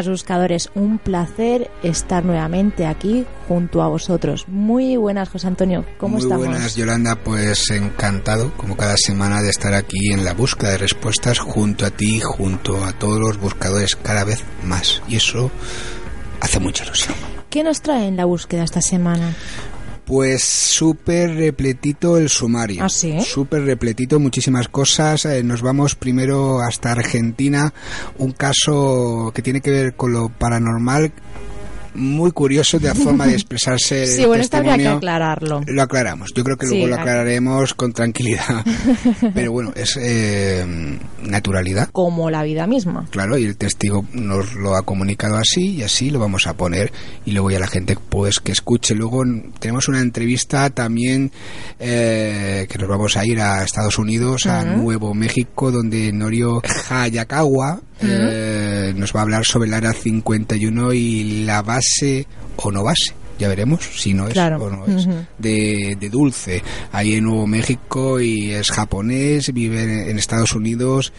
buenas buscadores, un placer estar nuevamente aquí junto a vosotros. Muy buenas, José Antonio, ¿cómo Muy estamos? buenas, Yolanda, pues encantado, como cada semana, de estar aquí en la búsqueda de respuestas junto a ti, junto a todos los buscadores cada vez más. Y eso hace mucha ilusión. ¿Qué nos trae en la búsqueda esta semana? Pues súper repletito el sumario. ¿Ah, sí? Súper repletito, muchísimas cosas. Eh, nos vamos primero hasta Argentina, un caso que tiene que ver con lo paranormal, muy curioso de la forma de expresarse. Sí, bueno, esto habría que aclararlo. Lo aclaramos. Yo creo que Sí, luego lo ac- aclararemos con tranquilidad. Pero bueno, es eh, naturalidad. Como la vida misma. Claro, y el testigo nos lo ha comunicado así y así lo vamos a poner y luego ya la gente pues que escuche. Luego tenemos una entrevista también eh, que nos vamos a ir a Estados Unidos, a. Nuevo México, donde Norio Hayakawa eh, nos va a hablar sobre el área 51 y la base o no base. Ya veremos si no es Claro. o no es de, de Dulce, ahí en Nuevo México y es japonés, vive en, en Estados Unidos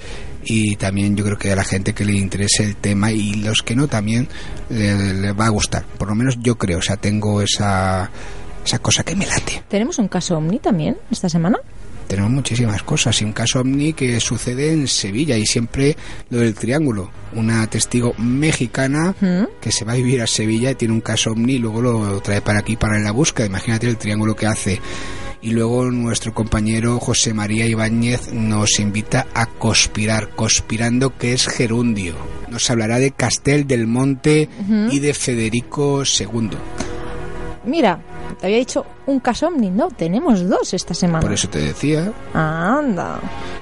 y también yo creo que a la gente que le interese el tema y los que no también le, le va a gustar. Por lo menos yo creo, o sea, tengo esa, esa cosa que me late. ¿Tenemos un caso Omni también esta semana? Tenemos muchísimas cosas y un caso ovni que sucede en Sevilla y siempre lo del triángulo. Una testigo mexicana ¿Mm? que se va a vivir a Sevilla y tiene un caso ovni y luego lo trae para aquí para la búsqueda. Imagínate el triángulo que hace. Y luego nuestro compañero José María Ibáñez nos invita a conspirar, conspirando que es gerundio. Nos hablará de Castel del Monte y de Federico II. Mira, te había dicho un caso Omni, no, tenemos dos esta semana. Por eso te decía. Anda.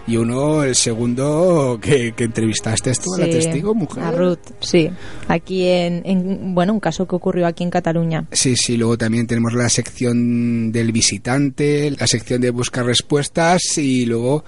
Y uno, el segundo que, que entrevistaste tú a la Sí, testigo, mujer. A Ruth, sí. Aquí en, en- bueno, un caso que ocurrió aquí en Cataluña. Sí, sí, luego también tenemos la sección del visitante, la sección de buscar respuestas y luego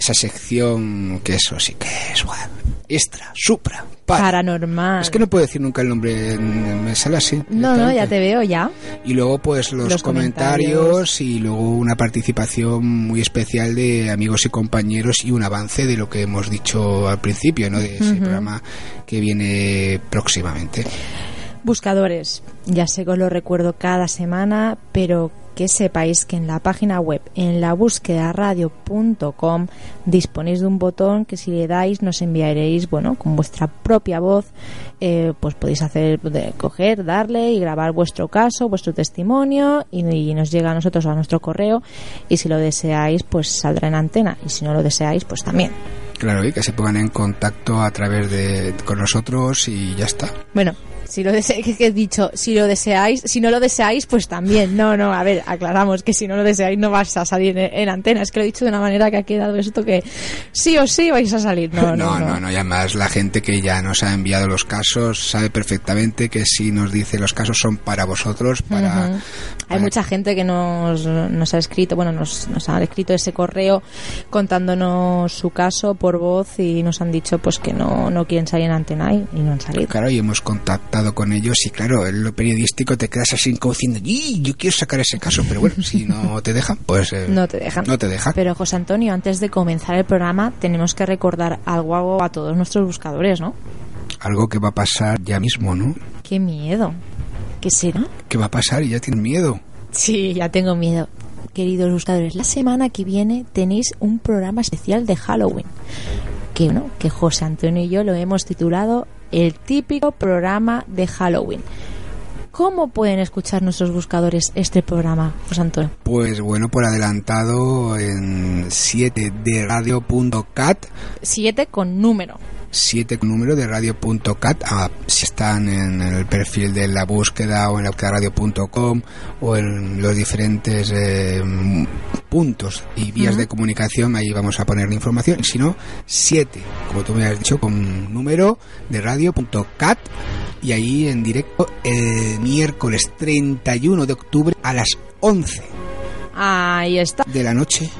esa sección que eso sí que es bueno, extra, supra, para. Paranormal. Es que no puedo decir nunca el nombre, me sale así. No, no, ya te veo ya. Y luego pues los, Los comentarios, comentarios. y luego una participación muy especial de amigos y compañeros y un avance de lo que hemos dicho al principio, ¿no? De ese programa que viene próximamente. Buscadores, ya sé que os lo recuerdo cada semana, pero que sepáis que en la página web, en la búsqueda radio.com, disponéis de un botón que si le dais nos enviaréis, bueno, con vuestra propia voz, eh, pues podéis hacer, de, coger, darle y grabar vuestro caso, vuestro testimonio y, y nos llega a nosotros a nuestro correo y si lo deseáis, pues saldrá en antena y si no lo deseáis, pues también. Claro, y que se pongan en contacto a través de con nosotros y ya está. Bueno, si lo deseáis, que, he dicho, si lo deseáis, si no lo deseáis, pues también. No, no, a ver, aclaramos que si no lo deseáis no vas a salir en, en antena. Es que lo he dicho de una manera que ha quedado esto que sí o sí vais a salir. No, no, no, no, y además la gente que ya nos ha enviado los casos sabe perfectamente que si nos dice los casos son para vosotros, para... Hay para- mucha gente que nos, nos ha escrito, bueno, nos, nos ha escrito ese correo contándonos su caso por voz y nos han dicho pues que no, no quieren salir en antena y, y no han salido. Claro, y hemos contactado con ellos y claro, en lo periodístico te quedas así como diciendo, "Y, yo quiero sacar ese caso, pero bueno, si no te dejan, pues... eh, No te dejan. No te dejan. Pero José Antonio, antes de comenzar el programa tenemos que recordar algo a todos nuestros buscadores, ¿no? Algo que va a pasar ya mismo, ¿no? Qué miedo. ¿Qué será? ¿Qué va a pasar? Y ya tienen miedo. Sí, ya tengo miedo. Queridos buscadores, la semana que viene tenéis un programa especial de Halloween. Que, ¿no? que José Antonio y yo lo hemos titulado El típico programa de Halloween. ¿Cómo pueden escuchar nuestros buscadores este programa, José Antonio? Pues bueno, por adelantado en 7de Siete con número. 7 con número de radio.cat ah, si están en el perfil de la búsqueda o en la radio.com o en los diferentes eh, puntos y vías de comunicación ahí vamos a poner la información. Si no 7 como tú me has dicho con número de radio.cat y ahí en directo el miércoles 31 de octubre a las 11 Ahí está. de la noche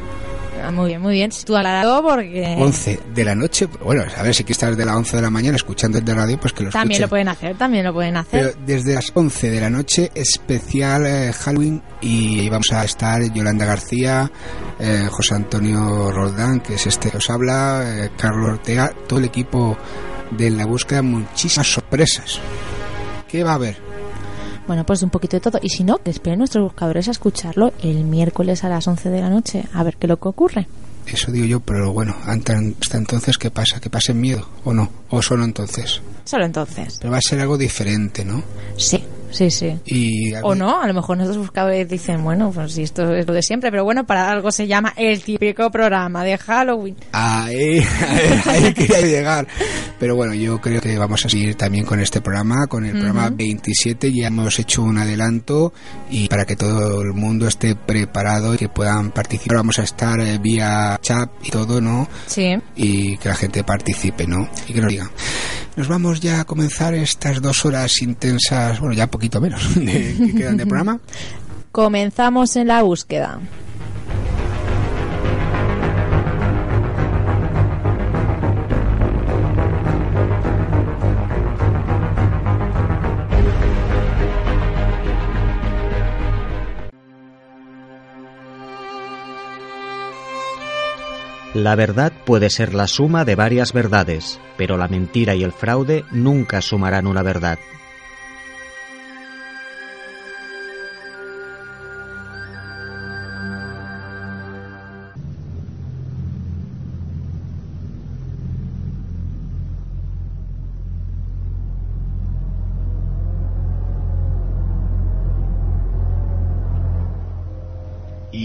Ah, muy bien, muy bien. Tú porque... 11 de la noche. Bueno, a ver, si quieres estar de las 11 de la mañana escuchando el de radio, pues que lo También lo pueden hacer, también lo pueden hacer. Pero desde las 11 de la noche, especial eh, Halloween, y vamos a estar Yolanda García, eh, José Antonio Roldán, que es este que os habla, eh, Carlos Ortega, todo el equipo de La Búsqueda, muchísimas sorpresas. ¿Qué va a haber? Bueno, pues un poquito de todo. Y si no, que esperen nuestros buscadores a escucharlo el miércoles a las 11 de la noche, a ver qué es lo que ocurre. Eso digo yo, pero bueno, hasta hasta entonces, ¿qué pasa? ¿Que pasen miedo o no? ¿O solo entonces? Solo entonces. Pero va a ser algo diferente, ¿no? Sí, sí, sí. Y O no, a lo mejor nuestros buscadores dicen, bueno, pues si esto es lo de siempre, pero bueno, para algo se llama el típico programa de Halloween. Ahí, ahí, ahí quería llegar. Pero bueno, yo creo que vamos a seguir también con este programa, con el programa 27. Ya hemos hecho un adelanto y para que todo el mundo esté preparado y que puedan participar, vamos a estar eh, vía chat y todo, ¿no? Sí. Y que la gente participe, ¿no? Y que nos diga. Nos vamos ya a comenzar estas dos horas intensas, bueno, ya poquito menos, de, que quedan de programa. Comenzamos en la búsqueda. La verdad puede ser la suma de varias verdades, pero la mentira y el fraude nunca sumarán una verdad.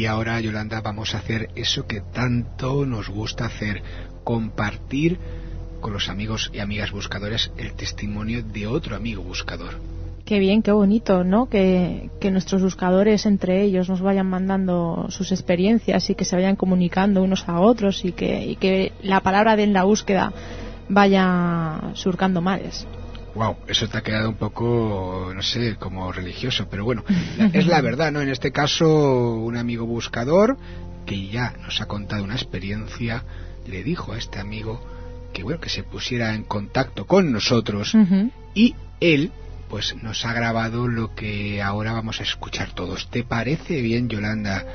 Y ahora, Yolanda, vamos a hacer eso que tanto nos gusta hacer, compartir con los amigos y amigas buscadores el testimonio de otro amigo buscador. Qué bien, qué bonito, ¿no? Que, que nuestros buscadores entre ellos nos vayan mandando sus experiencias y que se vayan comunicando unos a otros y que, y que la palabra de en la búsqueda vaya surcando mares. Wow, eso te ha quedado un poco, no sé, como religioso, pero bueno, es la verdad, ¿no? En este caso, un amigo buscador que ya nos ha contado una experiencia, le dijo a este amigo que bueno, que se pusiera en contacto con nosotros y él pues nos ha grabado lo que ahora vamos a escuchar todos. ¿Te parece bien, Yolanda,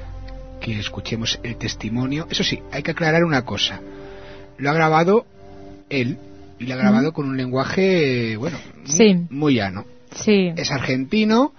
que escuchemos el testimonio? Eso sí, hay que aclarar una cosa. Lo ha grabado él y lo ha grabado con un lenguaje, bueno, muy, Sí. muy llano. Sí. Es argentino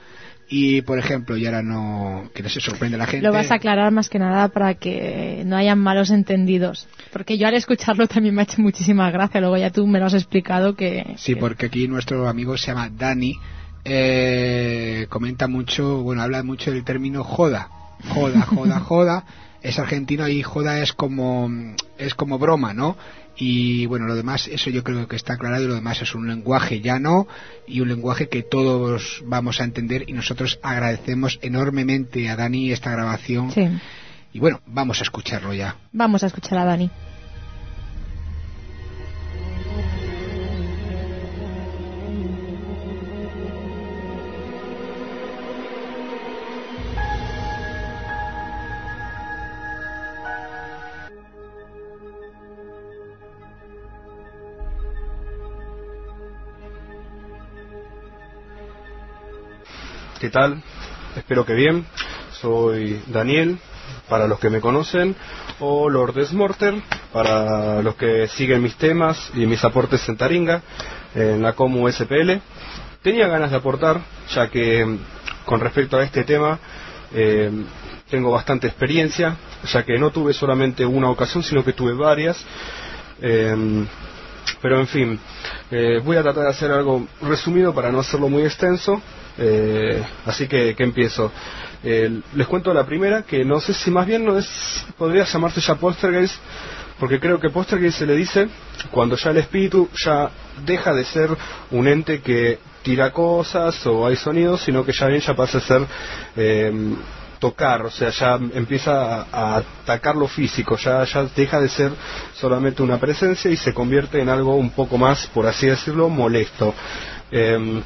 y, por ejemplo, y ahora no, que no se sorprende la gente. Lo vas a aclarar más que nada para que no hayan malos entendidos. Porque yo al escucharlo también me ha hecho muchísima gracia. Luego ya tú me lo has explicado que... Sí, que- porque aquí nuestro amigo se llama Dani. eh, comenta mucho, bueno, habla mucho del término joda. Joda, joda, joda. Es argentino y joda es como, es como broma, ¿no? Y bueno, lo demás, eso yo creo que está aclarado y lo demás es un lenguaje llano y un lenguaje que todos vamos a entender y nosotros agradecemos enormemente a Dani esta grabación. Sí. Y bueno, vamos a escucharlo ya. Vamos a escuchar a Dani. ¿Qué tal? Espero que bien. Soy Daniel, para los que me conocen, o Lord Smorter, para los que siguen mis temas y mis aportes en Taringa, en la Comu SPL. Tenía ganas de aportar, ya que mm, con respecto a este tema eh, tengo bastante experiencia, ya que no tuve solamente una ocasión, sino que tuve varias. Eh, pero en fin, eh, voy a tratar de hacer algo resumido para no hacerlo muy extenso. Eh, así que, que empiezo. Eh, les cuento la primera, que no sé si más bien no es, podría llamarse ya Poltergeist, porque creo que Poltergeist se le dice cuando ya el espíritu ya deja de ser un ente que tira cosas o hay sonidos, sino que ya bien ya pasa a ser eh, tocar, o sea, ya empieza a, a atacar lo físico, ya, ya deja de ser solamente una presencia y se convierte en algo un poco más, por así decirlo, molesto. Eh,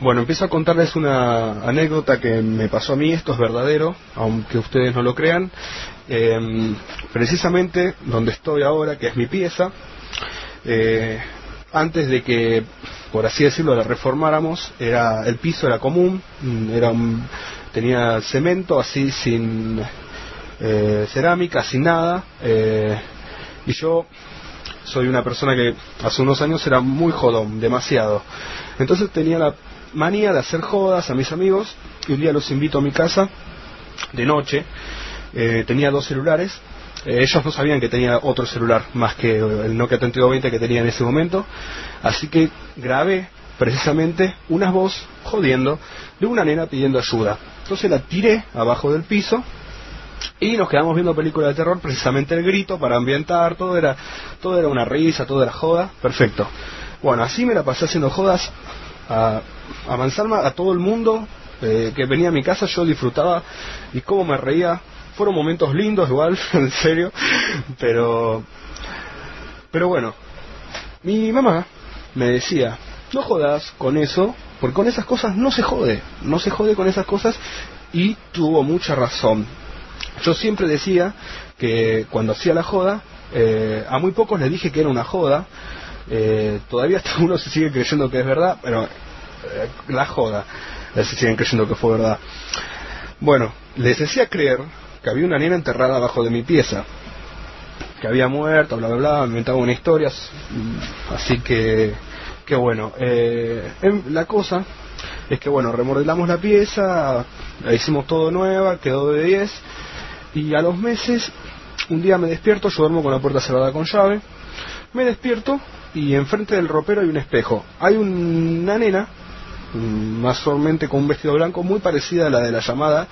bueno, empiezo a contarles una anécdota que me pasó a mí, esto es verdadero, aunque ustedes no lo crean. Em, precisamente donde estoy ahora, que es mi pieza, eh, antes de que, por así decirlo, la reformáramos, era el piso era común, mm, era tenía cemento así sin eh, cerámica, sin nada, eh, y yo soy una persona que hace unos años era muy jodón, demasiado. Entonces tenía la manía de hacer jodas a mis amigos y un día los invito a mi casa de noche. Eh, tenía dos celulares. Eh, ellos no sabían que tenía otro celular más que el Nokia 3220 que tenía en ese momento. Así que grabé precisamente una voz jodiendo de una nena pidiendo ayuda. Entonces la tiré abajo del piso y nos quedamos viendo películas de terror, precisamente el grito para ambientar, todo era, todo era una risa, todo era joda, perfecto. Bueno, así me la pasé haciendo jodas a, a a todo el mundo eh, que venía a mi casa, yo disfrutaba y cómo me reía. Fueron momentos lindos igual, en serio, pero, pero bueno, mi mamá me decía, no jodas con eso, porque con esas cosas no se jode, no se jode con esas cosas y tuvo mucha razón. Yo siempre decía que cuando hacía la joda, eh, a muy pocos les dije que era una joda, eh, todavía hasta uno se sigue creyendo que es verdad, pero la joda, se siguen creyendo que fue verdad. Bueno, les decía creer que había una nena enterrada abajo de mi pieza, que había muerto, bla, bla, bla, inventaba una historia, mm, así que, que bueno, eh, la cosa es que bueno, remodelamos la pieza, la hicimos todo nueva, quedó de 10, y a los meses, un día me despierto, yo duermo con la puerta cerrada con llave, me despierto y enfrente del ropero hay un espejo. Hay una nena, mm, más solamente con un vestido blanco, muy parecida a la de la llamada,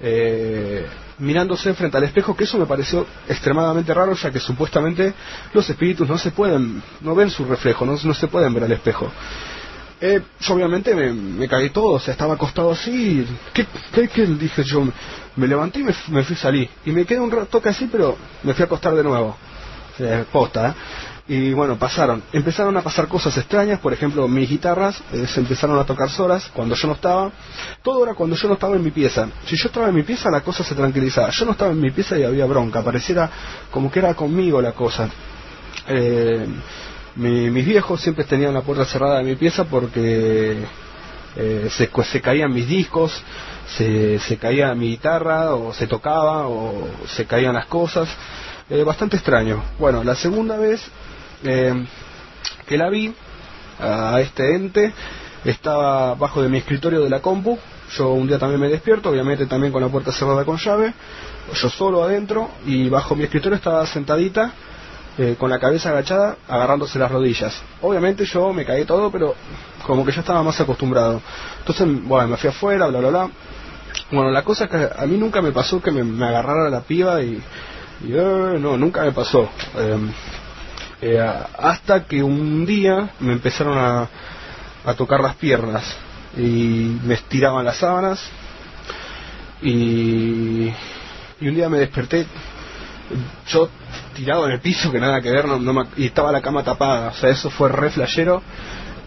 eh, mirándose frente al espejo, que eso me pareció extremadamente raro, ya que supuestamente los espíritus no se pueden, no ven su reflejo, no, se pueden ver al espejo. Eh, yo obviamente me, caí todo, o sea, estaba acostado así, ¿qué, qué, dije yo? Me levanté y me, me, fui a salir, y me quedé un rato así, pero me fui a acostar de nuevo. Eh, posta, ¿eh? Y bueno, pasaron, empezaron a pasar cosas extrañas, por ejemplo, mis guitarras eh, se empezaron a tocar solas cuando yo no estaba, todo era cuando yo no estaba en mi pieza. Si yo estaba en mi pieza la cosa se tranquilizaba, yo no estaba en mi pieza y había bronca, pareciera como que era conmigo la cosa. Eh, mis viejos siempre tenían la puerta cerrada de mi pieza porque eh, se, se caían mis discos, se, se caía mi guitarra o se tocaba o se caían las cosas. bastante extraño. Bueno, la segunda vez eh, que la vi a este ente estaba bajo de mi escritorio de la compu yo un día también me despierto obviamente también con la puerta cerrada con llave yo solo adentro y bajo mi escritorio estaba sentadita eh, con la cabeza agachada agarrándose las rodillas. Obviamente yo me caí todo pero como que ya estaba más acostumbrado. Entonces bueno me fui afuera bla bla bla. Bueno la cosa es que a mí nunca me pasó que me, agarrara la piba y, eh, no nunca me pasó. Eh, hasta que un día me empezaron a, a tocar las piernas y me estiraban las sábanas y, y un día me desperté yo tirado en el piso que nada que ver no, y estaba la cama tapada o sea eso fue re flashero.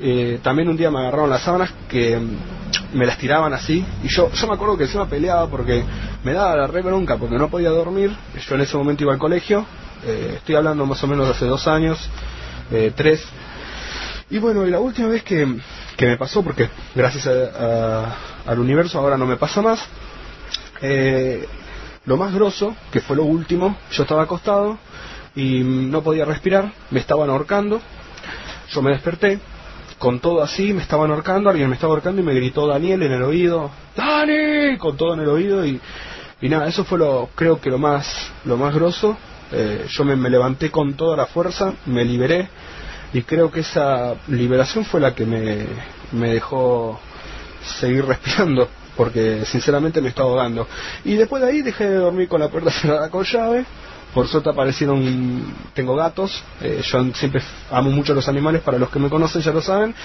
Eh, también un día me agarraron las sábanas que me las tiraban así y yo yo me acuerdo que encima peleaba porque me daba la re bronca porque no podía dormir yo en ese momento iba al colegio eh, estoy hablando más o menos de hace dos años, eh, tres. Y bueno, y la última vez que, me pasó, porque gracias al universo ahora no me pasa más, eh, lo más grosso, que fue lo último, yo estaba acostado y no podía respirar, me estaban ahorcando, yo me desperté, con todo así, me estaban ahorcando, alguien me estaba ahorcando y me gritó Daniel en el oído, ¡Dani! con todo en el oído y, y nada, eso fue lo, creo que lo más, lo más grosso eh, yo me, levanté con toda la fuerza, me liberé y creo que esa liberación fue la que me, me dejó seguir respirando porque sinceramente me estaba ahogando. Y después de ahí dejé de dormir con la puerta cerrada con llave, por suerte aparecieron, tengo gatos, eh, yo siempre amo mucho los animales, para los que me conocen ya lo saben,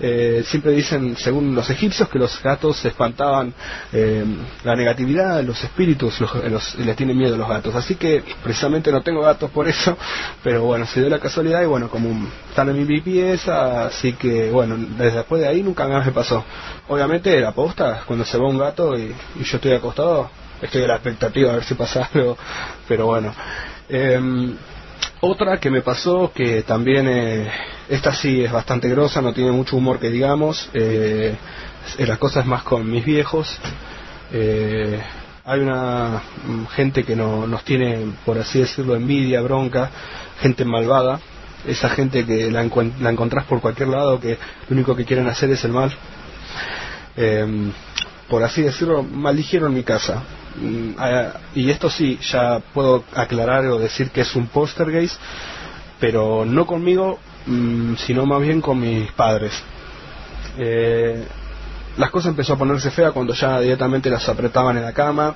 eh, siempre dicen, según los egipcios, que los gatos espantaban eh, la negatividad, los espíritus, los, les tienen miedo los gatos, así que precisamente no tengo gatos por eso, pero bueno, se dio la casualidad y bueno, como están en mi pieza, así que bueno, desde después de ahí nunca más me pasó. Obviamente la posta, cuando se va un gato y yo estoy acostado, estoy a la expectativa a ver si pasa algo, pero bueno. Em, otra que me pasó, que también, eh, esta sí es bastante grosa, no tiene mucho humor que digamos, eh, las cosas más con mis viejos. Eh, hay una mm, gente que no, nos tiene, por así decirlo, envidia, bronca, gente malvada, esa gente que la, la encontrás por cualquier lado, que lo único que quieren hacer es el mal. Em, por así decirlo, maldijeron mi casa. Mm, y esto sí, ya puedo aclarar o decir que es un gays pero no conmigo, mm, sino más bien con mis padres. Eh, las cosas empezó a ponerse fea cuando ya directamente las apretaban en la cama,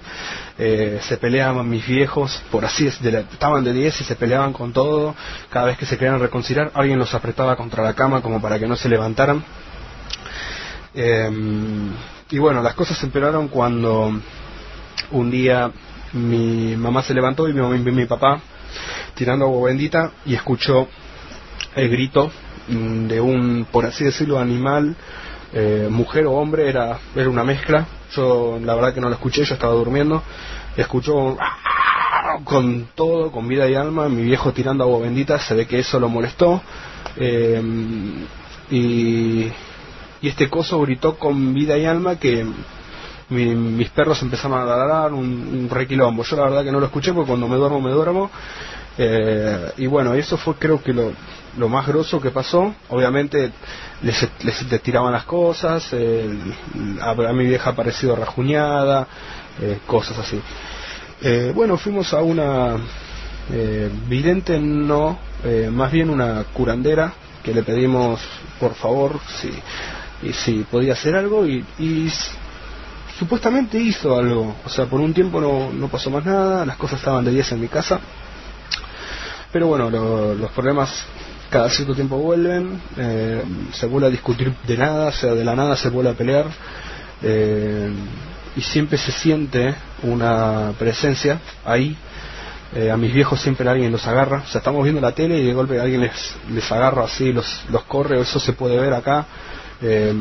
eh, se peleaban mis viejos, por así decirlo, estaban de 10 y se peleaban con todo, cada vez que se querían reconciliar alguien los apretaba contra la cama como para que no se levantaran. Eh, y bueno, las cosas empeoraron cuando un día mi mamá se levantó y mi, y mi papá tirando agua bendita y escuchó el grito de un, por así decirlo, animal, eh, mujer o hombre, era, era una mezcla. Yo la verdad que no lo escuché, yo estaba durmiendo. Escuchó con todo, con vida y alma, mi viejo tirando agua bendita, se ve que eso lo molestó. Eh, y este coso gritó con vida y alma que mis perros empezaron a ladrar, un, requilombo. Yo la verdad que no lo escuché porque cuando me duermo, me duermo. Eh, y bueno, eso fue creo que lo, lo más grosso que pasó. Obviamente les, les, tiraban las cosas, a, mi vieja parecido rajuñada, eh, cosas así. Eh, bueno, fuimos a una vidente, no, más bien una curandera, que le pedimos por favor si, si podía hacer algo y, y supuestamente hizo algo. O sea, por un tiempo no, no pasó más nada, las cosas estaban de 10 en mi casa. Pero bueno, los problemas cada cierto tiempo vuelven, eh, se vuelve a discutir de nada, o sea, de la nada se vuelve a pelear. Eh, y siempre se siente una presencia ahí. Eh, a mis viejos siempre alguien los agarra. O sea, estamos viendo la tele y de golpe alguien les, les agarra así, los, los corre, eso se puede ver acá. Eh,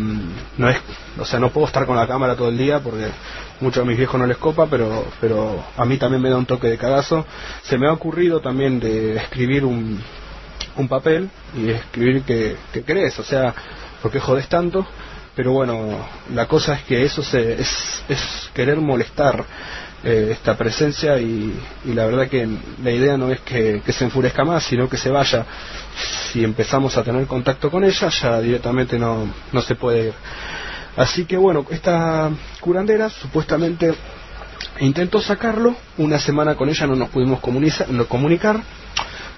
no es, o sea, no puedo estar con la cámara todo el día porque muchos de mis viejos no les copa, pero, pero a mí también me da un toque de cagazo. Se me ha ocurrido también de escribir un, un papel y escribir que, que crees, o sea, porque jodes tanto, pero bueno, la cosa es que eso se, es, es querer molestar eh, esta presencia y, la verdad que la idea no es que, se enfurezca más, sino que se vaya. Si empezamos a tener contacto con ella, ya directamente no, no se puede ir. Así que bueno, esta curandera supuestamente intentó sacarlo, una semana con ella no nos pudimos comunicar,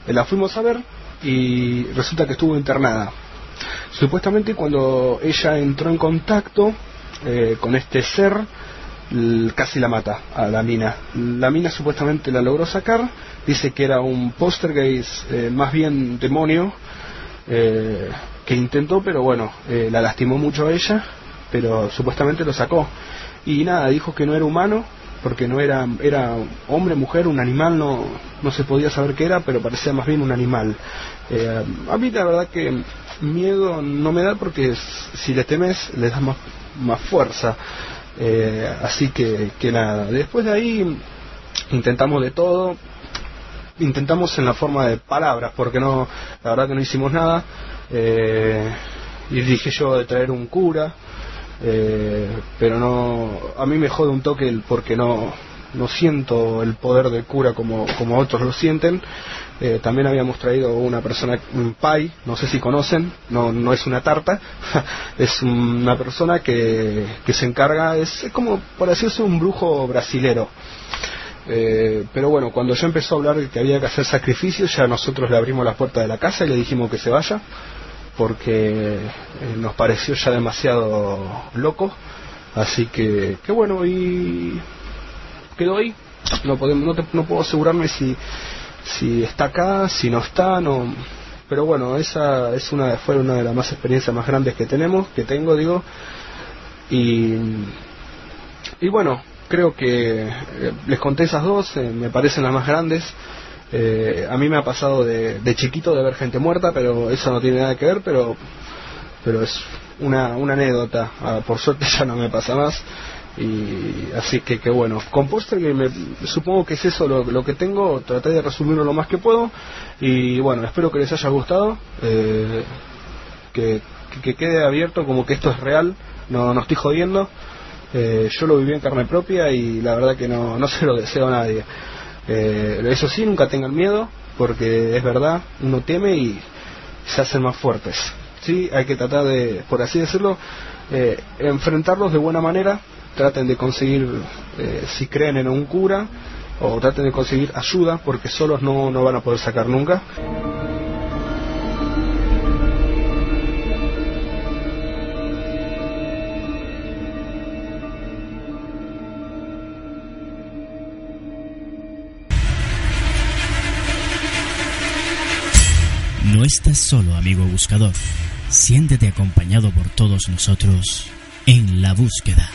la fuimos a ver y resulta que estuvo internada. Supuestamente cuando ella entró en contacto eh, con este ser, casi la mata a la mina. La mina supuestamente la logró sacar, dice que era un poster eh, más bien demonio, eh, que intentó, pero bueno, eh, la lastimó mucho a ella, pero supuestamente lo sacó. Y nada, dijo que no era humano, porque no era, era hombre, mujer, un animal, no, no se podía saber qué era, pero parecía más bien un animal. Eh, a mí la verdad que miedo no me da porque si le temes le das más, más fuerza. Eh, así que, que nada, después de ahí intentamos de todo, intentamos en la forma de palabras, porque no, la verdad que no hicimos nada. Eh, y dije yo de traer un cura, eh, pero no, a mí me jode un toque el porque no, no siento el poder del cura como, como otros lo sienten. Eh, también habíamos traído una persona, un pai, no sé si conocen, no, no es una tarta, es una persona que, que se encarga, es, como, por así decirlo, un brujo brasilero. Eh, pero bueno, cuando ya empezó a hablar de que había que hacer sacrificios, ya nosotros le abrimos la puerta de la casa y le dijimos que se vaya, porque eh, nos pareció ya demasiado loco. Así que, que bueno, y quedó ahí, no podemos no, no puedo asegurarme si si está acá si no está no. Pero bueno esa es una fue una de las más experiencias más grandes que tenemos que tengo digo. Y y bueno creo que eh, les conté esas dos eh, me parecen las más grandes. Eh, a mí me ha pasado de, de chiquito de ver gente muerta pero eso no tiene nada que ver pero pero es una, una anécdota. Ah, por suerte ya no me pasa más y así que, que bueno con Poster me, supongo que es eso lo, que tengo traté de resumirlo lo más que puedo. Y bueno espero que les haya gustado eh, que, que, que quede abierto como que esto es real no, no estoy jodiendo. Eh, yo lo viví en carne propia y la verdad que no, no se lo deseo a nadie. Eh, eso sí nunca tengan miedo porque es verdad uno teme y se hacen más fuertes. Sí hay que tratar de por así decirlo eh, enfrentarlos de buena manera traten de conseguir eh, si creen en un cura o traten de conseguir ayuda porque solos no, no van a poder sacar nunca No estás solo, amigo buscador. Siéntete acompañado por todos nosotros en la búsqueda.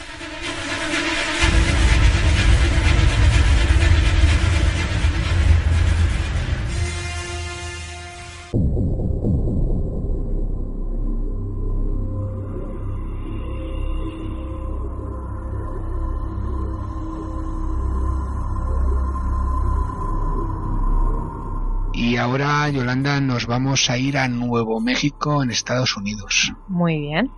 Ahora, Yolanda, nos vamos a ir a Nuevo México, en Estados Unidos. Muy bien.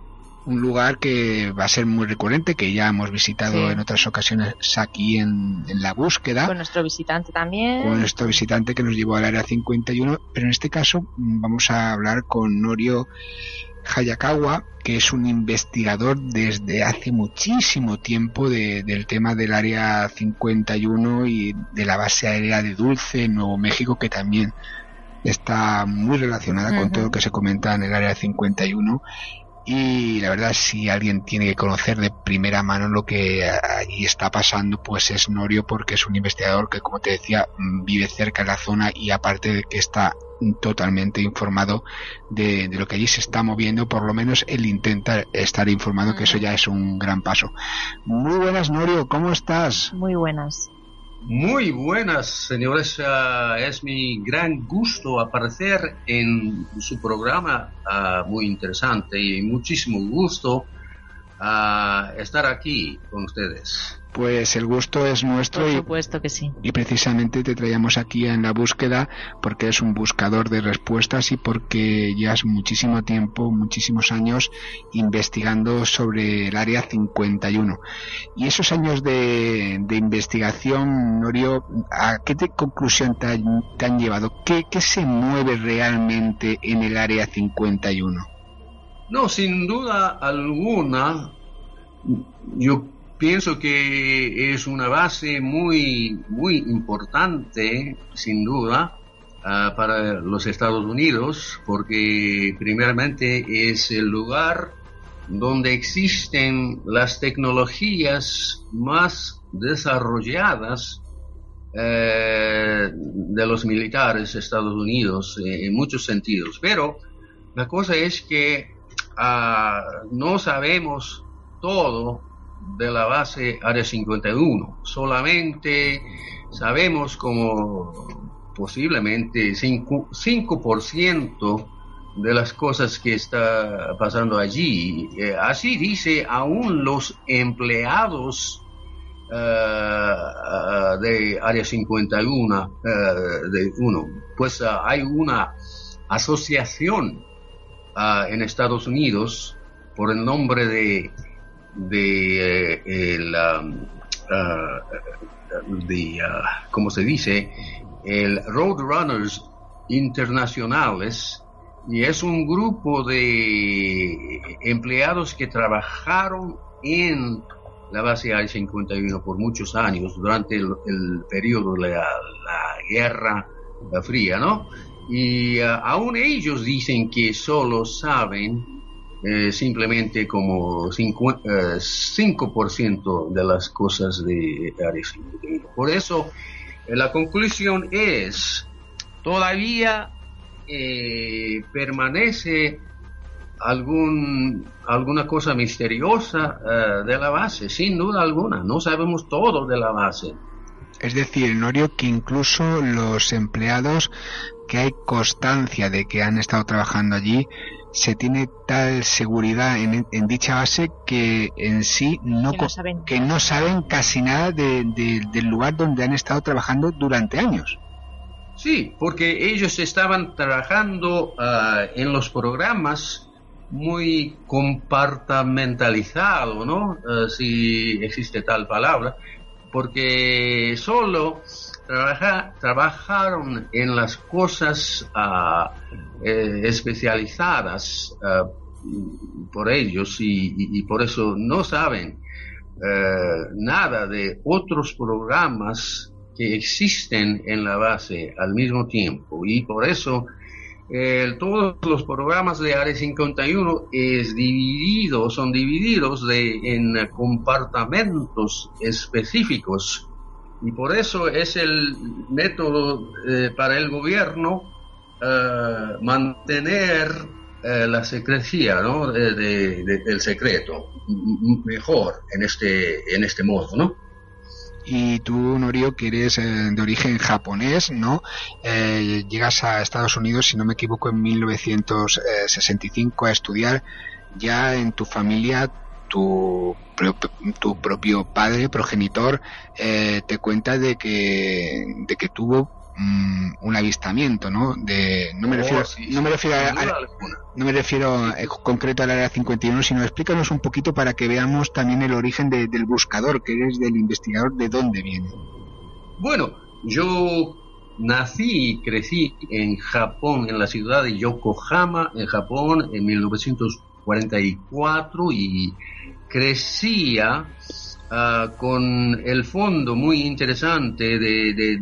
Un lugar que va a ser muy recurrente, que ya hemos visitado Sí. en otras ocasiones aquí en, en la búsqueda. Con nuestro visitante también. con nuestro visitante que nos llevó al área 51, pero en este caso mm, vamos a hablar con Norio Hayakawa, que es un investigador desde hace muchísimo tiempo de- del tema del área 51 y de la base aérea de Dulce en Nuevo México, que también está muy relacionada con todo lo que se comenta en el área 51 y la verdad si alguien tiene que conocer de primera mano lo que allí está pasando pues es Norio porque es un investigador que como te decía mm, vive cerca de la zona y aparte de que está totalmente informado de, de lo que allí se está moviendo por lo menos él intenta estar informado que eso ya es un gran paso muy buenas Norio ¿cómo estás? Muy buenas. Muy buenas, señores. Ah, es mi gran gusto aparecer en su programa ah, muy interesante y muchísimo gusto ah, estar aquí con ustedes. Pues el gusto es nuestro Por y supuesto que sí. y precisamente te traíamos aquí en la búsqueda porque eres un buscador de respuestas y porque llevas muchísimo tiempo, muchísimos años investigando sobre el área 51. Y esos años de, de investigación, Norio, ¿a qué te- conclusión te, han- te han llevado? ¿Qué, ¿Qué se mueve realmente en el área 51? No, sin duda alguna, yo pienso que es una base muy, muy importante, sin duda, ah, para los Estados Unidos, porque primeramente es el lugar donde existen las tecnologías más desarrolladas eh, de los militares de Estados Unidos eh, en muchos sentidos. Pero la cosa es que ah, no sabemos todo de la base Área 51. Solamente sabemos como posiblemente 5%, 5% de las cosas que está pasando allí. Eh, así dice aún los empleados eh, de Área 51, eh, de uno. Pues hay una asociación en Estados Unidos por el nombre de, de eh, el, ah, de, ah, ¿cómo se dice? El Roadrunners Internacionales y es un grupo de empleados que trabajaron en la base Área 51 por muchos años durante el, periodo de la, Guerra Fría, ¿no? Y ah, aún ellos dicen que solo saben eh, simplemente como 5%, de las cosas de 51. Por eso, la conclusión es, todavía permanece algún, alguna cosa misteriosa de la base, sin duda alguna. No sabemos todo de la base. Es decir, Norio, que incluso los empleados que hay constancia de que han estado trabajando allí, se tiene tal seguridad en, dicha base que en sí no, que no saben, casi nada del lugar donde han estado trabajando durante años. Sí, porque ellos estaban trabajando ah, en los programas muy compartamentalizado, ¿no? Ah, si existe tal palabra porque solo trabajaron en las cosas eh, especializadas ah, por ellos y, por eso no saben eh, nada de otros programas que existen en la base al mismo tiempo. Y por eso todos los programas de Área 51 es dividido, son divididos de, en compartamentos específicos y por eso es el método eh, para el gobierno eh, mantener eh, la secrecía ¿no? de, del secreto mejor en este, en este modo, ¿no? y tú, Norio, que eres eh, de origen japonés, ¿no? Eh, llegas a Estados Unidos, si no me equivoco, en 1965 a estudiar. Ya en tu familia, tu, tu propio padre, progenitor, eh, te cuenta de que, de que tuvo Mm, un avistamiento, ¿no? De, no me oh, refiero, no me refiero a, no me refiero eh, concreto al área 51, sino explícanos un poquito para que veamos también el origen del buscador, que eres del investigador, de dónde viene. Bueno, yo nací y crecí en Japón, en la ciudad de Yokohama, en Japón, en 1944 y crecía Ah, con el fondo muy interesante de,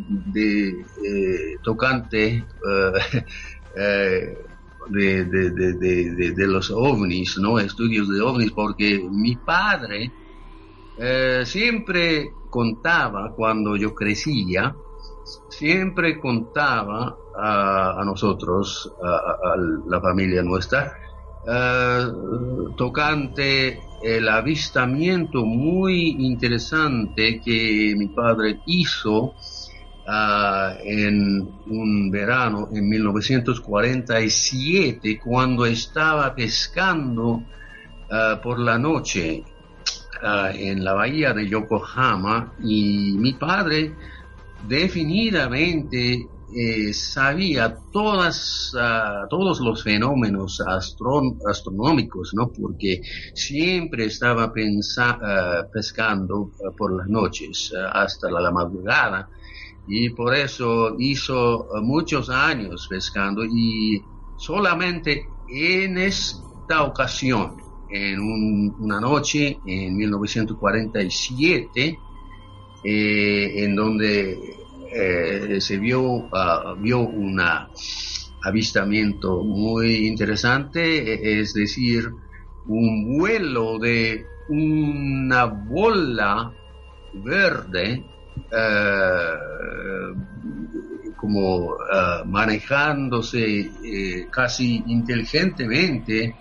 tocante de, los ovnis, ¿no? Estudios de ovnis, porque mi padre eh, siempre contaba cuando yo crecía, siempre contaba a, nosotros, a, la familia nuestra, tocante el avistamiento muy interesante que mi padre hizo ah, en un verano en 1947 cuando estaba pescando ah, por la noche en la bahía de Yokohama y mi padre definitivamente eh, sabía todas, ah, todos los fenómenos astronómicos, ¿no? Porque siempre estaba uh, pescando ah, por las noches hasta la, madrugada y por eso hizo muchos años pescando y solamente en esta ocasión, en una noche en 1947, eh, en donde eh, se vio, ah, vio un avistamiento muy interesante, e, es decir, un vuelo de una bola verde eh, como ah, manejándose eh, casi inteligentemente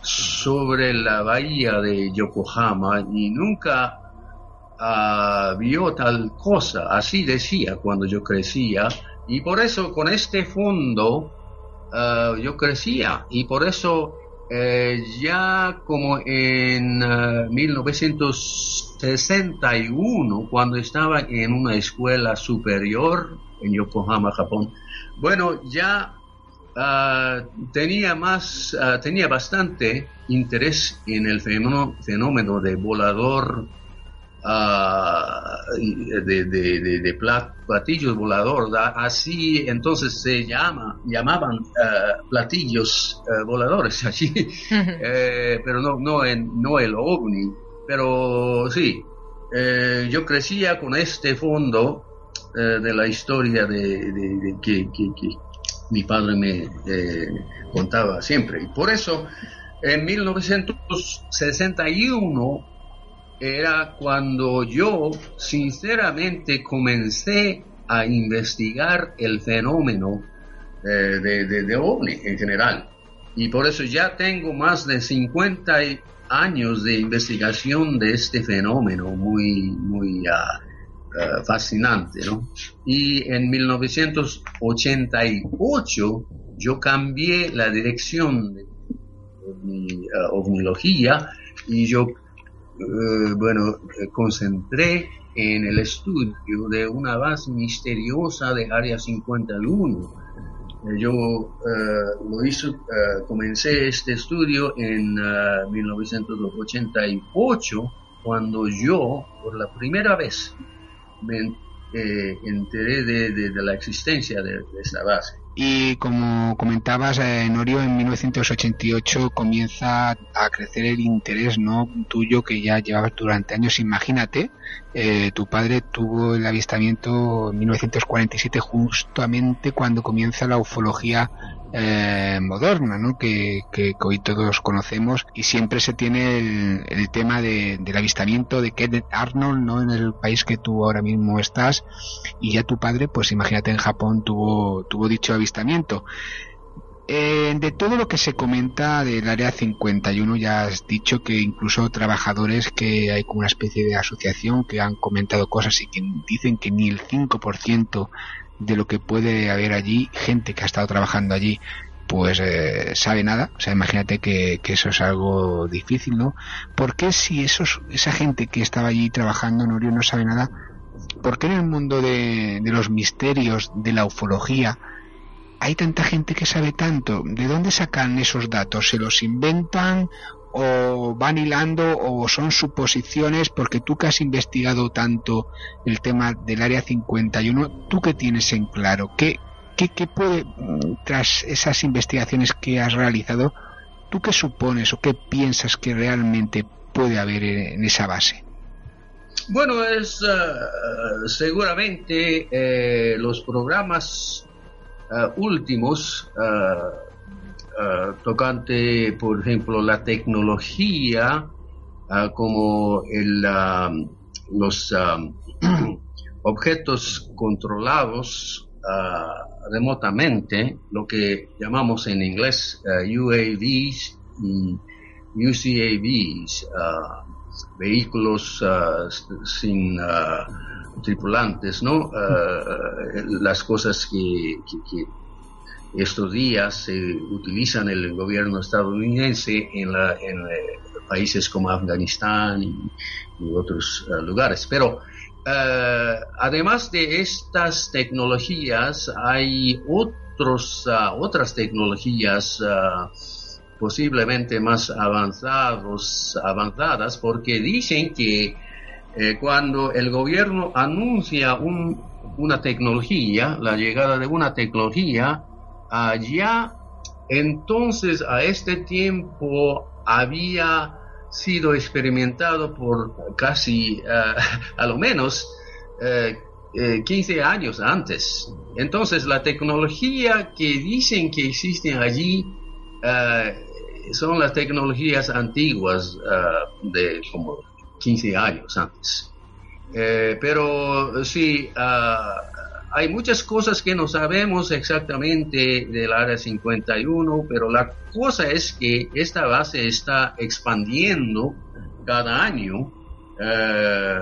sobre la bahía de Yokohama y nunca Ah, vio tal cosa, así decía cuando yo crecía, y por eso con este fondo ah, yo crecía, y por eso eh, ya como en 1961, ah, cuando estaba en una escuela superior en Yokohama, Japón, bueno, ya tenía más, tenía bastante interés en el fenómeno de volador de, de, de, platillos volador, así entonces se llama, llamaban uh, platillos uh, voladores allí, eh, pero no, no, en, no el ovni, pero sí, eh, yo crecía con este fondo de la historia de, que, que, que, mi padre me contaba siempre, y por eso En 1961 era cuando yo sinceramente comencé a investigar el fenómeno eh, de, de, OVNI en general. Y por eso ya tengo más de 50 años de investigación de este fenómeno muy, muy ah, ah, fascinante. ¿no? Y en 1988 yo cambié la dirección de mi uh, ovnilogía y yo, uh, bueno, concentré en el estudio de una base misteriosa de Área 51. Eh, yo uh, lo hizo, comencé este estudio en 1988 cuando yo, por la primera vez, me enteré de, la existencia de, de base. Y como comentabas, eh, Norio, en 1988 comienza a crecer el interés no tuyo que ya llevabas durante años. Imagínate, eh, tu padre tuvo el avistamiento en 1947 justamente cuando comienza la ufología eh, moderna, ¿no? Que, que, hoy todos conocemos y siempre se tiene el, tema de, del avistamiento de Kenneth Arnold, ¿no? En el país que tú ahora mismo estás y ya tu padre, pues imagínate en Japón tuvo, tuvo dicho avistamiento. Eh, de todo lo que se comenta del área 51 ya has dicho que incluso trabajadores que hay como una especie de asociación que han comentado cosas y que dicen que ni el 5% de lo que puede haber allí, gente que ha estado trabajando allí, pues eh, sabe nada. O sea, imagínate que, eso es algo difícil, ¿no? ¿Por qué si esos, esa gente que estaba allí trabajando, Norio, no sabe nada? ¿Por qué en el mundo de, de los misterios, de la ufología, hay tanta gente que sabe tanto? ¿De dónde sacan esos datos? ¿Se los inventan o van hilando o son suposiciones porque tú que has investigado tanto el tema del área 51, tú que tienes en claro, ¿qué, qué, qué puede, tras esas investigaciones que has realizado, tú qué supones o qué piensas que realmente puede haber en esa base? Bueno, es uh, seguramente eh, los programas uh, últimos uh, uh, tocante, por ejemplo, la tecnología, uh, como el, los objetos controlados remotamente, lo que llamamos en inglés UAVs y UCAVs, vehículos sin tripulantes, ¿no? las cosas que estos días se utilizan el gobierno estadounidense en, la, en eh, países como Afganistán y, otros eh, lugares. Pero eh, además de estas tecnologías, hay otros, ah, otras tecnologías ah, posiblemente más avanzados, avanzadas, porque dicen que cuando el gobierno anuncia un, una tecnología, la llegada de una tecnología, allá entonces a este tiempo había sido experimentado por casi uh, a lo menos uh, eh, 15 eh, años antes. Entonces la tecnología que dicen que existen allí son las tecnologías antiguas de como 15 años antes. pero sí, hay muchas cosas que no sabemos exactamente del área 51, pero la cosa es que esta base está expandiendo cada año. Eh,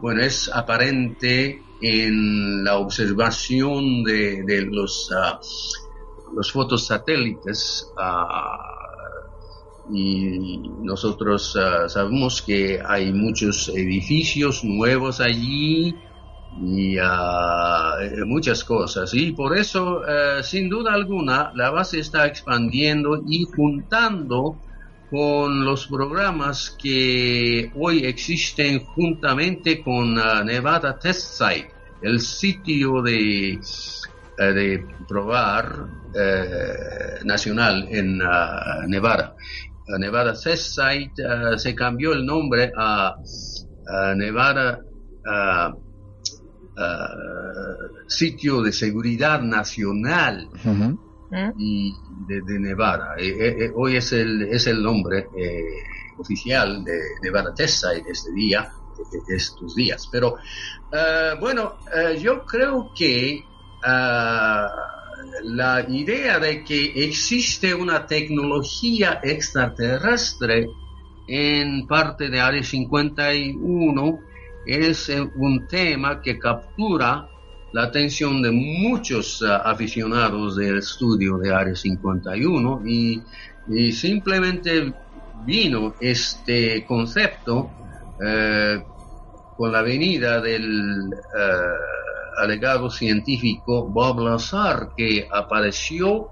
bueno, es aparente en la observación de, los, uh, los fotos satélites ah, y nosotros ah, sabemos que hay muchos edificios nuevos allí y uh, muchas cosas. Y por eso, uh, sin duda alguna, la base está expandiendo y juntando con los programas que hoy existen juntamente con uh, Nevada Test Site, el sitio de, de probar nacional en Nevada. Nevada Test Site se cambió el nombre a Nevada uh, sitio de seguridad nacional y de, Nevada. hoy es el, es el nombre oficial de Nevada Tessa en este día, de, estos días. Pero bueno, yo creo que la idea de que existe una tecnología extraterrestre en parte de Área 51 es eh, un tema que captura la atención de muchos eh, aficionados del estudio de Área 51 y, simplemente vino este concepto eh, con la venida del alegado científico Bob Lazar que apareció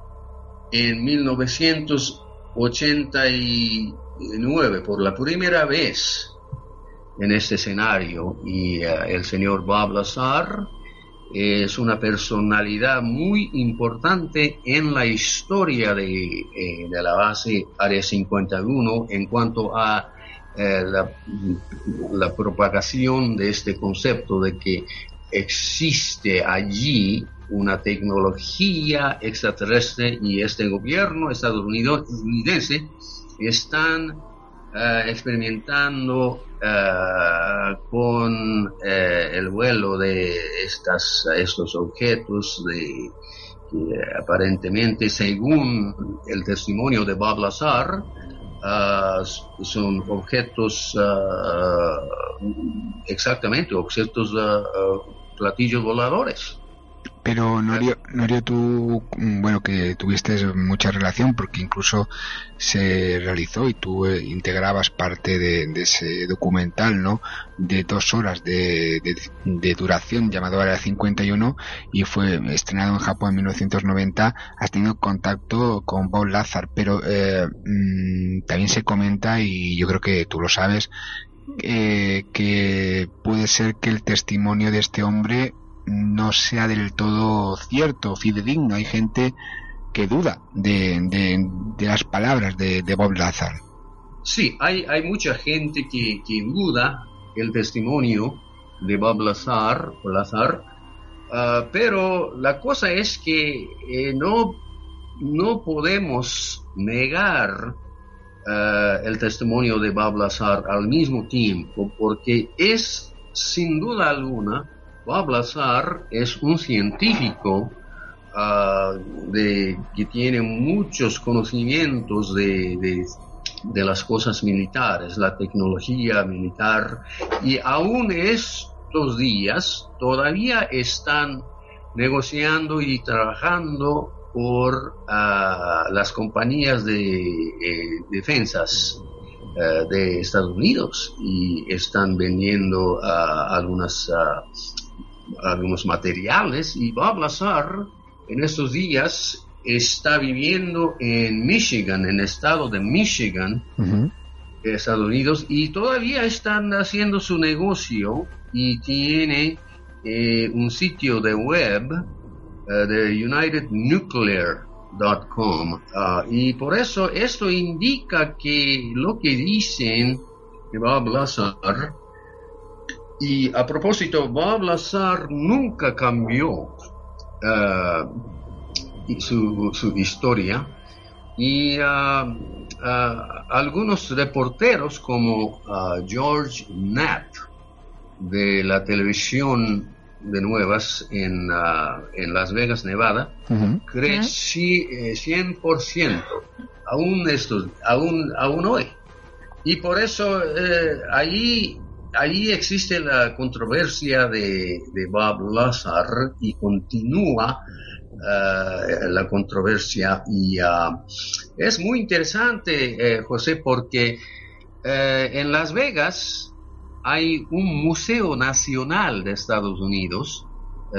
en 1989 por la primera vez en este escenario. Y eh, el señor Bob Lazar es una personalidad muy importante en la historia de, eh, de la base Área 51 en cuanto a eh, la, la, propagación de este concepto de que existe allí una tecnología extraterrestre y este gobierno estadounidense están eh, experimentando eh, con eh, el vuelo de estas, estos objetos de, que aparentemente según el testimonio de Bob Lazar son objetos exactamente objetos platillos voladores. Pero Norio, Norio, tú, mm, bueno, que tuviste mucha relación porque incluso se realizó y tú eh, integrabas parte de, ese documental, ¿no? De dos horas de, duración llamado Área 51 y fue estrenado en Japón en 1990. Has tenido contacto con Bob Lazar, pero eh, mm, también se comenta, y yo creo que tú lo sabes, eh, que puede ser que el testimonio de este hombre no sea del todo cierto, fidedigno. Hay gente que duda de, de, las palabras de, Bob Lazar. Sí, hay, hay mucha gente que, que duda el testimonio de Bob Lazar, Lazar uh, pero la cosa es que eh, no, no podemos negar uh, el testimonio de Bob Lazar al mismo tiempo, porque es sin duda alguna Bob Lazar es un científico ah, que tiene muchos conocimientos de, de, las cosas militares, la tecnología militar, y aún estos días todavía están negociando y trabajando por ah, las compañías de eh, defensas eh, de Estados Unidos y están vendiendo ah, algunas algunos materiales y Bob Lazar en estos días está viviendo en Michigan, en el estado de Michigan, Estados Unidos, y todavía están haciendo su negocio y tiene eh, un sitio de web eh, de unitednuclear.com ah, y por eso esto indica que lo que dicen de Bob Lazar y a propósito, Bob Lazar nunca cambió eh, su, historia. Y eh, eh, algunos reporteros como George Knapp de la televisión de nuevas en, Las Vegas, Nevada, creen 100%, aún, estos, aún, aún hoy. Y por eso ahí ahí existe la controversia de, Bob Lazar y continúa eh, la controversia y ah, es muy interesante, eh, José, porque eh, en Las Vegas hay un museo nacional de Estados Unidos,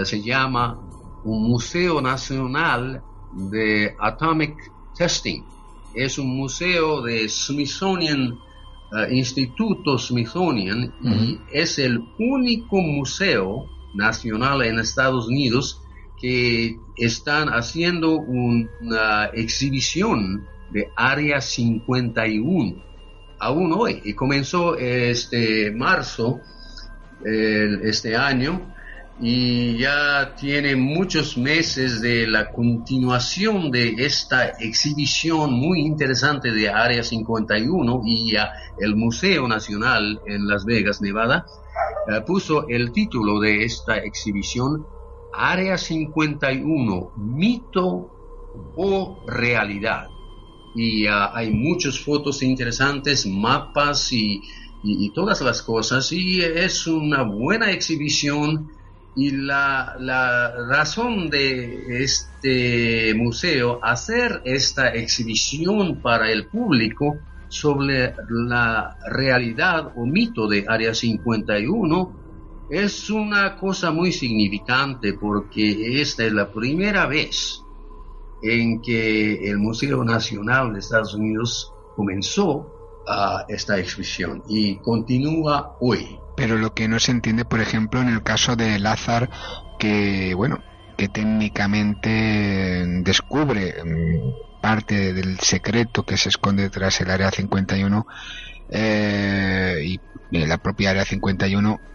se llama un Museo Nacional de Atomic Testing. Es un museo de Smithsonian eh, Instituto Smithsonian y es el único museo nacional en Estados Unidos que están haciendo una exhibición de Área 51 aún hoy y comenzó este marzo este año y ya tiene muchos meses de la continuación de esta exhibición muy interesante de Área 51 y el Museo Nacional en Las Vegas, Nevada, eh, puso el título de esta exhibición Área 51, mito o realidad. Y hay muchas fotos interesantes, mapas y, y, todas las cosas. Y es una buena exhibición. Y la, razón de este museo hacer esta exhibición para el público sobre la realidad o mito de Área 51 es una cosa muy significante porque esta es la primera vez en que el Museo Nacional de Estados Unidos comenzó a esta exhibición y continúa hoy. Pero lo que no se entiende, por ejemplo, en el caso de Lázaro, que bueno, que técnicamente descubre mm, parte del secreto que se esconde tras el Área 51 eh, y la propia Área 51 Mm,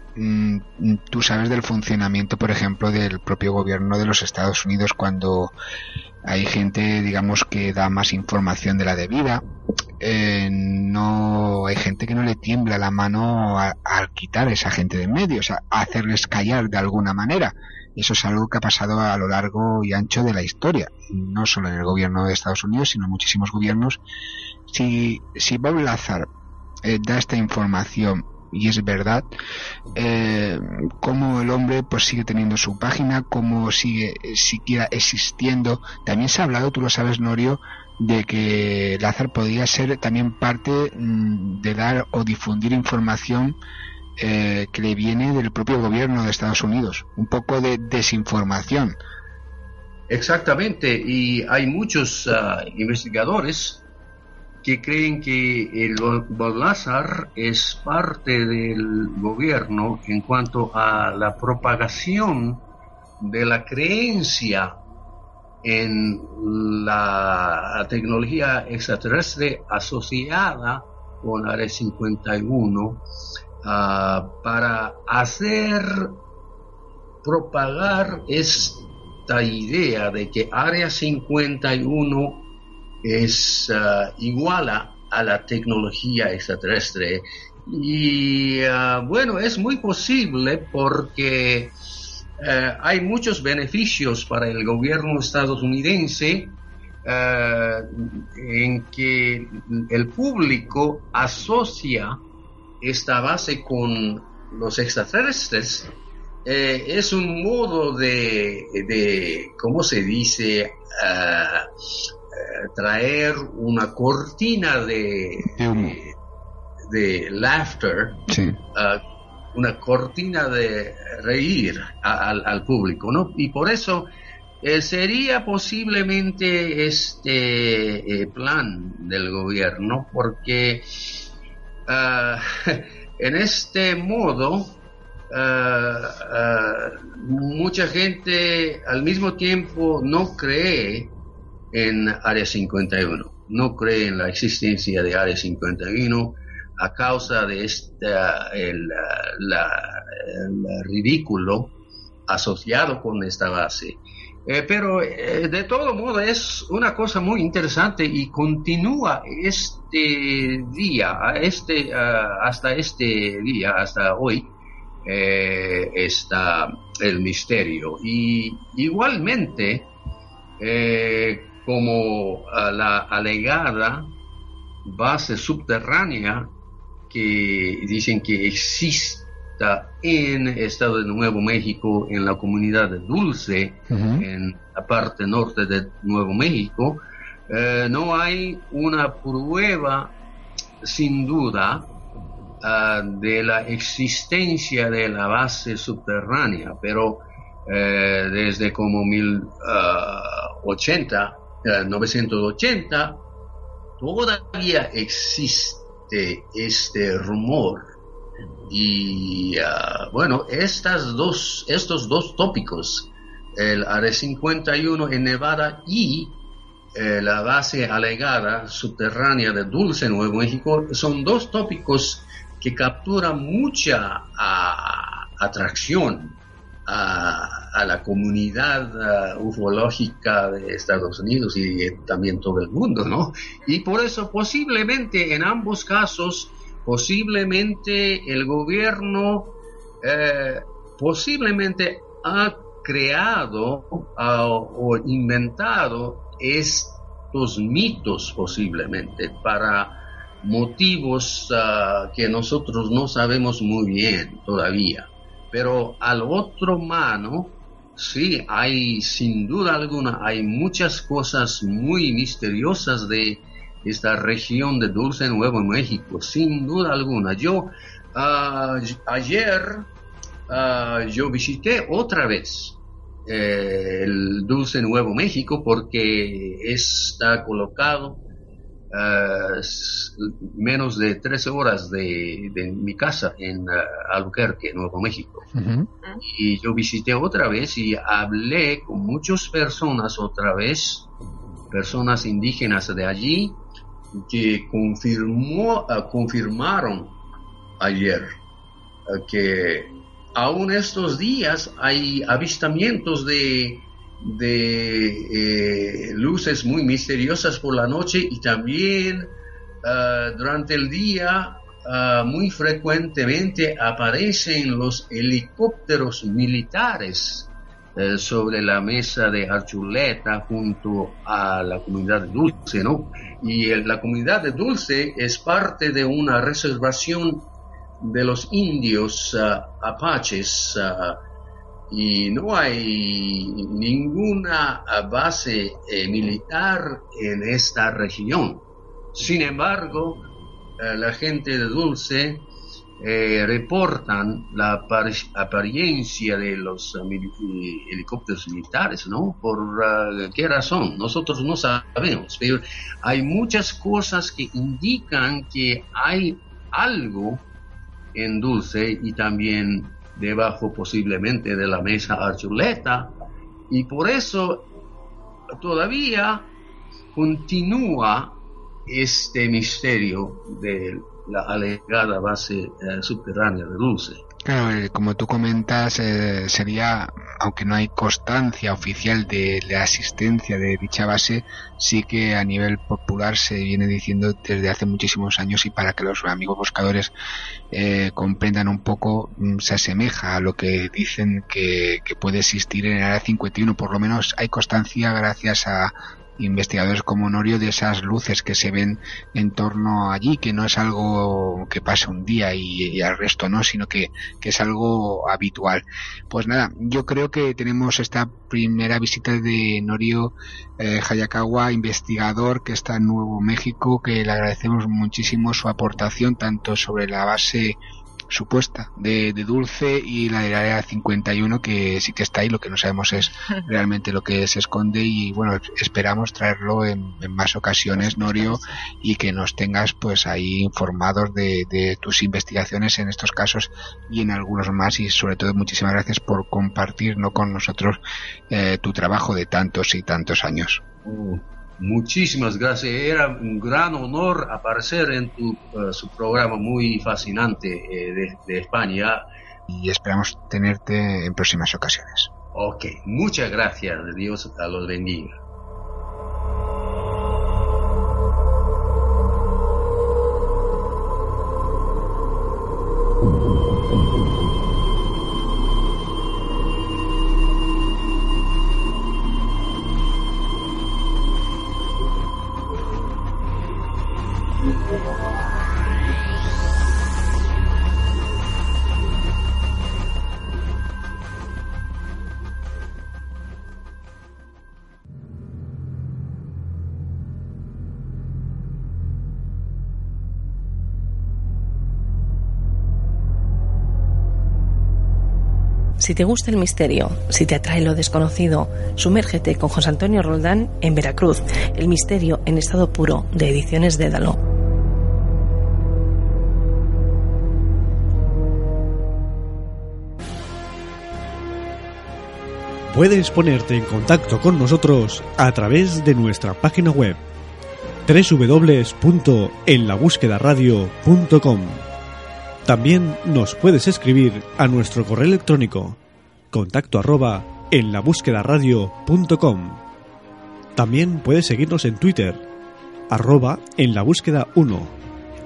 tú sabes del funcionamiento, por ejemplo, del propio gobierno de los Estados Unidos cuando hay gente, digamos, que da más información de la debida. Eh, no hay gente que no le tiembla la mano al quitar a esa gente de en medio, o sea, a hacerles callar de alguna manera. Eso es algo que ha pasado a lo largo y ancho de la historia, no solo en el gobierno de Estados Unidos, sino en muchísimos gobiernos. Si, si Bob Lazar eh, da esta información y es verdad eh, cómo el hombre pues sigue teniendo su página cómo sigue siquiera existiendo. También se ha hablado tú lo sabes Norio de que Lázaro podría ser también parte mm, de dar o difundir información eh, que le viene del propio gobierno de Estados Unidos. Un poco de desinformación. Exactamente y hay muchos ah, investigadores que creen que el Balázar es parte del gobierno en cuanto a la propagación de la creencia en la tecnología extraterrestre asociada con Área 51 ah, para hacer propagar esta idea de que Área 51 es uh, iguala a la tecnología extraterrestre. Y uh, bueno, es muy posible porque uh, hay muchos beneficios para el gobierno estadounidense en que el público asocia esta base con los extraterrestres. es un modo de, de ¿cómo se dice? Traer una cortina de, de, laughter, uh, una cortina de reír al público, ¿no? Y por eso eh, sería posiblemente este eh, plan del gobierno, porque uh, en este modo uh, mucha gente al mismo tiempo no cree en Área 51. No cree en la existencia de Área 51 a causa de este el, ridículo asociado con esta base. Eh, pero eh, de todo modo es una cosa muy interesante y continúa este día, este, hasta este día, hasta hoy, eh, está el misterio. Y igualmente, como la alegada base subterránea que dicen que exista en el estado de Nuevo México, en la comunidad de Dulce, en la parte norte de Nuevo México, eh, no hay una prueba sin duda ah, de la existencia de la base subterránea, pero eh, desde como 1080 1980, todavía existe este rumor. Y ah, bueno, estas dos, estos dos tópicos, el Área 51 en Nevada y eh, la base alegada subterránea de Dulce, Nuevo México, son dos tópicos que capturan mucha ah, atracción a, la comunidad uh, ufológica de Estados Unidos y también todo el mundo, ¿no? Y por eso posiblemente en ambos casos, posiblemente el gobierno eh, posiblemente ha creado o inventado estos mitos posiblemente para motivos uh, que nosotros no sabemos muy bien todavía. Pero al otro mano, sí, hay sin duda alguna, hay muchas cosas muy misteriosas de esta región de Dulce Nuevo México, sin duda alguna. Yo uh, ayer uh, yo visité otra vez eh, el Dulce Nuevo México porque está colocado uh, menos de 13 horas de, mi casa en uh, Albuquerque, Nuevo México. Y yo visité otra vez y hablé con muchas personas otra vez, personas indígenas de allí, que confirmó, uh, confirmaron ayer que aún estos días hay avistamientos de de eh, luces muy misteriosas por la noche y también ah, durante el día ah, muy frecuentemente aparecen los helicópteros militares eh, sobre la mesa de Archuleta junto a la comunidad de Dulce, ¿no? Y la comunidad de Dulce es parte de una reservación de los indios ah, apaches y no hay ninguna base eh, militar en esta región. Sin embargo, eh, la gente de Dulce eh, reportan la apariencia de los helicópteros militares, ¿no? ¿Por qué razón? Nosotros no sabemos, pero hay muchas cosas que indican que hay algo en Dulce y también debajo posiblemente de la mesa Archuleta y por eso todavía continúa este misterio de la alegada base eh, subterránea de Dulce. Claro, eh, como tú comentas, eh, sería, aunque no hay constancia oficial de la existencia de dicha base, sí que a nivel popular se viene diciendo desde hace muchísimos años y para que los amigos buscadores comprendan un poco, mm, se asemeja a lo que dicen que, que puede existir en el área 51. Por lo menos hay constancia gracias a investigadores como Norio de esas luces que se ven en torno allí, que no es algo que pasa un día y, al resto no, sino que, es algo habitual. Pues nada, yo creo que tenemos esta primera visita de Norio eh, Hayakawa, investigador que está en Nuevo México, que le agradecemos muchísimo su aportación tanto sobre la base supuesta de, Dulce y la de la área 51 que sí que está ahí, lo que no sabemos es realmente lo que se esconde y bueno, esperamos traerlo en, más ocasiones, Norio, y que nos tengas pues ahí informados de, tus investigaciones en estos casos y en algunos más y sobre todo muchísimas gracias por compartir ¿no? con nosotros eh, tu trabajo de tantos y tantos años. Uh, Muchísimas gracias. Era un gran honor aparecer en tu eh, su programa muy fascinante eh, de, de, España. Y esperamos tenerte en próximas ocasiones. Ok, muchas gracias. Dios a los bendiga. Si te gusta el misterio, si te atrae lo desconocido, sumérgete con José Antonio Roldán en Veracruz, El misterio en estado puro de Ediciones Dédalo. Puedes ponerte en contacto con nosotros a través de nuestra página web www.enlabúsquedaradio.com también nos puedes escribir a nuestro correo electrónico contacto arroba en la búsqueda radio.com. También puedes seguirnos en Twitter, arroba en la búsqueda 1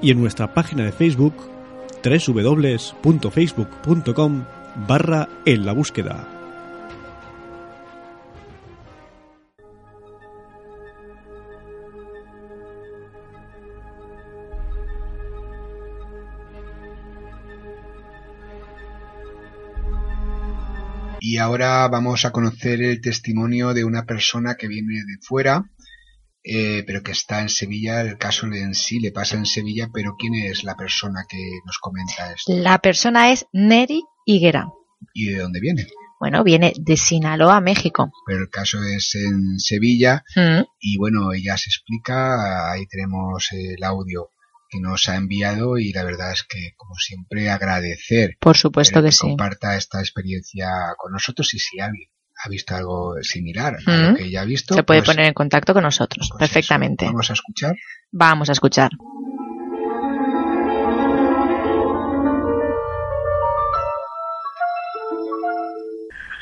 y en nuestra página de Facebook www.facebook.com barra en la búsqueda. Y ahora vamos a conocer el testimonio de una persona que viene de fuera, eh, pero que está en Sevilla. El caso en sí le pasa en Sevilla, pero ¿quién es la persona que nos comenta esto? La persona es Neri Higuera. ¿Y de dónde viene? Bueno, viene de Sinaloa, México. Pero el caso es en Sevilla Mm. y bueno, ella se explica, ahí tenemos el audio que nos ha enviado y la verdad es que como siempre agradecer Por supuesto que sí. comparta esta experiencia con nosotros y si alguien ha visto algo similar a Mm. lo que ella ha visto, Se puede pues, poner en contacto con nosotros, pues perfectamente. eso, vamos a escuchar. Vamos a escuchar.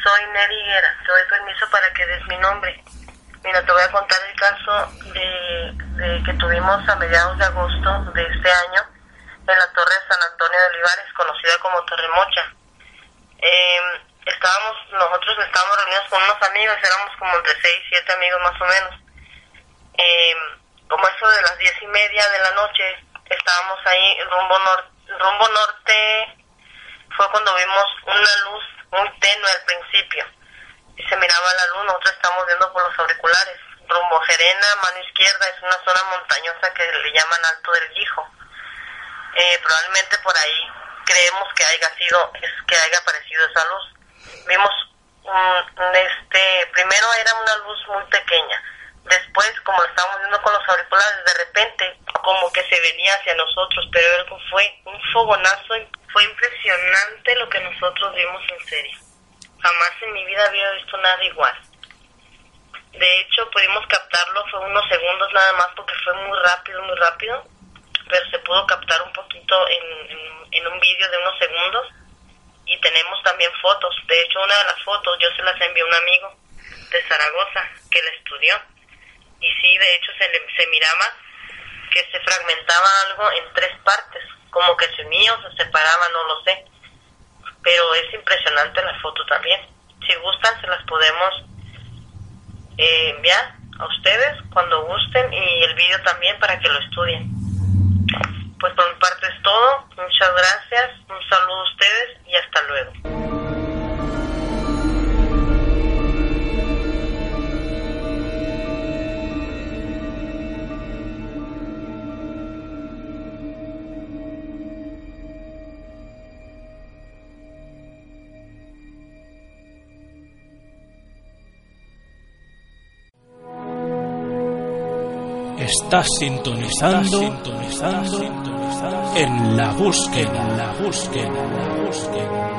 Soy Neri Higuera, te doy permiso para que des mi nombre. Mira, te voy a contar el caso de, que tuvimos a mediados de agosto de este año en la torre de San Antonio de Olivares, conocida como Torre Mocha. Eh, estábamos, nosotros estábamos reunidos con unos amigos, éramos como entre seis, siete amigos más o menos. Eh, como eso de las diez y media de la noche, estábamos ahí rumbo, nor- rumbo norte, fue cuando vimos una luz muy tenue al principio y se miraba la luz, nosotros estamos viendo por los auriculares, rumbo Jerena, mano izquierda, es una zona montañosa que le llaman Alto del Guijo. Eh, probablemente por ahí creemos que haya sido, es que haya aparecido esa luz. Vimos este, primero era una luz muy pequeña, después como lo estábamos viendo con los auriculares, de repente como que se venía hacia nosotros, pero fue un fogonazo, fue impresionante lo que nosotros vimos en serio. Jamás en mi vida había visto nada igual. De hecho, pudimos captarlo, fue unos segundos nada más porque fue muy rápido, muy rápido, pero se pudo captar un poquito en, un vídeo de unos segundos y tenemos también fotos. De hecho, una de las fotos yo se las envié a un amigo de Zaragoza que la estudió y sí, de hecho se, le, se miraba que se fragmentaba algo en tres partes, como que se unía o se separaba, no lo sé. Pero es impresionante la foto también. Si gustan, se las podemos eh, enviar a ustedes cuando gusten y el vídeo también para que lo estudien. Pues por mi parte es todo. Muchas gracias. Un saludo a ustedes y hasta luego. Estás sintonizando, sintonizando, en la búsqueda, en la búsqueda, en la búsqueda.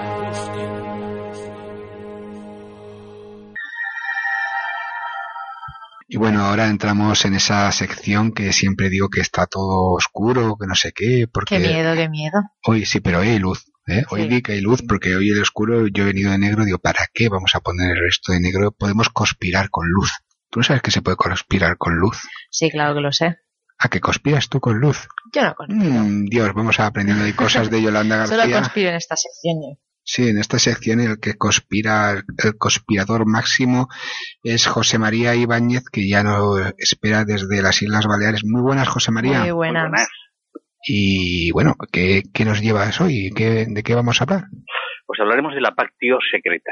Y bueno, ahora entramos en esa sección que siempre digo que está todo oscuro, que no sé qué, porque Qué miedo, qué miedo. hoy sí, pero hoy hay luz, ¿eh? Hoy Sí. vi que hay luz porque hoy el oscuro yo he venido de negro, digo, ¿para qué vamos a poner el resto de negro? Podemos conspirar con luz. ¿Tú no sabes que se puede conspirar con luz? Sí, claro que lo sé. ¿A qué conspiras tú con luz? Yo no conspiro. Mm, Dios, vamos aprendiendo de cosas de Yolanda Solo García. conspiro en esta sección yo. Sí, en esta sección el que conspira, el, el conspirador máximo es José María Ibáñez, que ya nos espera desde las Islas Baleares. Muy buenas, José María. Muy buenas. Y bueno, ¿qué, qué nos llevas hoy? ¿Qué, ¿De qué vamos a hablar? Pues hablaremos de la pactio secreta.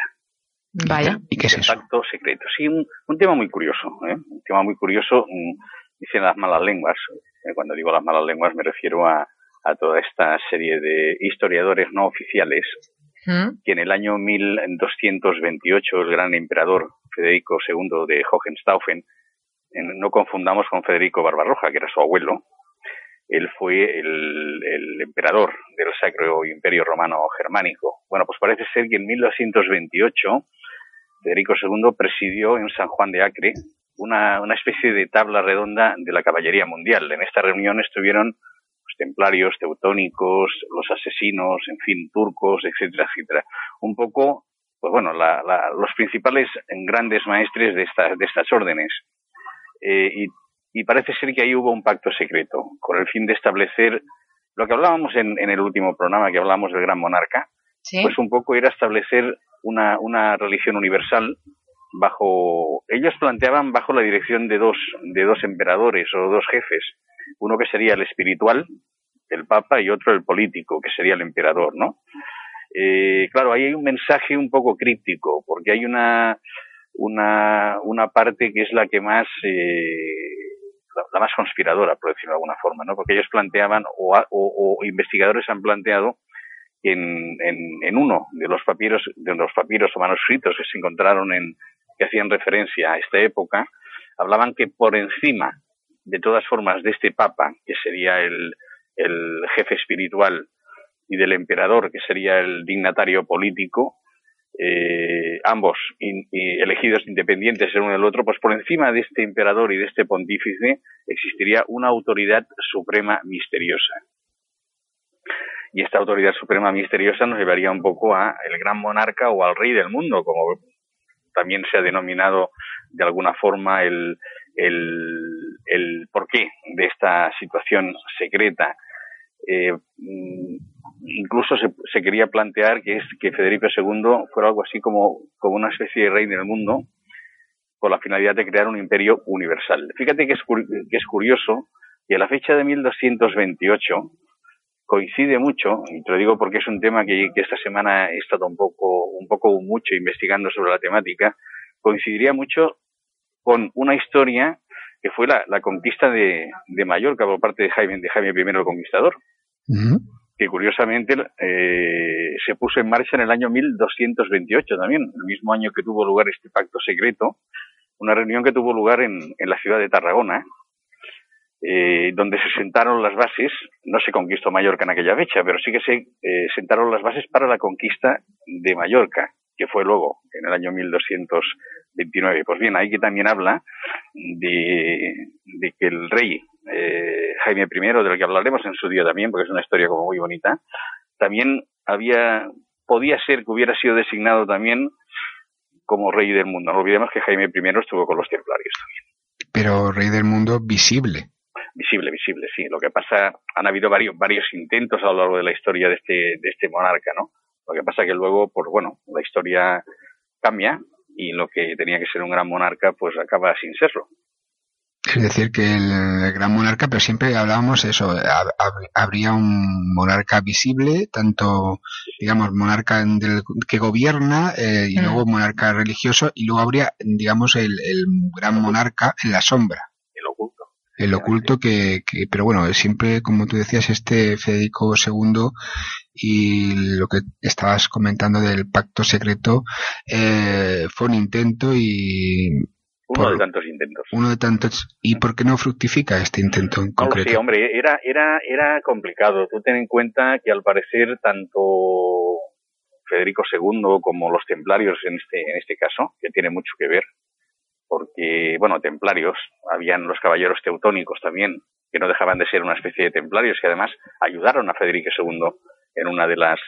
Vaya. ¿Y qué es eso? pacto secreto. Sí, un, un tema muy curioso. ¿eh? Un tema muy curioso. mm, Dicen las malas lenguas. eh, Cuando digo las malas lenguas me refiero a, a toda esta serie de historiadores no oficiales ¿Mm? que en el año 1228 el gran emperador Federico II de Hohenstaufen, en- no confundamos con Federico Barbarroja, que era su abuelo, él fue el, el emperador del Sacro Imperio Romano Germánico. Bueno, pues parece ser que en 1228 Federico II presidió en San Juan de Acre una, especie de tabla redonda de la caballería mundial. En esta reunión estuvieron los templarios, teutónicos, los asesinos, en fin, turcos, etcétera, etcétera. Un poco pues bueno, los principales grandes maestres de estas, de estas órdenes. Eh, y, parece ser que ahí hubo un pacto secreto con el fin de establecer lo que hablábamos en, el último programa, que hablábamos del gran monarca, pues un poco era establecer una, una religión universal bajo, ellos planteaban bajo la dirección de dos, de dos emperadores o dos jefes, uno que sería el espiritual, el papa, y otro el político, que sería el emperador, ¿no? Eh, claro, ahí hay un mensaje un poco críptico, porque hay una, una, una parte que es la que más, eh, la, más conspiradora, por decirlo de alguna forma, ¿no? Porque ellos planteaban, o, o, investigadores han planteado, en, en, uno de los papiros, de los papiros o manuscritos que se encontraron en, que hacían referencia a esta época, hablaban que por encima de todas formas de este papa, que sería el, el jefe espiritual y del emperador, que sería el dignatario político, eh, ambos elegidos independientes el uno del otro, pues por encima de este emperador y de este pontífice existiría una autoridad suprema misteriosa. Y esta autoridad suprema misteriosa nos llevaría un poco a el gran monarca o al rey del mundo, como también se ha denominado de alguna forma el, el, el porqué de esta situación secreta. Eh, incluso se, se, quería plantear que, es, que Federico II fuera algo así como, como una especie de rey del mundo con la finalidad de crear un imperio universal. Fíjate que es, que es curioso que a la fecha de 1228 coincide mucho, y te lo digo porque es un tema que, que, esta semana he estado un poco, un poco mucho investigando sobre la temática, coincidiría mucho con una historia que fue la, la conquista de, de, Mallorca por parte de Jaime, de Jaime I el Conquistador que curiosamente eh, se puso en marcha en el año 1228 también, el mismo año que tuvo lugar este pacto secreto, una reunión que tuvo lugar en, en la ciudad de Tarragona, eh, donde se sentaron las bases, no se conquistó Mallorca en aquella fecha, pero sí que se eh, sentaron las bases para la conquista de Mallorca, que fue luego, en el año 1229. Pues bien, ahí que también habla de, de que el rey eh, Jaime I, del que hablaremos en su día también, porque es una historia como muy bonita, también había, podía ser que hubiera sido designado también como rey del mundo. No olvidemos que Jaime I estuvo con los templarios también. Pero rey del mundo visible. Visible, visible, sí. Lo que pasa, han habido varios, varios intentos a lo largo de la historia de este, de este monarca, ¿no? Lo que pasa que luego, pues bueno, la historia cambia y lo que tenía que ser un gran monarca, pues acaba sin serlo. Es decir, que el gran monarca, pero siempre hablábamos eso, habría un monarca visible, tanto, digamos, monarca del, que gobierna eh, y mm. luego monarca religioso, y luego habría, digamos, el, el gran monarca en la sombra. El oculto. Que, que, pero bueno, siempre, como tú decías, este Federico II y lo que estabas comentando del pacto secreto eh, fue un intento y uno de tantos intentos. Uno de tantos. ¿Y por qué no fructifica este intento en concreto? sí, hombre, era, era, era complicado. Tú ten en cuenta que al parecer tanto Federico II como los templarios en este, en este caso, que tiene mucho que ver, porque, bueno, templarios, habían los caballeros teutónicos también, que no dejaban de ser una especie de templarios, que además ayudaron a Federico II en una de las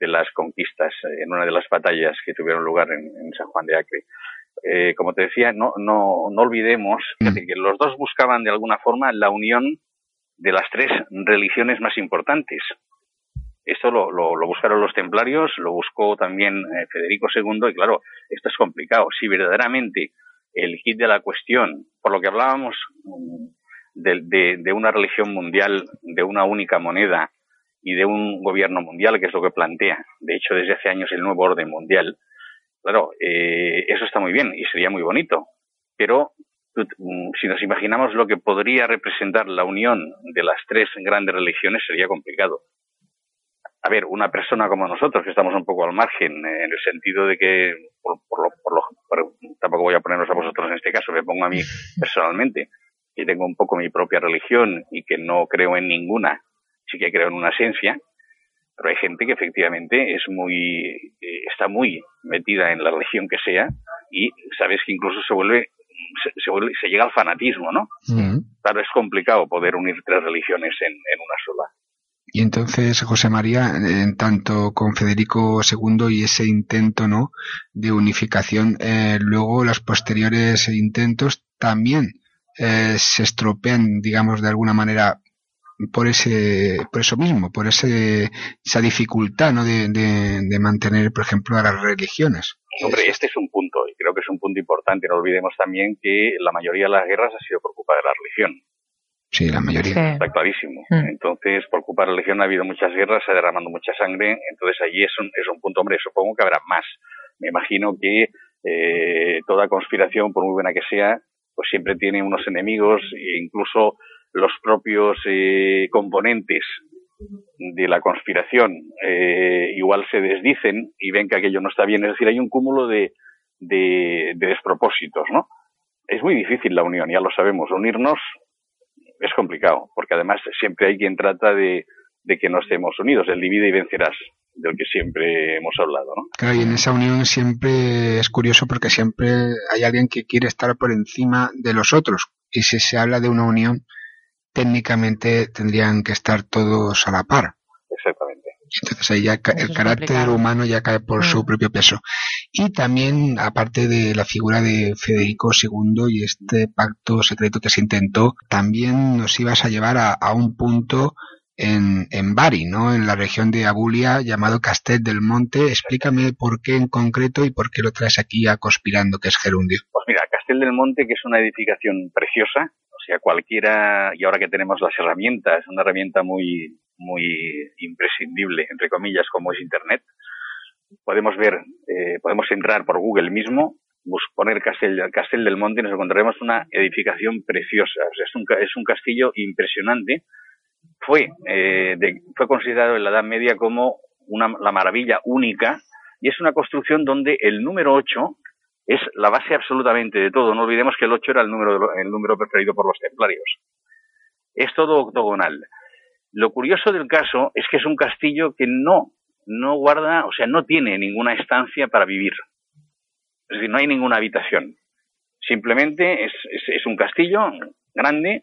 de las conquistas, en una de las batallas que tuvieron lugar en, en San Juan de Acre eh, como te decía, no, no, no olvidemos mm. que los dos buscaban de alguna forma la unión de las tres religiones más importantes. Esto lo, lo, lo buscaron los templarios, lo buscó también eh, Federico II, y claro, esto es complicado. Si verdaderamente el hit de la cuestión, por lo que hablábamos mm, de, de, de una religión mundial, de una única moneda y de un gobierno mundial, que es lo que plantea, de hecho, desde hace años el nuevo orden mundial, Claro, eh, eso está muy bien y sería muy bonito, pero mm, si nos imaginamos lo que podría representar la unión de las tres grandes religiones sería complicado. A ver, una persona como nosotros, que estamos un poco al margen, eh, en el sentido de que, por, lo, por lo, tampoco voy a ponernos a vosotros en este caso, me pongo a mí personalmente, que tengo un poco mi propia religión y que no creo en ninguna, sí que creo en una esencia, pero hay gente que efectivamente es muy, eh, está muy metida en la religión que sea y sabes que incluso se vuelve, se, vuelve, se llega al fanatismo, ¿no? Mm. Claro, es complicado poder unir tres religiones en, en una sola. Y entonces, José María, en tanto con Federico II y ese intento, ¿no? De unificación, eh, luego los posteriores intentos también eh, se estropean, digamos, de alguna manera por ese, por eso mismo, por ese, esa dificultad, ¿no? De, de, mantener, por ejemplo, a las religiones. Hombre, este es un punto, y creo que es un punto importante. No olvidemos también que la mayoría de las guerras ha sido por culpa de la religión. Sí, la mayoría. Está clarísimo. Mm. Entonces, por culpa de la religión ha habido muchas guerras, se ha derramado mucha sangre. Entonces, allí es un, es un punto, hombre, supongo que habrá más. Me imagino que eh, toda conspiración, por muy buena que sea, pues siempre tiene unos enemigos e incluso los propios eh, componentes de la conspiración eh, igual se desdicen y ven que aquello no está bien. Es decir, hay un cúmulo de, de, de despropósitos, ¿no? Es muy difícil la unión, ya lo sabemos. Unirnos es complicado, porque además siempre hay quien trata de, de que no estemos unidos, el divide y vencerás del que siempre hemos hablado, ¿no? Claro, y en esa unión siempre es curioso porque siempre hay alguien que quiere estar por encima de los otros. Y si se habla de una unión, técnicamente tendrían que estar todos a la par. Exactamente. Entonces ahí ya el carácter humano ya cae por su mm. propio peso. Y también, aparte de la figura de Federico II y este pacto secreto que se intentó, también nos ibas a llevar a, un punto en, en Bari, ¿no? En la región de Abulia, llamado Castel del Monte. Explícame por qué en concreto y por qué lo traes aquí a Conspirando, que es Gerundio. Pues mira, Castel del Monte, que es una edificación preciosa, o sea, cualquiera, y ahora que tenemos las herramientas, una herramienta muy, muy imprescindible, entre comillas, como es Internet, podemos ver, eh, podemos entrar por Google mismo, poner Castel, Castel del Monte y nos encontraremos una edificación preciosa. Es un, es un castillo impresionante fue, eh, fue considerado en la Edad Media como una, la maravilla única y es una construcción donde el número 8 es la base absolutamente de todo. No olvidemos que el 8 era el número, el número preferido por los templarios. Es todo octogonal. Lo curioso del caso es que es un castillo que no, no guarda, o sea, no tiene ninguna estancia para vivir. Es decir, no hay ninguna habitación. Simplemente es, es un castillo grande,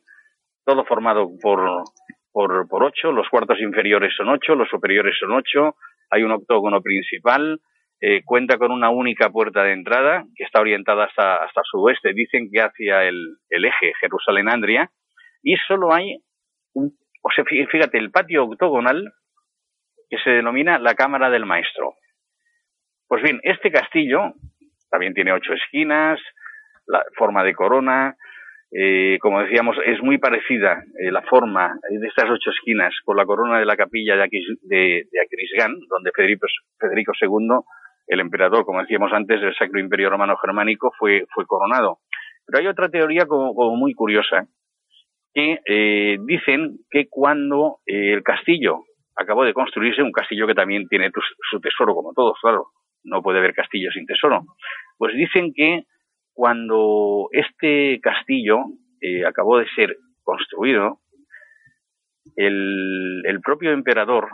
todo formado por, por, por ocho, los cuartos inferiores son ocho, los superiores son ocho, hay un octógono principal, eh, cuenta con una única puerta de entrada que está orientada hasta, hasta sudoeste, dicen que hacia el, el eje Jerusalén-Andria, y solo hay, un, o sea, fíjate, el patio octogonal que se denomina la Cámara del Maestro. Pues bien, este castillo también tiene ocho esquinas, la forma de corona, eh, como decíamos, es muy parecida eh, la forma de estas ocho esquinas con la corona de la capilla de, de, Aquisgrán, donde Federico, Federico II, el emperador, como decíamos antes, del Sacro Imperio Romano Germánico, fue, coronado. Pero hay otra teoría como, muy curiosa, que eh, dicen que cuando el castillo acabó de construirse, un castillo que también tiene su tesoro, como todos, claro, no puede haber castillo sin tesoro, pues dicen que cuando este castillo eh, acabó de ser construido, el, el, propio emperador,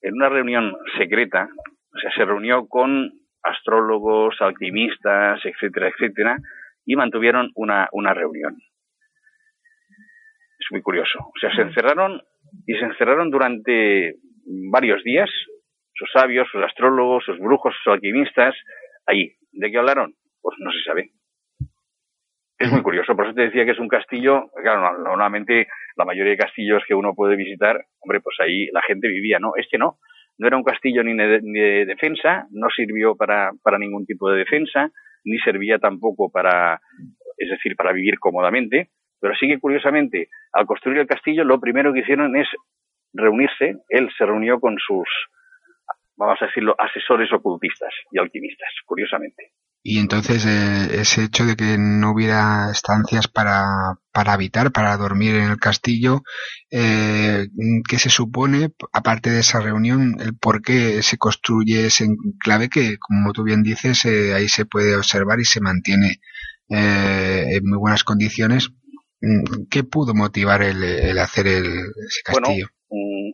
en una reunión secreta, o sea, se reunió con astrólogos, alquimistas, etcétera, etcétera, y mantuvieron una, una reunión. Es muy curioso. O sea, se encerraron y se encerraron durante varios días, sus sabios, sus astrólogos, sus brujos, sus alquimistas, ahí. ¿De qué hablaron? Pues no se sabe. Es muy curioso, por eso te decía que es un castillo, claro, normalmente la mayoría de castillos que uno puede visitar, hombre, pues ahí la gente vivía, ¿no? Este no, no era un castillo ni de, defensa, no sirvió para, para ningún tipo de defensa, ni servía tampoco para, es decir, para vivir cómodamente, pero sí que curiosamente, al construir el castillo, lo primero que hicieron es reunirse, él se reunió con sus, vamos a decirlo, asesores ocultistas y alquimistas, curiosamente. Y entonces eh, ese hecho de que no hubiera estancias para, para habitar, para dormir en el castillo, eh, ¿qué se supone, aparte de esa reunión, el por qué se construye ese enclave que, como tú bien dices, eh, ahí se puede observar y se mantiene eh, en muy buenas condiciones? Mm, ¿Qué pudo motivar el, el hacer el, ese castillo?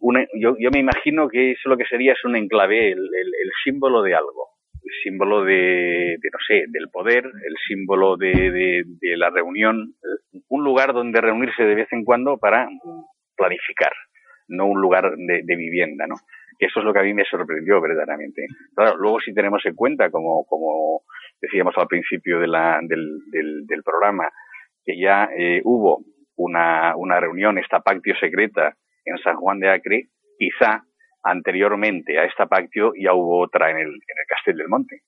Bueno, yo, yo, me imagino que eso lo que sería es un enclave, el, el símbolo de algo el símbolo de, no sé, del poder, el símbolo de, de, la reunión, un lugar donde reunirse de vez en cuando para planificar. no un lugar de, de vivienda, ¿no? Eso es lo que a mí me sorprendió verdaderamente. Claro, luego si tenemos en cuenta, como, como decíamos al principio de la, del, del, del programa, que ya eh, hubo una, una reunión, esta pactio secreta en San Juan de Acre, quizá anteriormente a esta pactio ya hubo otra en el, en el Castel del Monte.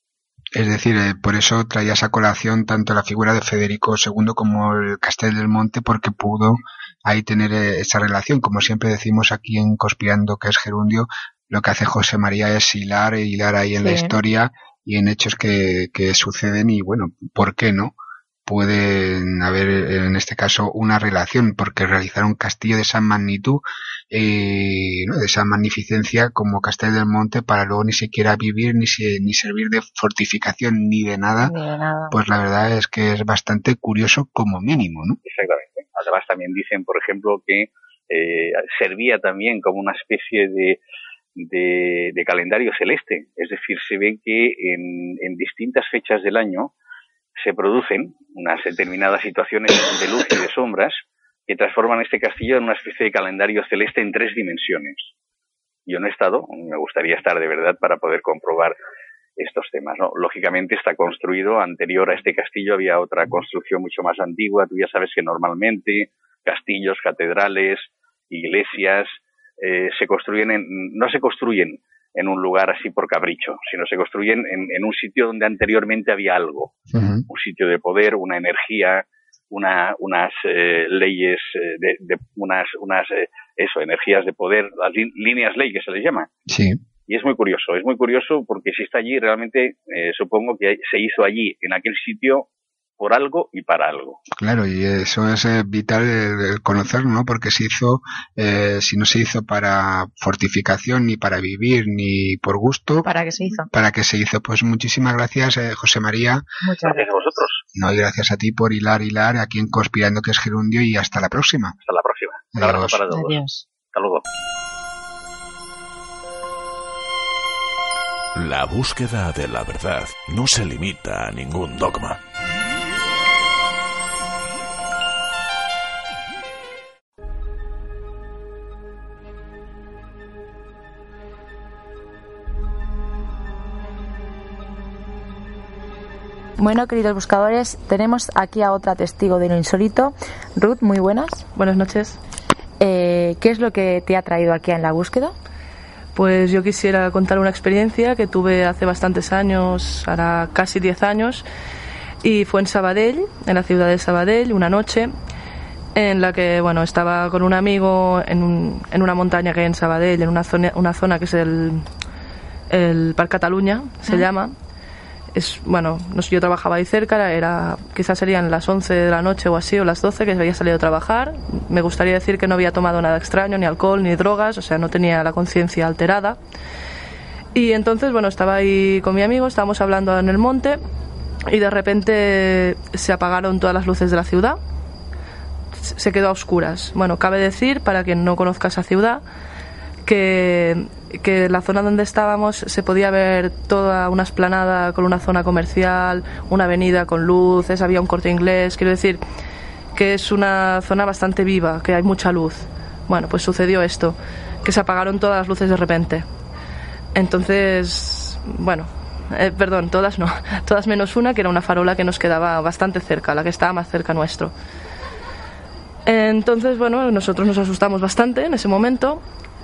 Es decir, eh, por eso traía esa colación tanto la figura de Federico II como el Castel del Monte, porque pudo ahí tener eh, esa relación. Como siempre decimos aquí en Conspirando, que es Gerundio, lo que hace José María es hilar e hilar ahí en la historia y en hechos que, que suceden y bueno, ¿por qué no? Pueden haber en este caso una relación porque realizar un castillo de esa magnitud, eh, ¿no? de esa magnificencia como Castel del Monte para luego ni siquiera vivir ni, se- ni servir de fortificación ni de nada, Ni de nada. pues la verdad es que es bastante curioso como mínimo, ¿no? Exactamente. Además también dicen, por ejemplo, que eh, servía también como una especie de, de, de calendario celeste. Es decir, se ve que en, en distintas fechas del año se producen unas determinadas situaciones de luz y de sombras que transforman este castillo en una especie de calendario celeste en tres dimensiones. Yo no he estado, me gustaría estar de verdad para poder comprobar estos temas. ¿no? Lógicamente está construido anterior a este castillo, había otra construcción mucho más antigua. Tú ya sabes que normalmente castillos, catedrales, iglesias, eh, se construyen en, no se construyen en un lugar así por capricho, sino se construyen en, en un sitio donde anteriormente había algo, un sitio de poder, una energía, una, unas eh, leyes, eh, de, de unas, unas eh, eso, energías de poder, las lí- líneas ley que se les llama. Sí. Y es muy curioso, es muy curioso porque si está allí, realmente eh, supongo que se hizo allí, en aquel sitio, por algo y para algo. Claro, y eso es eh, vital el, el conocerlo, ¿no? Porque se hizo, eh, si no se hizo para fortificación, ni para vivir, ni por gusto, ¿Para qué se hizo? ¿para qué se hizo? Pues muchísimas gracias, eh, José María. Muchas gracias. a vosotros. No, y gracias a ti por hilar, hilar aquí en Conspirando, que es Gerundio, y hasta la próxima. Hasta la próxima. Un abrazo Adiós. para todos. Adiós. Hasta luego. La búsqueda de la verdad no se limita a ningún dogma. Bueno, queridos buscadores, tenemos aquí a otra testigo de lo insólito. Ruth, muy buenas. Buenas noches. Eh, ¿Qué es lo que te ha traído aquí en la búsqueda? Pues yo quisiera contar una experiencia que tuve hace bastantes años, ahora casi 10 años, y fue en Sabadell, en la ciudad de Sabadell, una noche en la que bueno estaba con un amigo en, un- en una montaña que hay en Sabadell, en una zona, una zona que es el, el Parc Cataluña, se Ah. llama. Es, bueno, yo trabajaba ahí cerca, era, quizás serían las 11 de la noche o así, o las 12, que había salido a trabajar. Me gustaría decir que no había tomado nada extraño, ni alcohol, ni drogas, o sea, no tenía la conciencia alterada. Y entonces, bueno, estaba ahí con mi amigo, estábamos hablando en el monte, y de repente se apagaron todas las luces de la ciudad. Se quedó a oscuras. Bueno, cabe decir, para quien no conozca esa ciudad, que, la zona donde estábamos se podía ver toda una esplanada con una zona comercial, una avenida con luces, había un corte inglés, quiero decir que es una zona bastante viva, que hay mucha luz. Bueno, pues sucedió esto, que se apagaron todas las luces de repente. Entonces, bueno, eh, perdón, todas no, todas menos una, que era una farola que nos quedaba bastante cerca, la que estaba más cerca nuestro. Entonces, bueno, nosotros nos asustamos bastante en ese momento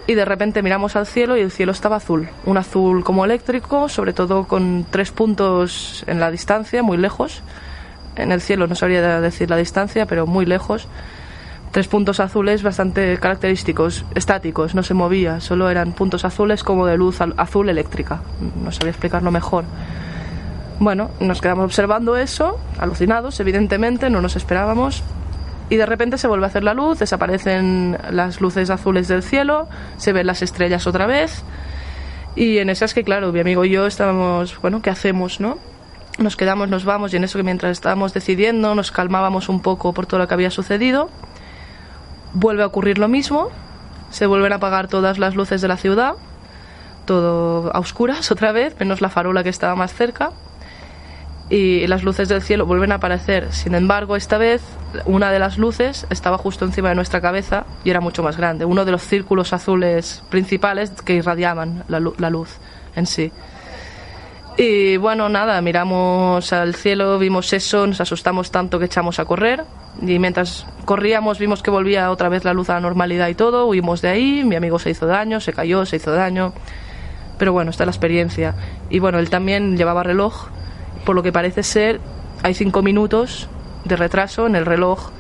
y de repente miramos al cielo y el cielo estaba azul, un azul como eléctrico, sobre todo con tres puntos en la distancia, muy lejos. En el cielo no sabría decir la distancia, pero muy lejos. Tres puntos azules bastante característicos, estáticos, no se movía, solo eran puntos azules como de luz azul eléctrica. No sabía explicarlo mejor. Bueno, nos quedamos observando eso, alucinados, evidentemente, no nos esperábamos. Y de repente se vuelve a hacer la luz, desaparecen las luces azules del cielo, se ven las estrellas otra vez. Y en esas que, claro, mi amigo y yo estábamos, bueno, ¿qué hacemos, no? Nos quedamos, nos vamos, y en eso que mientras estábamos decidiendo, nos calmábamos un poco por todo lo que había sucedido. Vuelve a ocurrir lo mismo, se vuelven a apagar todas las luces de la ciudad, todo a oscuras otra vez, menos la farola que estaba más cerca. Y las luces del cielo vuelven a aparecer. Sin embargo, esta vez una de las luces estaba justo encima de nuestra cabeza y era mucho más grande, uno de los círculos azules principales que irradiaban la, luz en sí. Y bueno, nada, miramos al cielo, vimos eso, nos asustamos tanto que echamos a correr. Y mientras corríamos vimos que volvía otra vez la luz a la normalidad y todo, huimos de ahí, mi amigo se hizo daño, se cayó, se hizo daño. Pero bueno, está la experiencia. Y bueno, él también llevaba reloj, por lo que parece ser, hay cinco minutos de retraso en el reloj,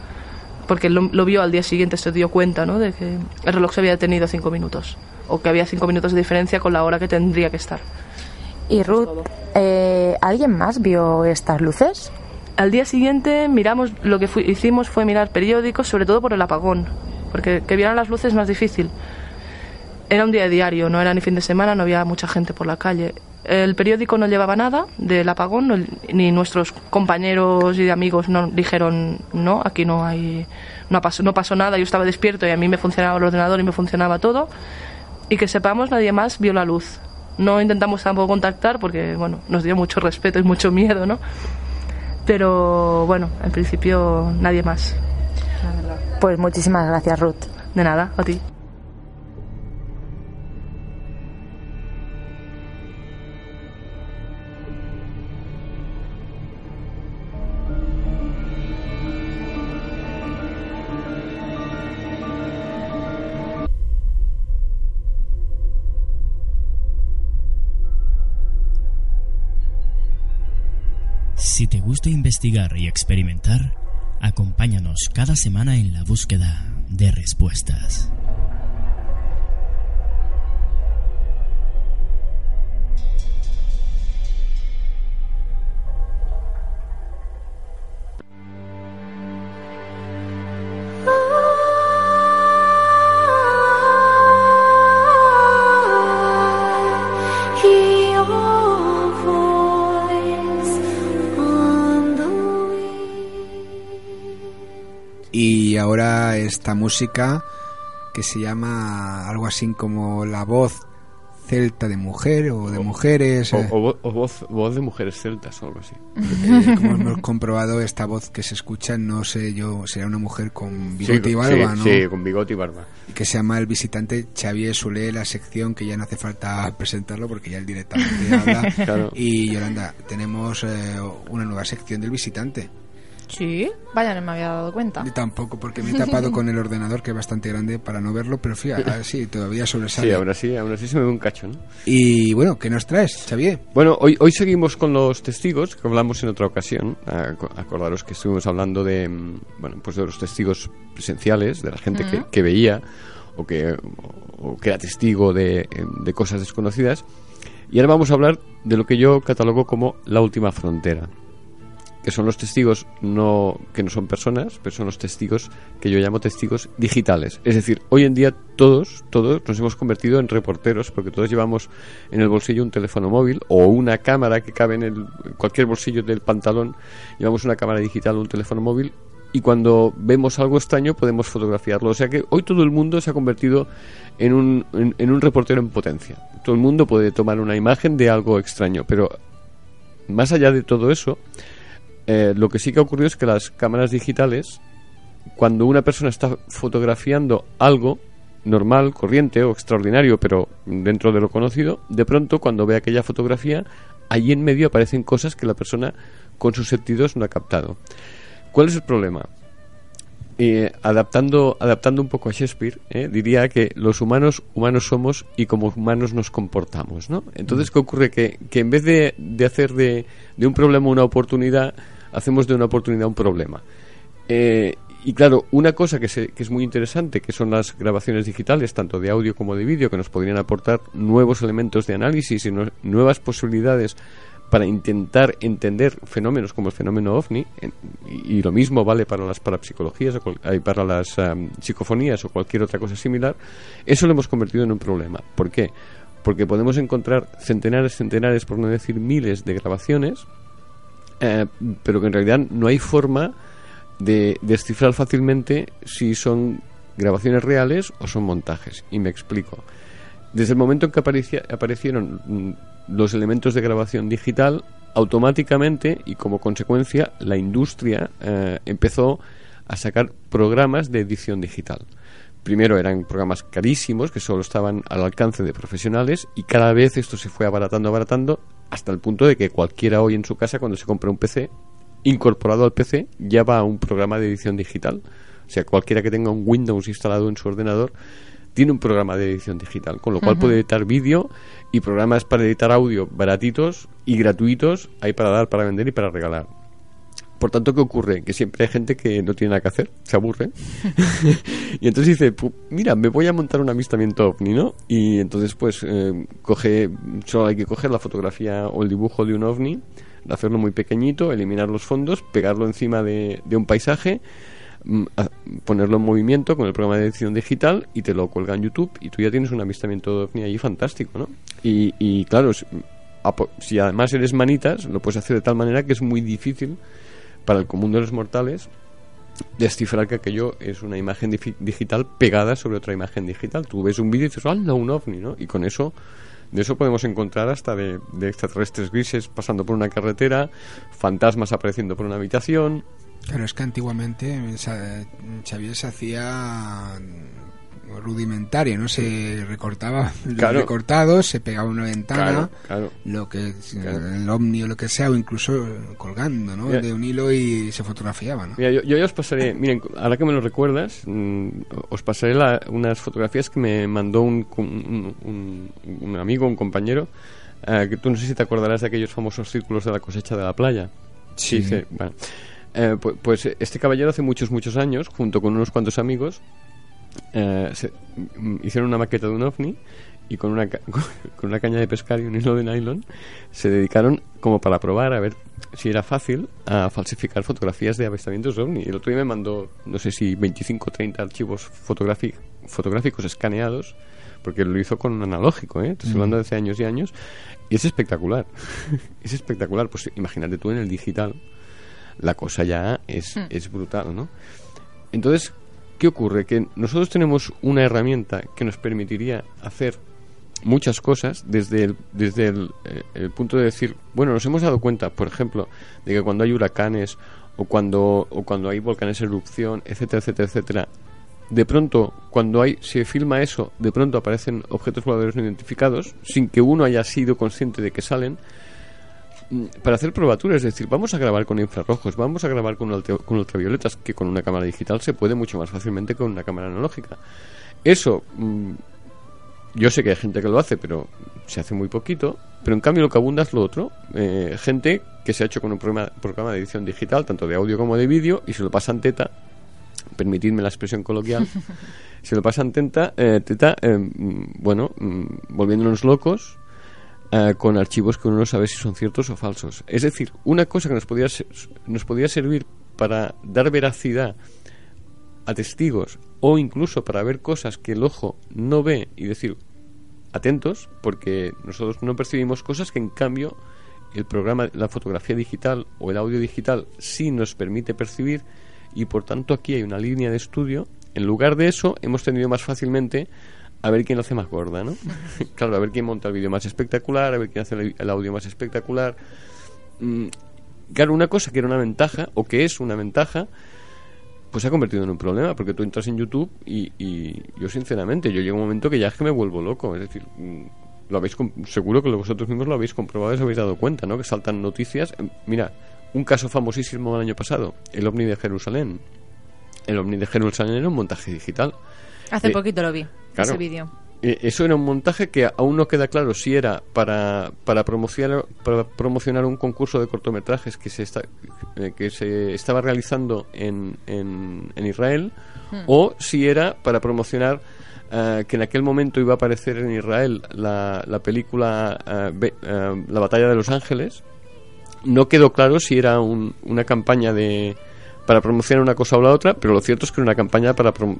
porque lo, lo vio al día siguiente, se dio cuenta, ¿no? De que el reloj se había detenido cinco minutos, o que había cinco minutos de diferencia con la hora que tendría que estar. Y Ruth, eh, ¿alguien más vio estas luces? Al día siguiente miramos, lo que hicimos fue mirar periódicos, sobre todo por el apagón, porque que vieran las luces es más difícil. Era un día diario, no era ni fin de semana, no había mucha gente por la calle. El periódico no llevaba nada del apagón, no- ni nuestros compañeros y amigos no dijeron no, aquí no hay, no pasó, no pasó nada. Yo estaba despierto y a mí me funcionaba el ordenador y me funcionaba todo. Y que sepamos, nadie más vio la luz. No intentamos tampoco contactar porque, bueno, nos dio mucho respeto y mucho miedo, ¿no? Pero bueno, en principio nadie más. Pues muchísimas gracias, Ruth. De nada, a ti. Investigar y experimentar, acompáñanos cada semana en la búsqueda de respuestas. Esta música que se llama algo así como la voz celta de mujer o de mujeres. O, eh. o o voz, voz de mujeres celtas o algo así. Eh, como hemos comprobado, esta voz que se escucha, no sé yo, será una mujer con bigote Sí, y barba, sí, ¿no? sí, con bigote y barba. Que se llama El Visitante Xavier Solé, la sección que ya no hace falta presentarlo porque ya él directamente habla. Claro. Y Yolanda, tenemos eh, una nueva sección del visitante. Sí, vaya, no me había dado cuenta. Yo tampoco, porque me he tapado con el ordenador que es bastante grande para no verlo, pero fíjate, ah, sí, todavía sobresale. Sí, aún así, aún así se me ve un cacho, ¿no? Y bueno, ¿qué nos traes, Xavier? Bueno, hoy, hoy seguimos con los testigos que hablamos en otra ocasión. Ac- Acordaros que estuvimos hablando de, mm, bueno, pues de los testigos presenciales, de la gente que, Ujú. que veía o que, o que era testigo de, de cosas desconocidas. Y ahora vamos a hablar de lo que yo catalogo como la última frontera que son los testigos no que no son personas, pero son los testigos que yo llamo testigos digitales. Es decir, hoy en día todos, todos nos hemos convertido en reporteros porque todos llevamos en el bolsillo un teléfono móvil o una cámara que cabe en, el, cualquier bolsillo del pantalón. Llevamos una cámara digital o un teléfono móvil y cuando vemos algo extraño podemos fotografiarlo. O sea que hoy todo el mundo se ha convertido en un, en, en un reportero en potencia. Todo el mundo puede tomar una imagen de algo extraño, pero más allá de todo eso, eh, lo que sí que ha ocurrido es que las cámaras digitales, cuando una persona está fotografiando algo normal, corriente o extraordinario, pero dentro de lo conocido, de pronto cuando ve aquella fotografía, allí en medio aparecen cosas que la persona con sus sentidos no ha captado. ¿Cuál es el problema? Eh, adaptando, adaptando un poco a Shakespeare, eh, diría que los humanos humanos somos y como humanos nos comportamos, ¿no? Entonces, ¿qué ocurre? Que, que en vez de, de hacer de, de un problema una oportunidad, hacemos de una oportunidad un problema. Eh, y claro, una cosa que, se- que es muy interesante, que son las grabaciones digitales, tanto de audio como de vídeo, que nos podrían aportar nuevos elementos de análisis y nue- nuevas posibilidades para intentar entender fenómenos como el fenómeno ovni, y, lo mismo vale para las parapsicologías, o ay, para las am, psicofonías o cualquier otra cosa similar, eso lo hemos convertido en un problema. ¿Por qué? Porque podemos encontrar centenares, centenares, por no decir miles de grabaciones, eh, pero que en realidad no hay forma de descifrar fácilmente si son grabaciones reales o son montajes. Y me explico. Desde el momento en que aparecieron mm, los elementos de grabación digital, automáticamente y como consecuencia la industria eh, empezó a sacar programas de edición digital. Primero eran programas carísimos que solo estaban al alcance de profesionales y cada vez esto se fue abaratando, abaratando hasta el punto de que cualquiera hoy en su casa cuando se compra un PC, incorporado al PC, ya va a un programa de edición digital. O sea, cualquiera que tenga un Windows instalado en su ordenador tiene un programa de edición digital, con lo cual puede editar vídeo y programas para editar audio baratitos y gratuitos hay para dar, para vender y para regalar. Por tanto, ¿qué ocurre? Que siempre hay gente que no tiene nada que hacer, se aburre. y entonces dice, "Pu- mira, me voy a montar un avistamiento ovni, ¿no? Y entonces, pues, eh, coge, solo hay que coger la fotografía o el dibujo de un ovni, hacerlo muy pequeñito, eliminar los fondos, pegarlo encima de, de un paisaje, mm, ponerlo en movimiento con el programa de edición digital y te lo cuelga en YouTube y tú ya tienes un avistamiento ovni ahí fantástico, ¿no? Y, y claro, si además eres manitas, lo puedes hacer de tal manera que es muy difícil para el común de los mortales descifrar que aquello es una imagen digital pegada sobre otra imagen digital. Tú ves un vídeo y dices, ¡hala, un ovni! ¿no? Y con eso, de eso podemos encontrar hasta de, de extraterrestres grises pasando por una carretera, fantasmas apareciendo por una habitación. Claro, es que antiguamente sa- Xavier se hacía rudimentario, ¿no? Se recortaba los Claro. recortados, se pegaba una ventana, Claro, claro. lo que el ovni o lo que sea, o incluso colgando, ¿no? Mira. De un hilo y se fotografiaba, ¿no? Mira, yo, yo ya os pasaré, miren, ahora que me lo recuerdas, mm, os pasaré la- unas fotografías que me mandó un, un, un- un amigo, un compañero, eh, que tú no sé si te acordarás de aquellos famosos círculos de la cosecha de la playa. Sí. bueno, eh, pu- pues, este caballero hace muchos, muchos años, junto con unos cuantos amigos, eh, se- mm, hicieron una maqueta de un ovni y con una, con una caña de pescar y un hilo de nylon se dedicaron como para probar a ver si era fácil a falsificar fotografías de avistamientos ovni. El otro día me mandó, no sé si 25 o 30 archivos fotográficos escaneados, porque lo hizo con un analógico, ¿eh? Te estoy Mm. hablando de hace años y años, y es espectacular. es espectacular. Pues imagínate tú en el digital, la cosa ya es, Hmm. es brutal, ¿no? Entonces, ¿qué ocurre? Que nosotros tenemos una herramienta que nos permitiría hacer muchas cosas desde el, desde el, eh, el punto de decir, bueno, nos hemos dado cuenta, por ejemplo, de que cuando hay huracanes o cuando, o cuando hay volcanes en erupción, etcétera, etcétera, etcétera, de pronto, cuando hay, se filma eso, de pronto aparecen objetos voladores no identificados, sin que uno haya sido consciente de que salen, para hacer probaturas, es decir, vamos a grabar con infrarrojos, vamos a grabar con, ultra- con ultravioletas, que con una cámara digital se puede mucho más fácilmente que con una cámara analógica. Eso, mm, yo sé que hay gente que lo hace, pero se hace muy poquito. Pero en cambio lo que abunda es lo otro. Eh, gente que se ha hecho con un programa, programa de edición digital, tanto de audio como de vídeo, y se lo pasan teta, permitidme la expresión coloquial, se lo pasan teta, eh, teta eh, mm, bueno, mm, volviéndonos locos, eh, con archivos que uno no sabe si son ciertos o falsos. Es decir, una cosa que nos podía, ser- nos servir para dar veracidad a testigos o incluso para ver cosas que el ojo no ve y decir atentos porque nosotros no percibimos cosas que en cambio el programa la fotografía digital o el audio digital sí nos permite percibir y por tanto aquí hay una línea de estudio en lugar de eso hemos tenido más fácilmente a ver quién lo hace más gorda ¿no? claro a ver quién monta el vídeo más espectacular a ver quién hace el audio más espectacular Mm, claro una cosa que era una ventaja o que es una ventaja pues se ha convertido en un problema, porque tú entras en YouTube y, y yo sinceramente, yo llego a un momento que ya es que me vuelvo loco, es decir, mm, lo habéis seguro que vosotros mismos lo habéis comprobado y os habéis dado cuenta, ¿no? Que saltan noticias. Eh, Mira, un caso famosísimo del año pasado, el ovni de Jerusalén. El ovni de Jerusalén era un montaje digital. Hace Eh, poquito lo vi, claro. ese vídeo. Eh, Eso era un montaje que aún no queda claro si era para, para, promocionar, para promocionar un concurso de cortometrajes que se, está, eh, que se estaba realizando en, en, en Israel Hmm. o si era para promocionar eh, que en aquel momento iba a aparecer en Israel la, la película eh, Be- La batalla de los ángeles. No quedó claro si era un- una campaña de para promocionar una cosa o la otra, pero lo cierto es que era una campaña para prom-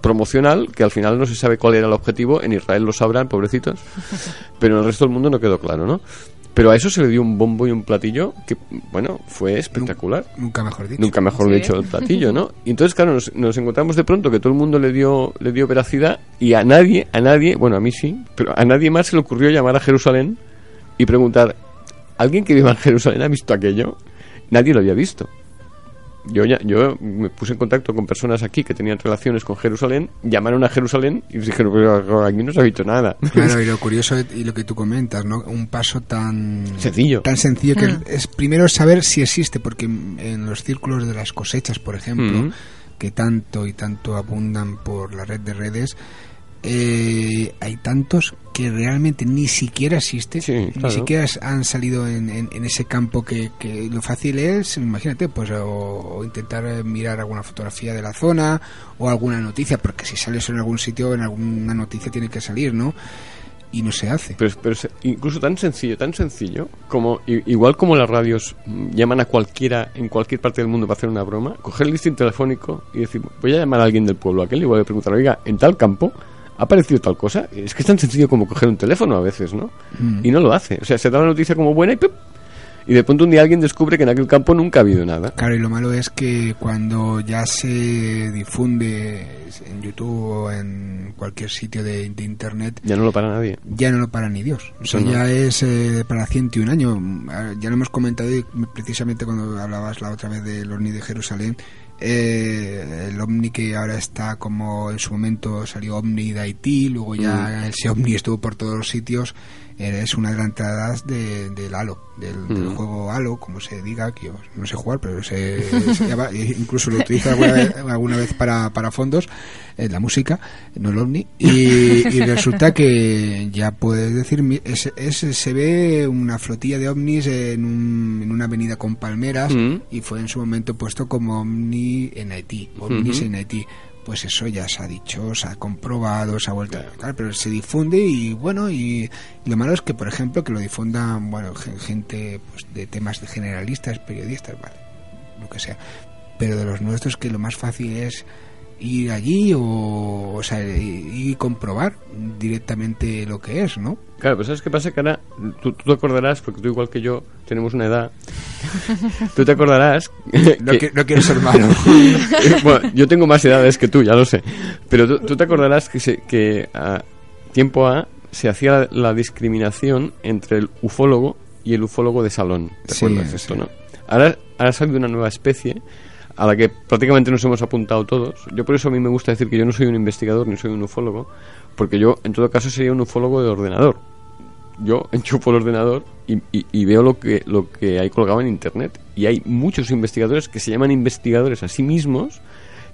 promocional que al final no se sabe cuál era el objetivo. En Israel lo sabrán, pobrecitos, pero en el resto del mundo no quedó claro, ¿no? Pero a eso se le dio un bombo y un platillo que, bueno, fue espectacular. Nunca mejor dicho. Nunca mejor Sí. dicho el platillo, ¿no? Y entonces, claro, nos, nos encontramos de pronto que todo el mundo le dio, le dio veracidad y a nadie, a nadie, bueno, a mí sí, pero a nadie más se le ocurrió llamar a Jerusalén y preguntar, ¿alguien que viva en Jerusalén ha visto aquello? Nadie lo había visto. Yo, ya, yo me puse en contacto con personas aquí que tenían relaciones con Jerusalén, llamaron a Jerusalén y dijeron, pero aquí no se ha visto nada. Claro, y lo curioso y lo que tú comentas, ¿no? Un paso tan Sencillo. tan sencillo que Mm. es primero saber si existe, porque en los círculos de las cosechas, por ejemplo, Mm. que tanto y tanto abundan por la red de redes, eh, hay tantos que realmente ni siquiera existen, ni claro. siquiera han salido en, en- en ese campo que, que lo fácil es, imagínate, pues o, o intentar eh, mirar alguna fotografía de la zona o alguna noticia, porque si sales en algún sitio, en alguna noticia tiene que salir, ¿no? Y no se hace. Pero, pero incluso tan sencillo, tan sencillo, como igual como las radios mm, llaman a cualquiera en cualquier parte del mundo para hacer una broma, coger el listín telefónico y decir, voy a llamar a alguien del pueblo, aquel igual le preguntar, oiga, en tal campo ha aparecido tal cosa. Es que es tan sencillo como coger un teléfono a veces, ¿no? Mm. Y no lo hace. O sea, se da la noticia como buena y ¡pip! Y de pronto un día alguien descubre que en aquel campo nunca ha habido nada. Claro, y lo malo es que cuando ya se difunde en YouTube o en cualquier sitio de, de Internet, Ya no lo para nadie. ya no lo para ni Dios. O sea, no. ya es eh, para 101 años. Ah, Ya lo hemos comentado y precisamente cuando hablabas la otra vez del OVNI de Jerusalén. Eh, el OVNI que ahora está como en su momento salió OVNI de Haití, luego ya Mm. ese OVNI estuvo por todos los sitios. Es una de las entradas de, del Halo, del, del Mm. juego Halo, como se diga, que yo no sé jugar, pero se, se llama, incluso lo utilizo alguna vez, alguna vez para, para fondos, eh, la música, no el ovni, y, y resulta que ya puedes decir, es, es- se ve una flotilla de ovnis en, un- en una avenida con palmeras Mm. y fue en su momento puesto como ovni en Haití, ovnis en Haití. Pues eso ya se ha dicho, se ha comprobado, se ha vuelto a pero se difunde y bueno, y, lo malo es que, por ejemplo, que lo difundan, bueno, gen- gente pues, de temas de generalistas, periodistas, vale, lo que sea. Pero de los nuestros que lo más fácil es ir allí o, o sea, y, y comprobar directamente lo que es, ¿no? Claro, pero ¿sabes qué pasa? Que ahora tú, tú te acordarás, porque tú igual que yo tenemos una edad, tú te acordarás... No qui- no quiero ser malo. bueno, yo tengo más edades que tú, ya lo sé. Pero tú, tú te acordarás que, se- que a tiempo A se hacía la, la discriminación entre el ufólogo y el ufólogo de salón. ¿Te Sí, acuerdas de esto, no? Ahora, ahora ha salido una nueva especie a la que prácticamente nos hemos apuntado todos. Yo por eso a mí me gusta decir que yo no soy un investigador ni soy un ufólogo, porque yo en todo caso sería un ufólogo de ordenador. Yo enchufo el ordenador y, y- y veo lo que, lo que hay colgado en internet. Y hay muchos investigadores que se llaman investigadores a sí mismos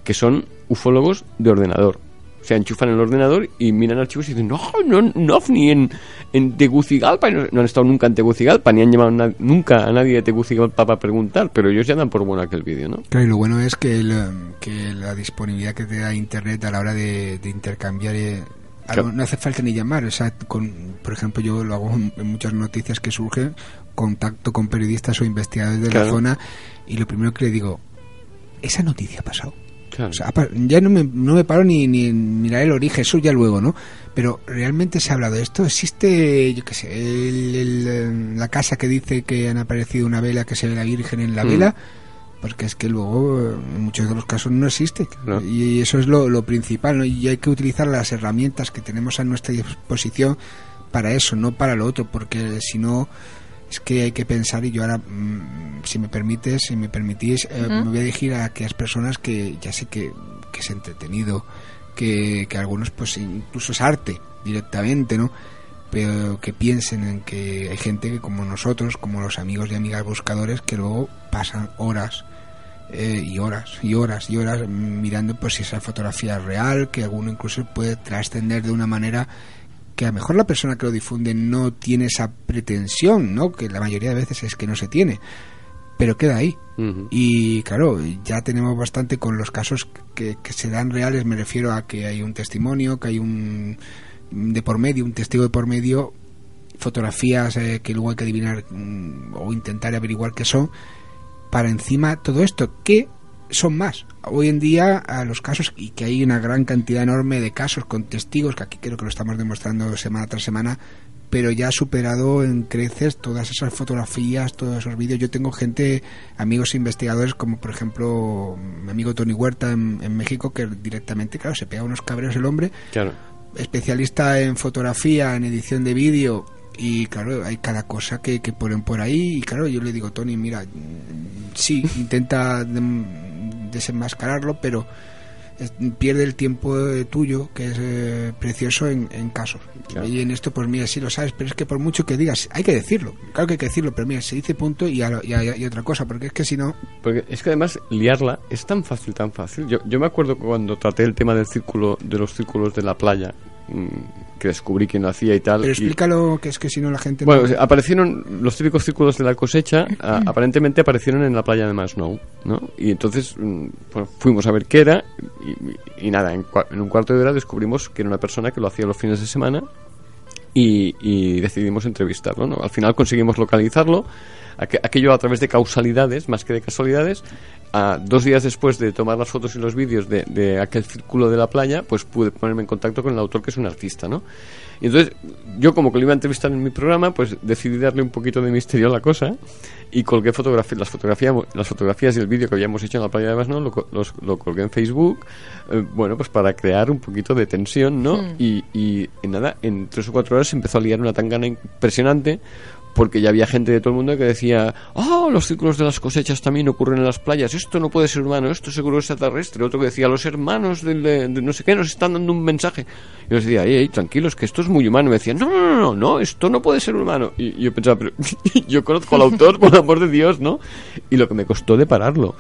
que son ufólogos de ordenador. Se enchufan el ordenador y miran archivos y dicen, no, no, no, ni en, en Tegucigalpa. No, no han estado nunca en Tegucigalpa, ni han llamado nunca a nadie de Tegucigalpa para preguntar, pero ellos ya dan por bueno aquel vídeo, ¿no? Claro, y lo bueno es que, el, que la disponibilidad que te da Internet a la hora de, de intercambiar, eh, Claro. no hace falta ni llamar. O sea, con, por ejemplo, yo lo hago en en muchas noticias que surgen, contacto con periodistas o investigadores de Claro. la zona, y lo primero que le digo, esa noticia ha pasado. Claro. O sea, ha pa- ya no me, no me paro ni, ni en mirar el origen, eso ya luego, ¿no? Pero realmente se ha hablado de esto. Existe, yo qué sé, el- el, eh, la casa que dice que han aparecido una vela, que se ve la Virgen en la Mm. vela, porque es que luego en muchos de los casos no existe. No. Y eso es lo, lo principal, ¿no? Y hay que utilizar las herramientas que tenemos a nuestra disposición para eso, no para lo otro, porque si no es que hay que pensar y yo ahora, mm, si me permites, si me permitís, eh, me voy a dirigir a aquellas personas que ya sé que, que es entretenido, que, que algunos pues incluso es arte directamente, ¿no? Pero que piensen en que hay gente que como nosotros, como los amigos y amigas buscadores, que luego pasan horas eh, y horas y horas y horas mirando pues si esa fotografía es real, que alguno incluso puede trascender de una manera que a lo mejor la persona que lo difunde no tiene esa pretensión, ¿no? Que la mayoría de veces es que no se tiene, pero queda ahí. Y claro, ya tenemos bastante con los casos que, que se dan reales, me refiero a que hay un testimonio, que hay un de por medio, un testigo de por medio, fotografías eh, que luego hay que adivinar mm, o intentar averiguar qué son, para encima todo esto, que son más. Hoy en día a los casos, y que hay una gran cantidad enorme de casos con testigos, que aquí creo que lo estamos demostrando semana tras semana, pero ya ha superado en creces todas esas fotografías, todos esos vídeos. Yo tengo gente, amigos investigadores, como por ejemplo mi amigo Tony Huerta en, en México, que directamente, claro, se pega unos cabreos el hombre, Claro. especialista en fotografía, en edición de vídeo, y claro, hay cada cosa que, que ponen por ahí y claro, yo le digo, Tony, mira, sí, intenta desenmascararlo, pero es- pierde el tiempo eh, tuyo, que es eh, precioso en, en casos. Y en esto, pues mira, sí lo sabes, pero es que por mucho que digas, hay que decirlo, claro que hay que decirlo, pero mira, se dice punto y, a y, a- y otra cosa, porque es que si no... Porque es que además liarla es tan fácil, tan fácil. Yo, yo me acuerdo cuando traté el tema del círculo, de los círculos de la playa, que descubrí quién lo hacía y tal. Pero y- explícalo, que es que si no la gente... Bueno, no- sea, aparecieron los típicos círculos de la cosecha, a- aparentemente aparecieron en la playa de Masnou, ¿no? Y entonces mm, fuimos a ver qué era y, y nada, en, en un cuarto de hora descubrimos que era una persona que lo hacía los fines de semana y, y decidimos entrevistarlo, ¿no? Al final conseguimos localizarlo, aqu- aquello a través de causalidades, más que de casualidades. Dos días después de tomar las fotos y los vídeos de, de aquel círculo de la playa, pues pude ponerme en contacto con el autor, que es un artista, ¿no? Y entonces, yo como que lo iba a entrevistar en mi programa, pues decidí darle un poquito de misterio a la cosa y colgué las, fotografías, las fotografías y el vídeo que habíamos hecho en la playa de Masno, lo, co- los- lo colgué en Facebook, eh, bueno, pues para crear un poquito de tensión, ¿no? Hmm. Y, y en nada, en tres o cuatro horas se empezó a liar una tangana impresionante porque ya había gente de todo el mundo que decía, oh, los círculos de las cosechas también ocurren en las playas, esto no puede ser humano, esto seguro es extraterrestre. Otro que decía, los hermanos del- de, no sé qué nos están dando un mensaje. Y yo decía, ey, ey, tranquilos, que esto es muy humano. Y me decían, no, no, no, no, no, esto no puede ser humano. Y yo pensaba, pero yo conozco al autor, por amor de Dios, ¿no? Y lo que me costó de pararlo.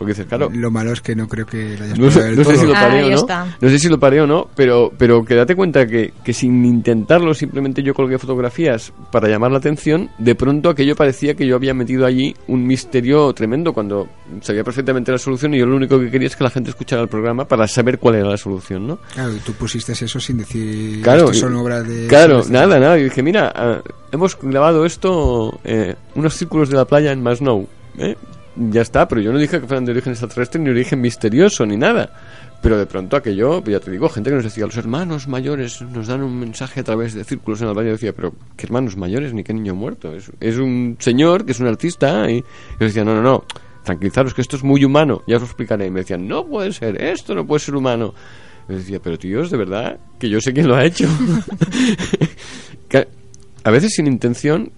Porque dices, claro, Lo malo es que no creo que lo hayas no sé, del no sé si lo Ahí o no. está. No sé si lo paré o no, pero, pero que date cuenta que, que sin intentarlo, simplemente yo colgué fotografías para llamar la atención, de pronto aquello parecía que yo había metido allí un misterio tremendo cuando sabía perfectamente la solución y yo lo único que quería es que la gente escuchara el programa para saber cuál era la solución, ¿no? Claro, y tú pusiste eso sin decir Claro, esto son obras de... Claro, nada, nada. Y dije, mira, ah, hemos grabado esto, eh, unos círculos de la playa en Masnou. ¿eh? Ya está, pero yo no dije que fueran de origen extraterrestre, ni origen misterioso, ni nada. Pero de pronto aquello, ya te digo, gente que nos decía, los hermanos mayores nos dan un mensaje a través de círculos en la. Yo decía, pero ¿qué hermanos mayores ni qué niño muerto? Es, es un señor que es un artista. Y yo decía, no, no, no, tranquilizaros que esto es muy humano, ya os lo explicaré. Y me decían, no puede ser, esto no puede ser humano. Decía, pero tíos, de verdad, que yo sé quién lo ha hecho. A veces sin intención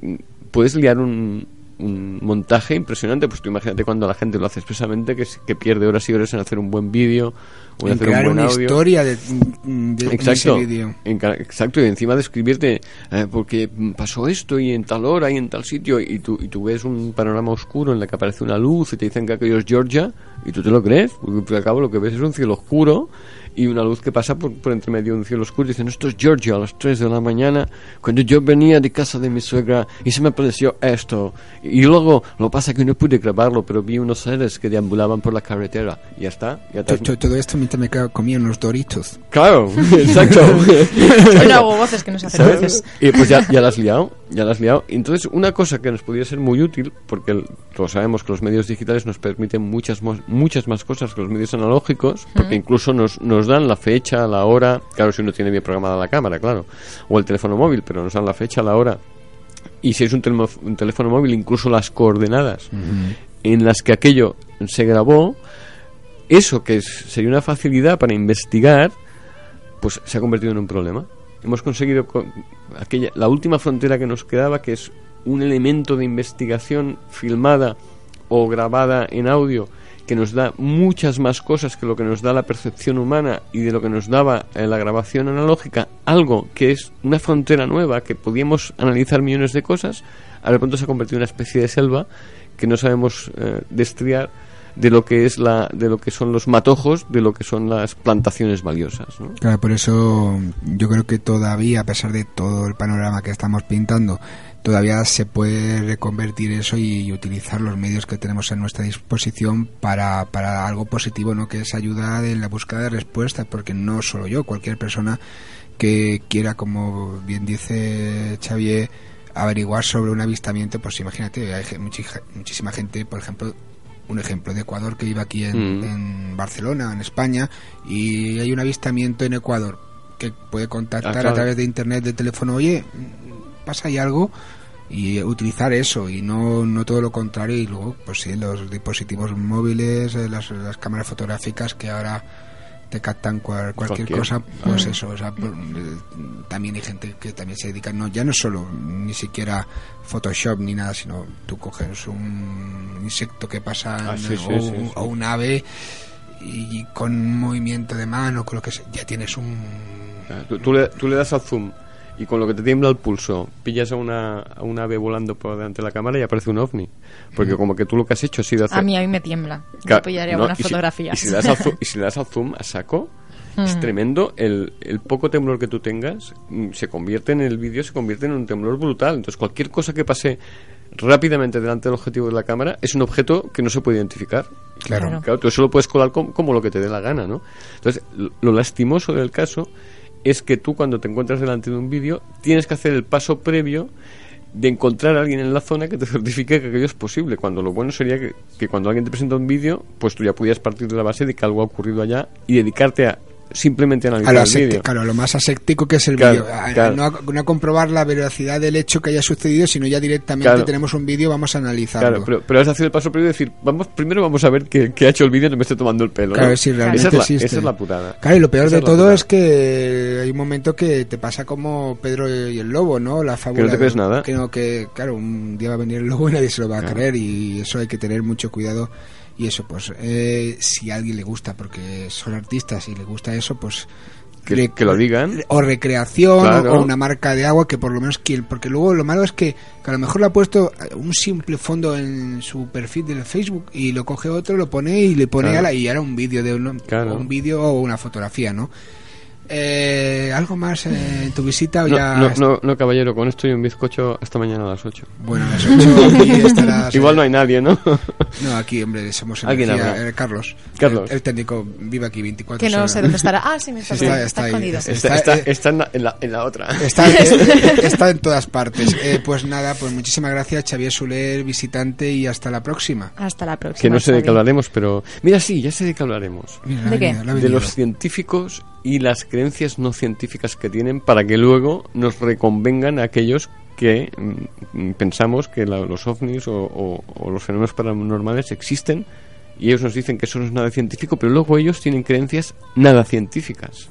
puedes liar un, un montaje impresionante. Pues tú imagínate cuando la gente lo hace expresamente, que, pierde horas y horas en hacer un buen vídeo o en En hacer crear un buen una audio. historia de, de- Exacto, ese vídeo. en exacto, y encima de escribirte eh, porque pasó esto y en tal hora y en tal sitio y tú, y tú ves un panorama oscuro en el que aparece una luz y te dicen que aquello es Georgia y tú te lo crees, porque al cabo lo que ves es un cielo oscuro y una luz que pasa por, por entre medio de un cielo oscuro dicen esto es Georgia a las 3 de la mañana cuando yo venía de casa de mi suegra y se me apareció esto y luego lo que pasa es que no pude grabarlo pero vi unos seres que deambulaban por la carretera y ya está ya te To- to- Todo esto mientras me comía unos doritos. Claro, exacto. Yo no hago voces que no se hacen ¿Sabes? voces. Y pues ya, ya la has liado, ya la has liado. Y Entonces, una cosa que nos podría ser muy útil, porque todos sabemos que los medios digitales nos permiten muchas, muchas más cosas que los medios analógicos, porque incluso nos, nos dan la fecha, la hora, claro, si uno tiene bien programada la cámara, claro, o el teléfono móvil, pero nos dan la fecha, la hora. Y si es un, telmo- un teléfono móvil, incluso las coordenadas en las que aquello se grabó, eso que es- sería una facilidad para investigar, pues se ha convertido en un problema. Hemos conseguido co- aquella, la última frontera que nos quedaba, que es un elemento de investigación filmada o grabada en audio que nos da muchas más cosas que lo que nos da la percepción humana y de lo que nos daba eh, la grabación analógica, algo que es una frontera nueva que podíamos analizar millones de cosas, ahora de pronto se ha convertido en una especie de selva que no sabemos eh, destriar de lo que es la de lo que son los matojos, de lo que son las plantaciones valiosas, ¿no? Claro, por eso yo creo que todavía, a pesar de todo el panorama que estamos pintando, todavía se puede reconvertir eso y, utilizar los medios que tenemos a nuestra disposición para, para algo positivo, ¿no? Que es ayudar en la búsqueda de respuestas, porque no solo yo, cualquier persona que quiera, como bien dice Xavier, averiguar sobre un avistamiento, pues imagínate, hay muchísima gente, por ejemplo, un ejemplo de Ecuador que vive aquí en, Mm. en Barcelona, en España, y hay un avistamiento en Ecuador que puede contactar Ah, claro. a través de internet, de teléfono, oye, pasa ahí algo, y utilizar eso, y no, no todo lo contrario, y luego, pues sí, los dispositivos móviles, eh, las, las cámaras fotográficas que ahora te captan cual- cualquier, Cualquier. cosa, pues Ah. eso, o sea, eh, también hay gente que también se dedica, no, ya no solo ni siquiera Photoshop ni nada, sino tú coges un insecto que pasa Ah, sí, o, sí, un, o ave y con un movimiento de mano, con lo que sea, ya tienes un... Ah, Tú, tú le, tú le das al zoom y con lo que te tiembla el pulso pillas a una, a una ave volando por delante de la cámara y aparece un ovni. Porque como que tú lo que has hecho ha sido hacer... A mí, a mí me tiembla. Yo Claro, pillaría no, buenas y si-. Y si, le das al zoom, y si le das al zoom a saco, es Mm. tremendo. El, el poco temblor que tú tengas mm, se convierte en el vídeo, se convierte en un temblor brutal. Entonces, cualquier cosa que pase rápidamente delante del objetivo de la cámara es un objeto que no se puede identificar. Claro. Claro, tú eso lo puedes colar com- como, lo que te dé la gana, ¿no? Entonces, lo, lo lastimoso del caso es que tú cuando te encuentras delante de un vídeo tienes que hacer el paso previo de encontrar a alguien en la zona que te certifique que aquello es posible, cuando lo bueno sería que, que cuando alguien te presenta un vídeo, pues tú ya pudieras partir de la base de que algo ha ocurrido allá y dedicarte a simplemente a A analizar lo, el vídeo. claro, lo más aséptico que es el Claro, vídeo. A- claro. No, a, no a comprobar la veracidad del hecho que haya sucedido, sino ya directamente Claro. tenemos un vídeo, vamos a analizarlo. Claro, pero, pero es hacer el paso previo y decir, vamos, primero vamos a ver qué, qué ha hecho el vídeo, no me esté tomando el pelo. Claro, ¿no? si realmente esa, es la, existe. esa es la putada. Claro, y lo peor Esa de es todo putada. es que hay un momento que te pasa como Pedro y el lobo, ¿no? La fábula. Que no te crees nada. Que no, que, claro, un día va a venir el lobo y nadie se lo va a creer y eso hay que tener mucho cuidado. Y eso, pues, eh, si a alguien le gusta, porque son artistas y le gusta eso, pues... Que- que lo digan. O recreación, Claro. o una marca de agua que por lo menos quien... Porque luego lo malo es que, que a lo mejor le ha puesto un simple fondo en su perfil del Facebook y lo coge otro, lo pone y le pone Claro. a la, y ahora un vídeo de un, Claro. un vídeo o una fotografía, ¿no? Eh, ¿Algo más eh, en tu visita o No, ya...? no, no, no, caballero, con esto y un bizcocho hasta mañana a las 8. Bueno, a las 8 aquí estarás, Igual eh, no hay nadie, ¿no? No, aquí, hombre, somos ¿Alguien energía. habrá? Eh, Carlos. Carlos. El, el técnico vive aquí 24 Que no horas. sé dónde estará. Ah, sí, me está, Sí, está, está- está escondido. Está- Está, está, eh, está en, la, en, la, en la otra. Está, eh, está en todas partes. Eh, pues nada, pues muchísimas gracias, Xavier Soler, visitante, y hasta la próxima. Hasta la próxima. que no sé de qué hablaremos, pero... Mira, sí, ya sé de qué hablaremos. Mira, ¿De qué? de los científicos y las creencias no científicas que tienen para que luego nos reconvengan a aquellos que mm, pensamos que la- los ovnis o los fenómenos paranormales existen y ellos nos dicen que eso no es nada científico, pero luego ellos tienen creencias nada científicas.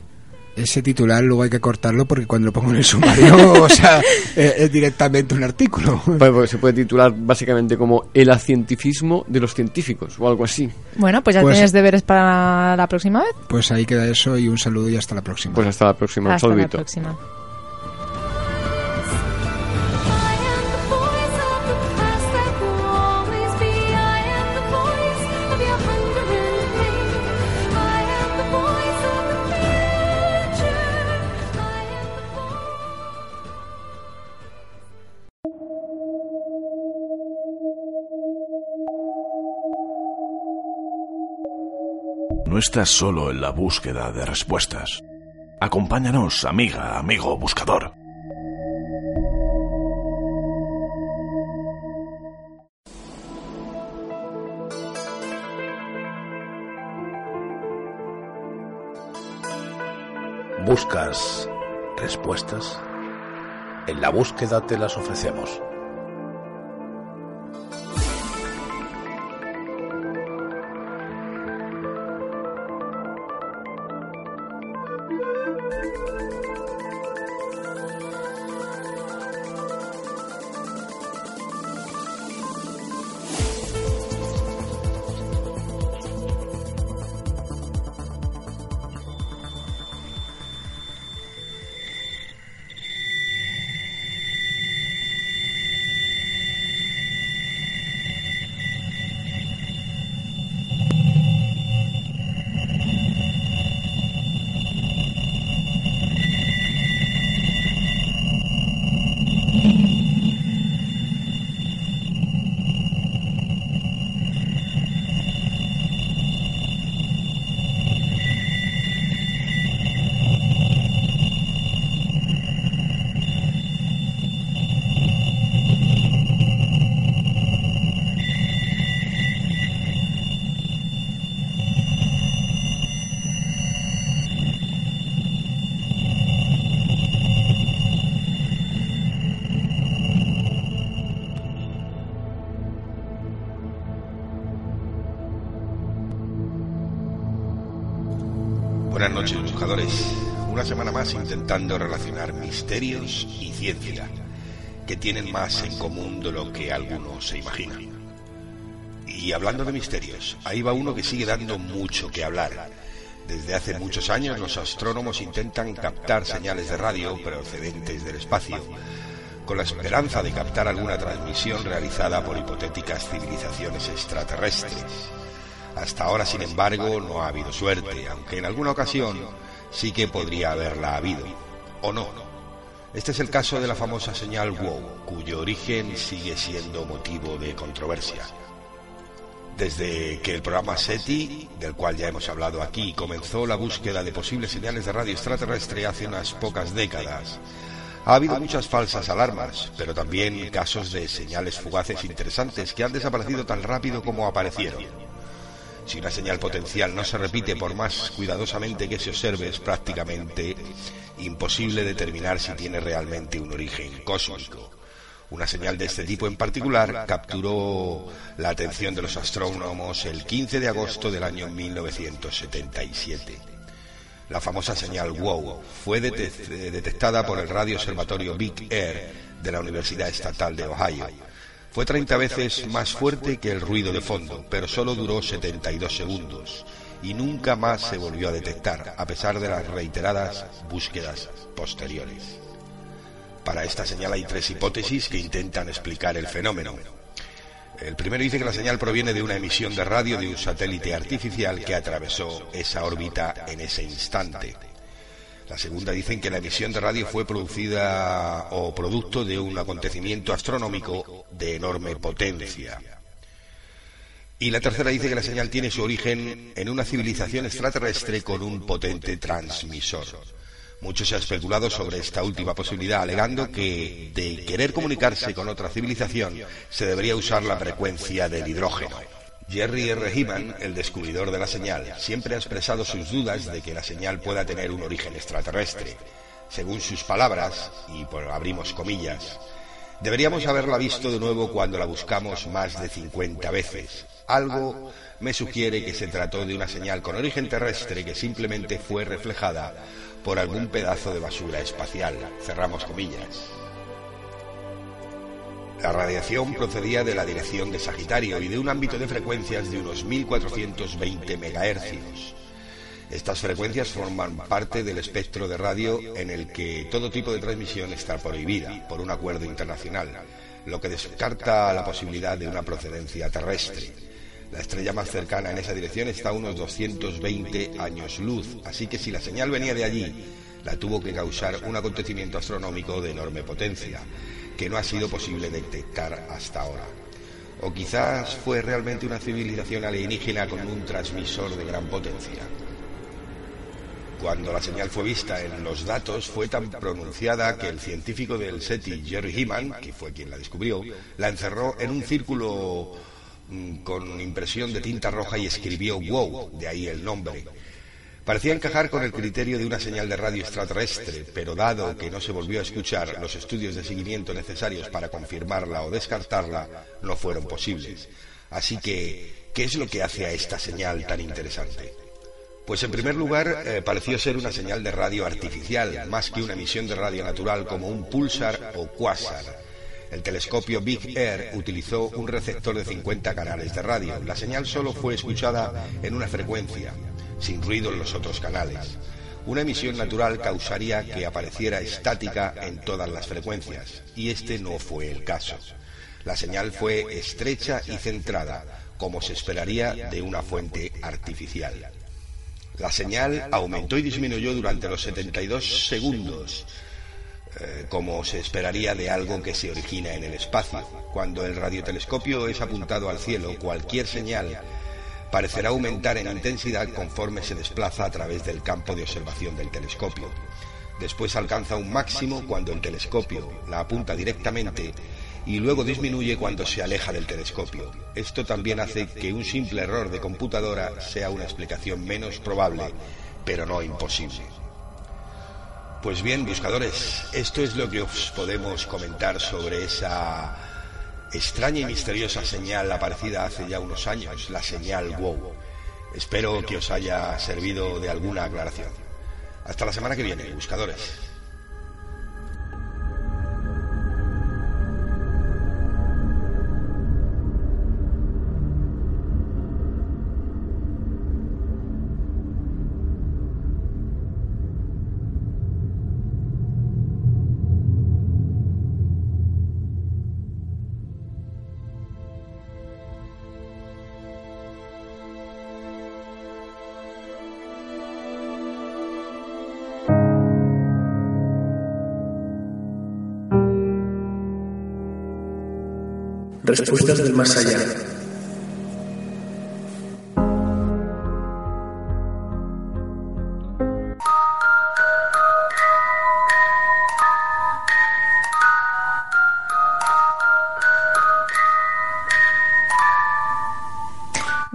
Ese titular luego hay que cortarlo porque cuando lo pongo en el sumario, o sea, eh, es directamente un artículo. Pues- pues se puede titular básicamente como el acientifismo de los científicos o algo así. Bueno, pues ya Pues- tienes deberes para la próxima vez. Pues ahí queda eso y un saludo y hasta la próxima. Pues hasta la próxima. Un Hasta la saludito. próxima. Estás solo en la búsqueda de respuestas. Acompáñanos, amiga, amigo buscador. ¿Buscas respuestas? En la búsqueda te las ofrecemos. Buscadores. Una semana más intentando relacionar misterios y ciencia, que tienen más en común de lo que algunos se imaginan. Y hablando de misterios, ahí va uno que sigue dando mucho que hablar. Desde hace muchos años los astrónomos intentan captar señales de radio procedentes del espacio, con la esperanza de captar alguna transmisión realizada por hipotéticas civilizaciones extraterrestres. Hasta ahora, sin embargo, no ha habido suerte, aunque en alguna ocasión sí que podría haberla habido. ¿O no? Este es el caso de la famosa señal WOW, cuyo origen sigue siendo motivo de controversia. Desde que el programa SETI, del cual ya hemos hablado aquí, comenzó la búsqueda de posibles señales de radio extraterrestre hace unas pocas décadas, ha habido muchas falsas alarmas, pero también casos de señales fugaces interesantes que han desaparecido tan rápido como aparecieron. Si una señal potencial no se repite por más cuidadosamente que se observe, es prácticamente imposible determinar si tiene realmente un origen cósmico. Una señal de este tipo en particular capturó la atención de los astrónomos el 15 de agosto del año 1977. La famosa señal WOW fue detectada por el radio observatorio Big Air de la Universidad Estatal de Ohio fue 30 veces más fuerte que el ruido de fondo, pero solo duró 72 segundos y nunca más se volvió a detectar, a pesar de las reiteradas búsquedas posteriores. Para esta señal hay tres hipótesis que intentan explicar el fenómeno. El primero dice que la señal proviene de una emisión de radio de un satélite artificial que atravesó esa órbita en ese instante. La segunda dicen que la emisión de radio fue producida o producto de un acontecimiento astronómico de enorme potencia. Y la tercera dice que la señal tiene su origen en una civilización extraterrestre con un potente transmisor. Mucho se ha especulado sobre esta última posibilidad, alegando que de querer comunicarse con otra civilización se debería usar la frecuencia del hidrógeno. Jerry R. Heeman, el descubridor de la señal, siempre ha expresado sus dudas de que la señal pueda tener un origen extraterrestre. Según sus palabras, y por abrimos comillas, deberíamos haberla visto de nuevo cuando la buscamos más de 50 veces. Algo me sugiere que se trató de una señal con origen terrestre que simplemente fue reflejada por algún pedazo de basura espacial. Cerramos comillas. La radiación procedía de la dirección de Sagitario y de un ámbito de frecuencias de unos 1420 MHz. Estas frecuencias forman parte del espectro de radio en el que todo tipo de transmisión está prohibida por un acuerdo internacional, lo que descarta la posibilidad de una procedencia terrestre. La estrella más cercana en esa dirección está a unos 220 años luz, así que si la señal venía de allí, la tuvo que causar un acontecimiento astronómico de enorme potencia que no ha sido posible detectar hasta ahora. O quizás fue realmente una civilización alienígena con un transmisor de gran potencia. Cuando la señal fue vista en los datos fue tan pronunciada que el científico del SETI, Jerry Heeman, que fue quien la descubrió, la encerró en un círculo mm, con impresión de tinta roja y escribió wow, de ahí el nombre. Parecía encajar con el criterio de una señal de radio extraterrestre, pero dado que no se volvió a escuchar, los estudios de seguimiento necesarios para confirmarla o descartarla no fueron posibles. Así que, ¿qué es lo que hace a esta señal tan interesante? Pues en primer lugar, eh, pareció ser una señal de radio artificial, más que una emisión de radio natural como un pulsar o quasar. El telescopio Big Air utilizó un receptor de 50 canales de radio. La señal solo fue escuchada en una frecuencia, sin ruido en los otros canales. Una emisión natural causaría que apareciera estática en todas las frecuencias, y este no fue el caso. La señal fue estrecha y centrada, como se esperaría de una fuente artificial. La señal aumentó y disminuyó durante los 72 segundos, eh, como se esperaría de algo que se origina en el espacio. Cuando el radiotelescopio es apuntado al cielo, cualquier señal parecerá aumentar en intensidad conforme se desplaza a través del campo de observación del telescopio. Después alcanza un máximo cuando el telescopio la apunta directamente y luego disminuye cuando se aleja del telescopio. Esto también hace que un simple error de computadora sea una explicación menos probable, pero no imposible. Pues bien, buscadores, esto es lo que os podemos comentar sobre esa extraña y misteriosa señal aparecida hace ya unos años, la señal WOW, Espero que os haya servido de alguna aclaración. Hasta la semana que viene, buscadores. Respuestas del más allá.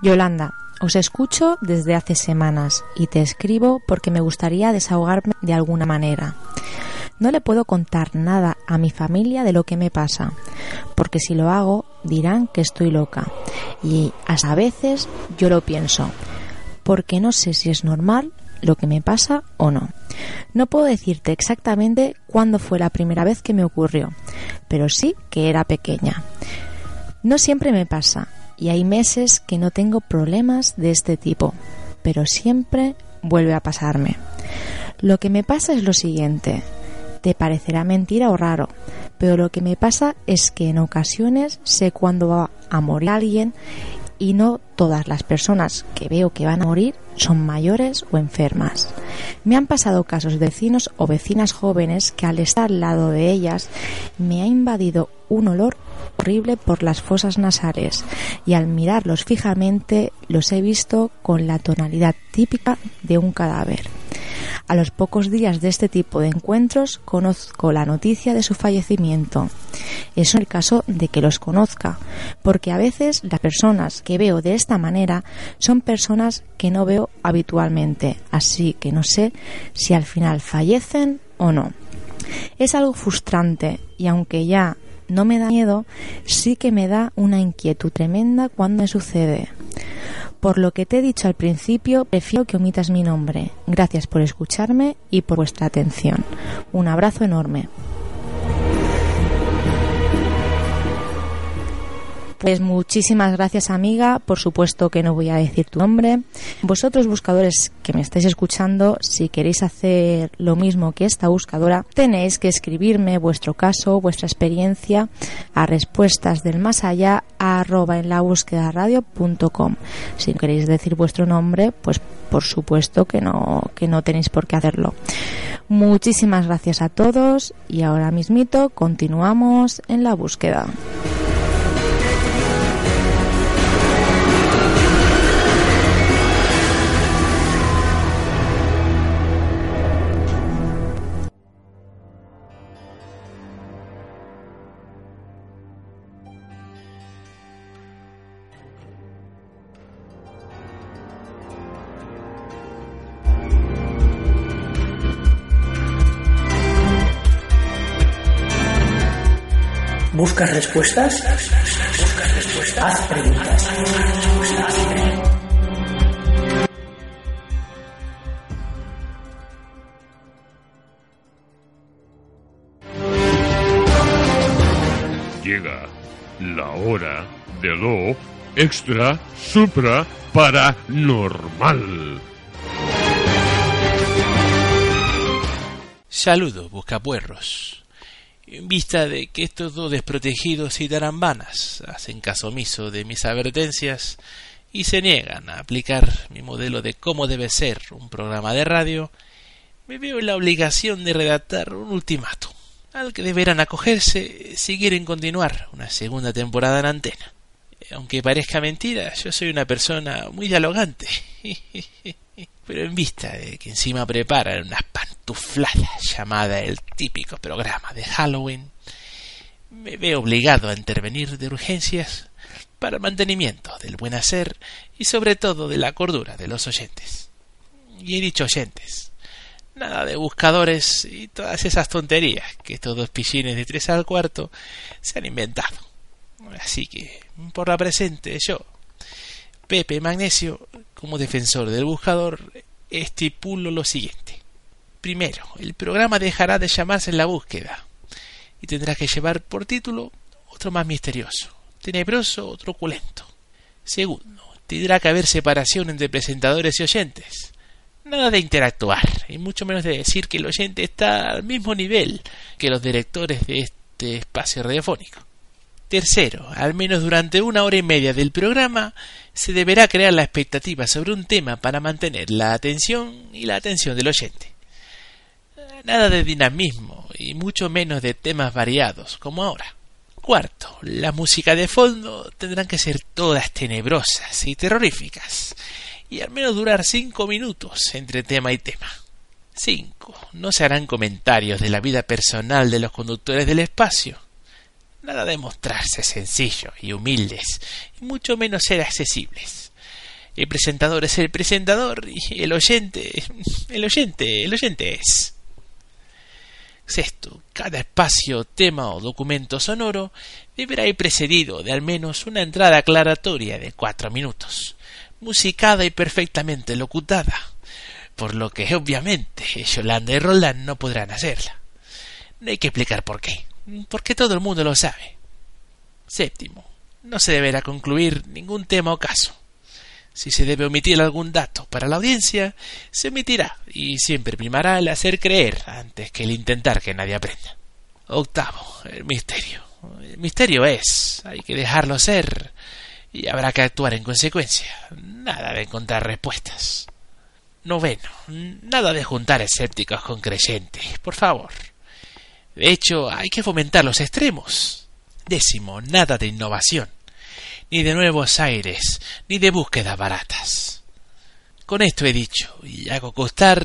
Yolanda, os escucho desde hace semanas y te escribo porque me gustaría desahogarme de alguna manera. No le puedo contar nada a mi familia de lo que me pasa, porque si lo hago dirán que estoy loca. Y a veces yo lo pienso, porque no sé si es normal lo que me pasa o no. No puedo decirte exactamente cuándo fue la primera vez que me ocurrió, pero sí que era pequeña. No siempre me pasa, y hay meses que no tengo problemas de este tipo, pero siempre vuelve a pasarme. Lo que me pasa es lo siguiente, te parecerá mentira o raro, pero lo que me pasa es que en ocasiones sé cuándo va a morir alguien y no todas las personas que veo que van a morir son mayores o enfermas. Me han pasado casos de vecinos o vecinas jóvenes que al estar al lado de ellas me ha invadido un olor horrible por las fosas nasales y al mirarlos fijamente los he visto con la tonalidad típica de un cadáver. A los pocos días de este tipo de encuentros conozco la noticia de su fallecimiento. Es el caso de que los conozca, porque a veces las personas que veo de esta manera son personas que no veo habitualmente, así que no sé si al final fallecen o no. Es algo frustrante y aunque ya no me da miedo, sí que me da una inquietud tremenda cuando me sucede. Por lo que te he dicho al principio, prefiero que omitas mi nombre. Gracias por escucharme y por vuestra atención. Un abrazo enorme. Pues muchísimas gracias amiga, por supuesto que no voy a decir tu nombre. Vosotros buscadores que me estáis escuchando, si queréis hacer lo mismo que esta buscadora, tenéis que escribirme vuestro caso, vuestra experiencia a respuestas del más allá arroba en la búsqueda radio.com. Si queréis decir vuestro nombre, pues por supuesto que no, que no tenéis por qué hacerlo. Muchísimas gracias a todos y ahora mismito continuamos en la búsqueda. ¿Buscas respuestas? Haz preguntas. Llega la hora de lo extra, supra, paranormal. Saludos, buscapuerros. En vista de que estos dos desprotegidos y tarambanas hacen caso omiso de mis advertencias y se niegan a aplicar mi modelo de cómo debe ser un programa de radio, me veo en la obligación de redactar un ultimátum al que deberán acogerse si quieren continuar una segunda temporada en antena. Aunque parezca mentira, yo soy una persona muy dialogante. Pero en vista de que encima preparan unas pantufladas llamada el típico programa de Halloween, me veo obligado a intervenir de urgencias para mantenimiento del buen hacer y sobre todo de la cordura de los oyentes. Y he dicho oyentes, nada de buscadores y todas esas tonterías que estos dos pichines de tres al cuarto se han inventado. Así que, por la presente, yo, Pepe Magnesio, como defensor del buscador, estipulo lo siguiente. Primero, el programa dejará de llamarse La Búsqueda y tendrá que llevar por título otro más misterioso, tenebroso o truculento. Segundo, tendrá que haber separación entre presentadores y oyentes. Nada de interactuar, y mucho menos de decir que el oyente está al mismo nivel que los directores de este espacio radiofónico. Tercero, al menos durante una hora y media del programa, se deberá crear la expectativa sobre un tema para mantener la atención y la atención del oyente. Nada de dinamismo y mucho menos de temas variados, como ahora. Cuarto, la música de fondo tendrán que ser todas tenebrosas y terroríficas, y al menos durar cinco minutos entre tema y tema. Cinco, no se harán comentarios de la vida personal de los conductores del espacio. Nada de mostrarse sencillos y humildes, y mucho menos ser accesibles. El presentador es el presentador y el oyente, el oyente, el oyente es. Sexto, cada espacio, tema o documento sonoro deberá ir precedido de al menos una entrada aclaratoria de cuatro minutos, musicada y perfectamente locutada, por lo que obviamente Yolanda y Roland no podrán hacerla. No hay que explicar por qué, porque todo el mundo lo sabe. Séptimo, no se deberá concluir ningún tema o caso. Si se debe omitir algún dato para la audiencia, se omitirá y siempre primará el hacer creer antes que el intentar que nadie aprenda. Octavo, el misterio. El misterio es, hay que dejarlo ser y habrá que actuar en consecuencia. Nada de encontrar respuestas. Noveno, nada de juntar escépticos con creyentes, por favor. De hecho, hay que fomentar los extremos. Décimo, nada de innovación ni de nuevos aires, ni de búsquedas baratas. Con esto he dicho, y hago constar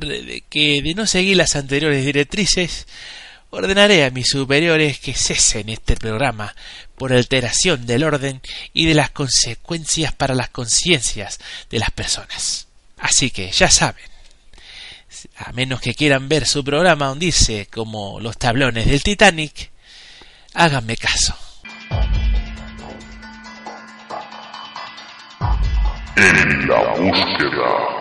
que de no seguir las anteriores directrices, ordenaré a mis superiores que cesen este programa por alteración del orden y de las consecuencias para las conciencias de las personas. Así que ya saben, a menos que quieran ver su programa hundirse como los tablones del Titanic, háganme caso. En la búsqueda.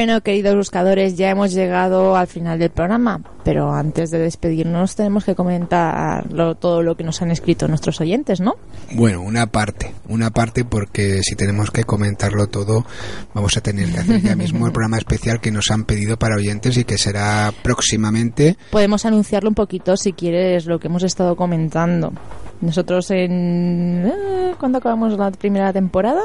Bueno, queridos buscadores, ya hemos llegado al final del programa, pero antes de despedirnos tenemos que comentar todo lo que nos han escrito nuestros oyentes, ¿no? Bueno, una parte, una parte porque si tenemos que comentarlo todo, vamos a tener que hacer ya mismo el programa especial que nos han pedido para oyentes y que será próximamente. Podemos anunciarlo un poquito si quieres lo que hemos estado comentando. Nosotros en... Eh, ¿Cuándo acabamos la primera temporada?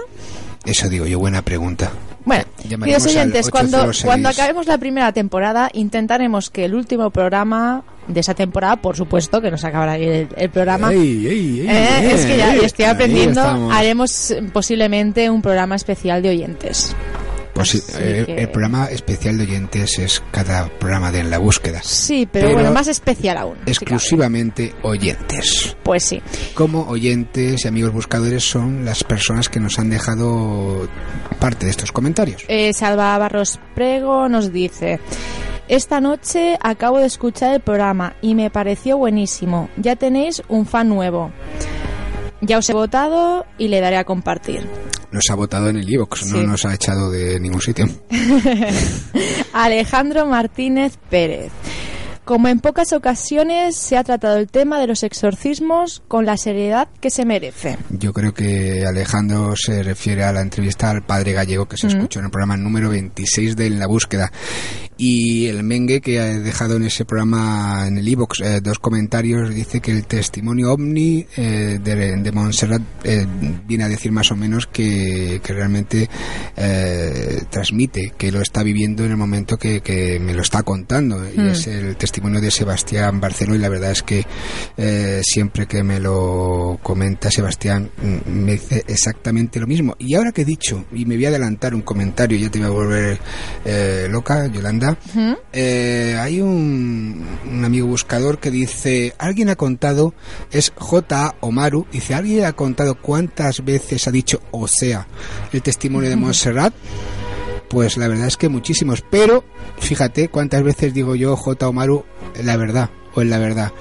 Eso digo yo, buena pregunta. Bueno, queridos oyentes, cuando, cuando acabemos la primera temporada, intentaremos que el último programa de esa temporada, por supuesto, que nos acabará el, el programa. Eh, es que ya estoy aprendiendo. Haremos posiblemente un programa especial de oyentes. Pues eh, el programa especial de oyentes es cada programa de En la Búsqueda. Sí, pero, bueno, más especial aún. Exclusivamente oyentes. Pues sí. Como oyentes y amigos buscadores son las personas que nos han dejado parte de estos comentarios. Eh, Salva Barros Prego nos dice... Esta noche acabo de escuchar el programa y me pareció buenísimo. Ya tenéis un fan nuevo. Ya os he votado y le daré a compartir. Nos ha votado en el iVoox, no nos ha echado de ningún sitio. Alejandro Martínez Pérez. Como en pocas ocasiones se ha tratado el tema de los exorcismos con la seriedad que se merece. Yo creo que Alejandro se refiere a la entrevista al padre gallego que se escuchó en el programa número 26 de En la búsqueda. Y el Mengue que ha dejado en ese programa, en el iVox, eh, dos comentarios, dice que el testimonio ovni eh, de, de, Montserrat eh, viene a decir más o menos que, que realmente transmite, que lo está viviendo en el momento que, que me lo está contando. Y es el testimonio de Sebastián Barceló y la verdad es que siempre que me lo comenta Sebastián mm, me dice exactamente lo mismo. Y ahora que he dicho, y me voy a adelantar un comentario, ya te voy a volver loca, Yolanda. Eh, hay un, un amigo buscador que dice, alguien ha contado, es J. Omaru, dice, alguien ha contado cuántas veces ha dicho o sea el testimonio de Montserrat. Pues la verdad es que muchísimos, pero fíjate cuántas veces digo yo J. Omaru la verdad o en la verdad.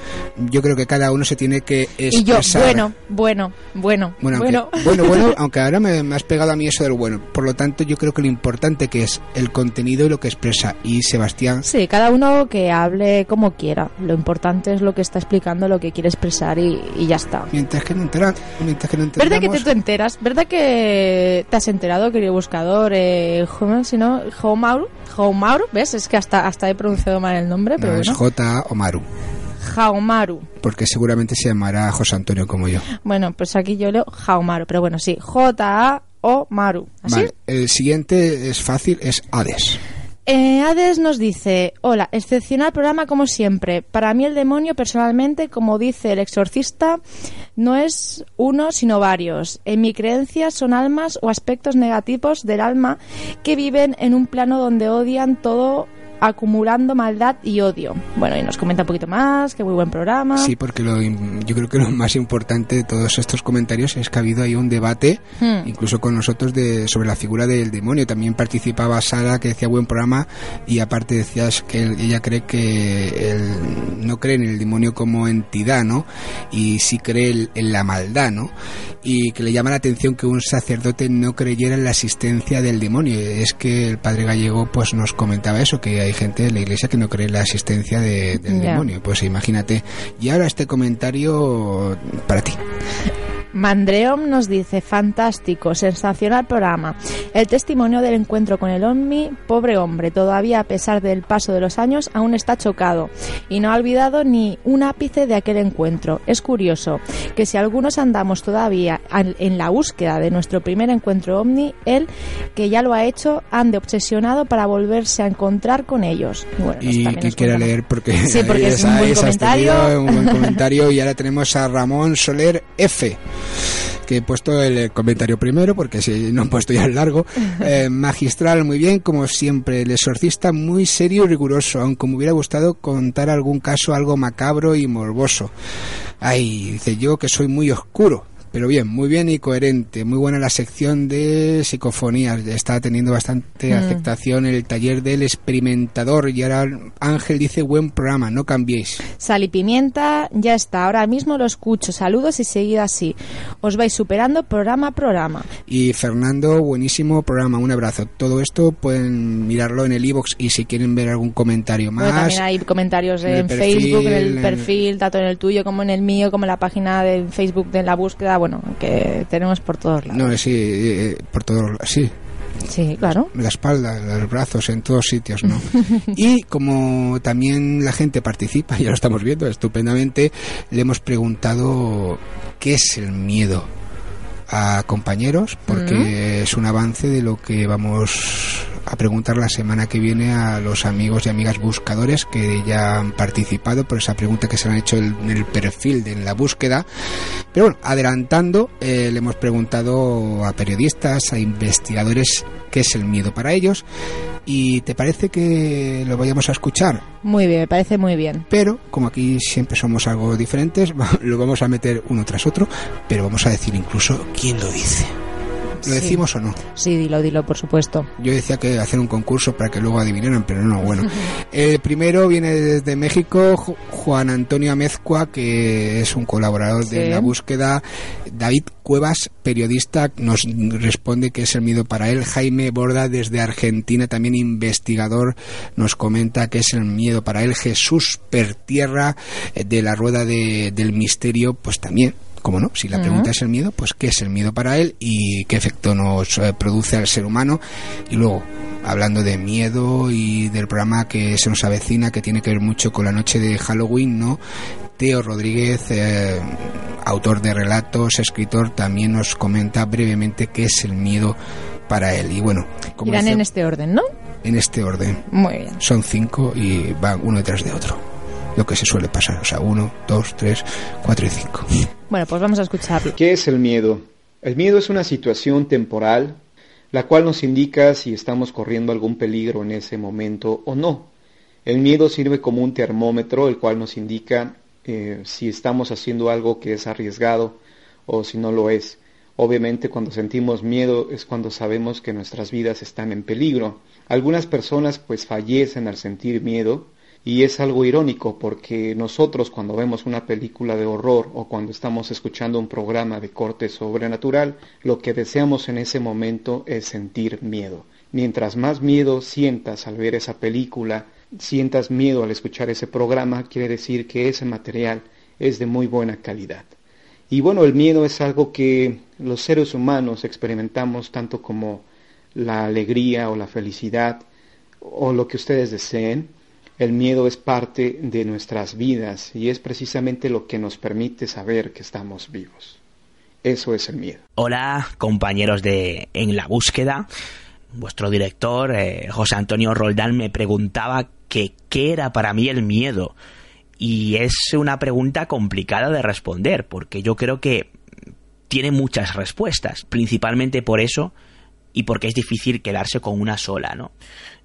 Yo creo que cada uno se tiene que Y yo, expresar. bueno, bueno, bueno, Bueno, bueno. aunque, bueno, bueno, aunque ahora me, me has pegado a mí eso del bueno. Por lo tanto, yo creo que lo importante que es el contenido y lo que expresa. Y Sebastián, Sí, cada uno que hable como quiera. Lo importante es lo que está explicando, lo que quiere expresar y, y ya está. mientras que no enteran, mientras que no ¿Verdad que te, enteras? ¿Verdad que te has enterado, querido buscador? Eh, ¿Cómo, si no, ¿ves? Es que hasta, hasta he pronunciado mal el nombre, pero no, es. J. Omaru. Jaumaru. Porque seguramente se llamará José Antonio como yo. Bueno, pues aquí yo leo Jaumaru, pero bueno, sí, J-A-O-Maru. ¿Así? Vale, el siguiente es fácil, es Hades. Eh, Hades nos dice, hola, excepcional programa como siempre. Para mí el demonio personalmente, como dice el exorcista, no es uno sino varios. En mi creencia son almas o aspectos negativos del alma que viven en un plano donde odian todo acumulando maldad y odio. Bueno, y nos comenta un poquito más, que muy buen programa. Sí, porque lo, yo creo que lo más importante de todos estos comentarios es que ha habido ahí un debate, Hmm. incluso con nosotros, de, sobre la figura del demonio. También participaba Sara, que decía buen programa, y aparte decías que él- ella cree que él no cree en el demonio como entidad, ¿no? Y sí cree el- en la maldad, ¿no? Y que le llama la atención que un sacerdote no creyera en la existencia del demonio. Es que el padre gallego pues nos comentaba eso, que hay gente en la iglesia que no cree en la existencia de- del demonio. Pues imagínate. Y ahora este comentario para ti. Mandreom nos dice, fantástico, sensacional programa. El testimonio del encuentro con el Omni, pobre hombre, todavía a pesar del paso de los años, aún está chocado y no ha olvidado ni un ápice de aquel encuentro. Es curioso que si algunos andamos todavía en la búsqueda de nuestro primer encuentro Omni, él, que ya lo ha hecho, ande obsesionado para volverse a encontrar con ellos. Bueno, Y que quiera leer porque, Sí, porque es un buen comentario. un buen comentario y ahora tenemos a Ramón Soler F que he puesto el comentario primero porque si no he puesto ya el largo. Eh, magistral muy bien como siempre el exorcista muy serio y riguroso aunque me hubiera gustado contar algún caso algo macabro y morboso. Ay dice yo que soy muy oscuro pero bien, muy bien y coherente. Muy buena la sección de psicofonías. Está teniendo bastante Mm. aceptación el taller del experimentador. Y ahora Ángel dice buen programa, no cambiéis. Sal y pimienta, ya está, ahora mismo lo escucho. Saludos y seguid así. Os vais superando programa a programa. Y Fernando, buenísimo programa, un abrazo. Todo esto pueden mirarlo en el iBox y si quieren ver algún comentario Bueno, más. también hay comentarios en en, perfil, Facebook, en el en- perfil, tanto en el tuyo como en el mío, como en la página de Facebook de la búsqueda. Bueno, que tenemos por todos lados. No, sí, eh, por todos sí. Sí, claro. La espalda, los brazos, en todos sitios, ¿no? y como también la gente participa, ya lo estamos viendo estupendamente, le hemos preguntado qué es el miedo a compañeros, porque es un avance de lo que vamos a preguntar la semana que viene a los amigos y amigas buscadores que ya han participado por esa pregunta que se han hecho en el perfil de en la búsqueda. Pero bueno, adelantando, eh, le hemos preguntado a periodistas, a investigadores qué es el miedo para ellos. ¿Y te parece que lo vayamos a escuchar? Muy bien, me parece muy bien. Pero, como aquí siempre somos algo diferentes, lo vamos a meter uno tras otro, pero vamos a decir incluso quién lo dice. ¿Lo Sí. decimos o no? Sí, dilo, dilo, por supuesto. Yo decía que hacer un concurso para que luego adivinaran, pero no, bueno. El primero viene desde México, Ju- Juan Antonio Amezcua, que es un colaborador de la búsqueda. David Cuevas, periodista, nos responde que es el miedo para él. Jaime Borda, desde Argentina, también investigador, nos comenta que es el miedo para él. Jesús Pertierra, eh, de la Rueda de- del Misterio, pues también como no, si la pregunta es el miedo, pues qué es el miedo para él y qué efecto nos eh, produce al ser humano. Y luego, hablando de miedo y del programa que se nos avecina, que tiene que ver mucho con la noche de Halloween, ¿no? Teo Rodríguez, eh, autor de relatos, escritor, también nos comenta brevemente qué es el miedo para él. Y bueno, como Irán dice- en este orden, ¿no? en este orden. Muy bien. Son cinco y van uno detrás de otro. Lo que se suele pasar. O sea, uno, dos, tres, cuatro y cinco. Bueno, pues vamos a escucharlo. ¿Qué es el miedo? El miedo es una situación temporal la cual nos indica si estamos corriendo algún peligro en ese momento o no. El miedo sirve como un termómetro, el cual nos indica eh, si estamos haciendo algo que es arriesgado o si no lo es. Obviamente cuando sentimos miedo es cuando sabemos que nuestras vidas están en peligro. Algunas personas pues fallecen al sentir miedo y es algo irónico porque nosotros cuando vemos una película de horror o cuando estamos escuchando un programa de corte sobrenatural, lo que deseamos en ese momento es sentir miedo. Mientras más miedo sientas al ver esa película, sientas miedo al escuchar ese programa, quiere decir que ese material es de muy buena calidad. Y bueno, el miedo es algo que los seres humanos experimentamos tanto como la alegría o la felicidad o lo que ustedes deseen. El miedo es parte de nuestras vidas y es precisamente lo que nos permite saber que estamos vivos. Eso es el miedo. Hola, compañeros de En la búsqueda. Vuestro director, eh, José Antonio Roldán, me preguntaba qué era para mí el miedo. Y es una pregunta complicada de responder, porque yo creo que tiene muchas respuestas, principalmente por eso y porque es difícil quedarse con una sola, ¿no?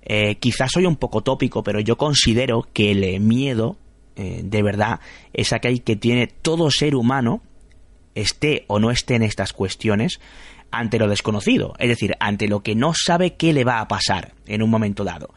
Eh, quizás soy un poco tópico, pero yo considero que el miedo, eh, de verdad, es aquel que tiene todo ser humano, esté o no esté en estas cuestiones, ante lo desconocido, es decir, ante lo que no sabe qué le va a pasar en un momento dado.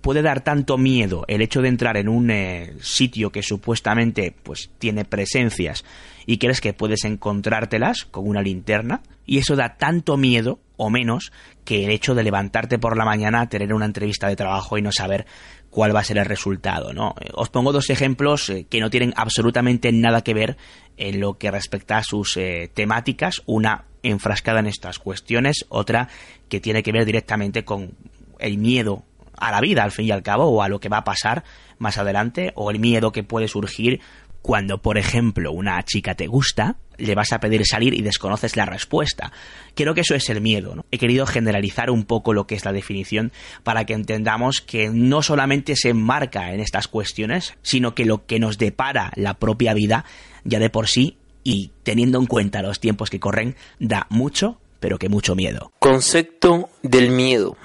Puede dar tanto miedo el hecho de entrar en un eh, sitio que supuestamente pues tiene presencias y crees que puedes encontrártelas con una linterna y eso da tanto miedo o menos que el hecho de levantarte por la mañana, tener una entrevista de trabajo y no saber cuál va a ser el resultado, ¿no? Os pongo dos ejemplos eh, que no tienen absolutamente nada que ver en lo que respecta a sus eh, temáticas, una enfrascada en estas cuestiones, otra que tiene que ver directamente con el miedo a la vida al fin y al cabo o a lo que va a pasar más adelante o el miedo que puede surgir cuando, por ejemplo, una chica te gusta, le vas a pedir salir y desconoces la respuesta. Creo que eso es el miedo. He querido generalizar un poco lo que es la definición para que entendamos que no solamente se enmarca en estas cuestiones, sino que lo que nos depara la propia vida ya de por sí y teniendo en cuenta los tiempos que corren, da mucho, pero que mucho miedo. Concepto del miedo.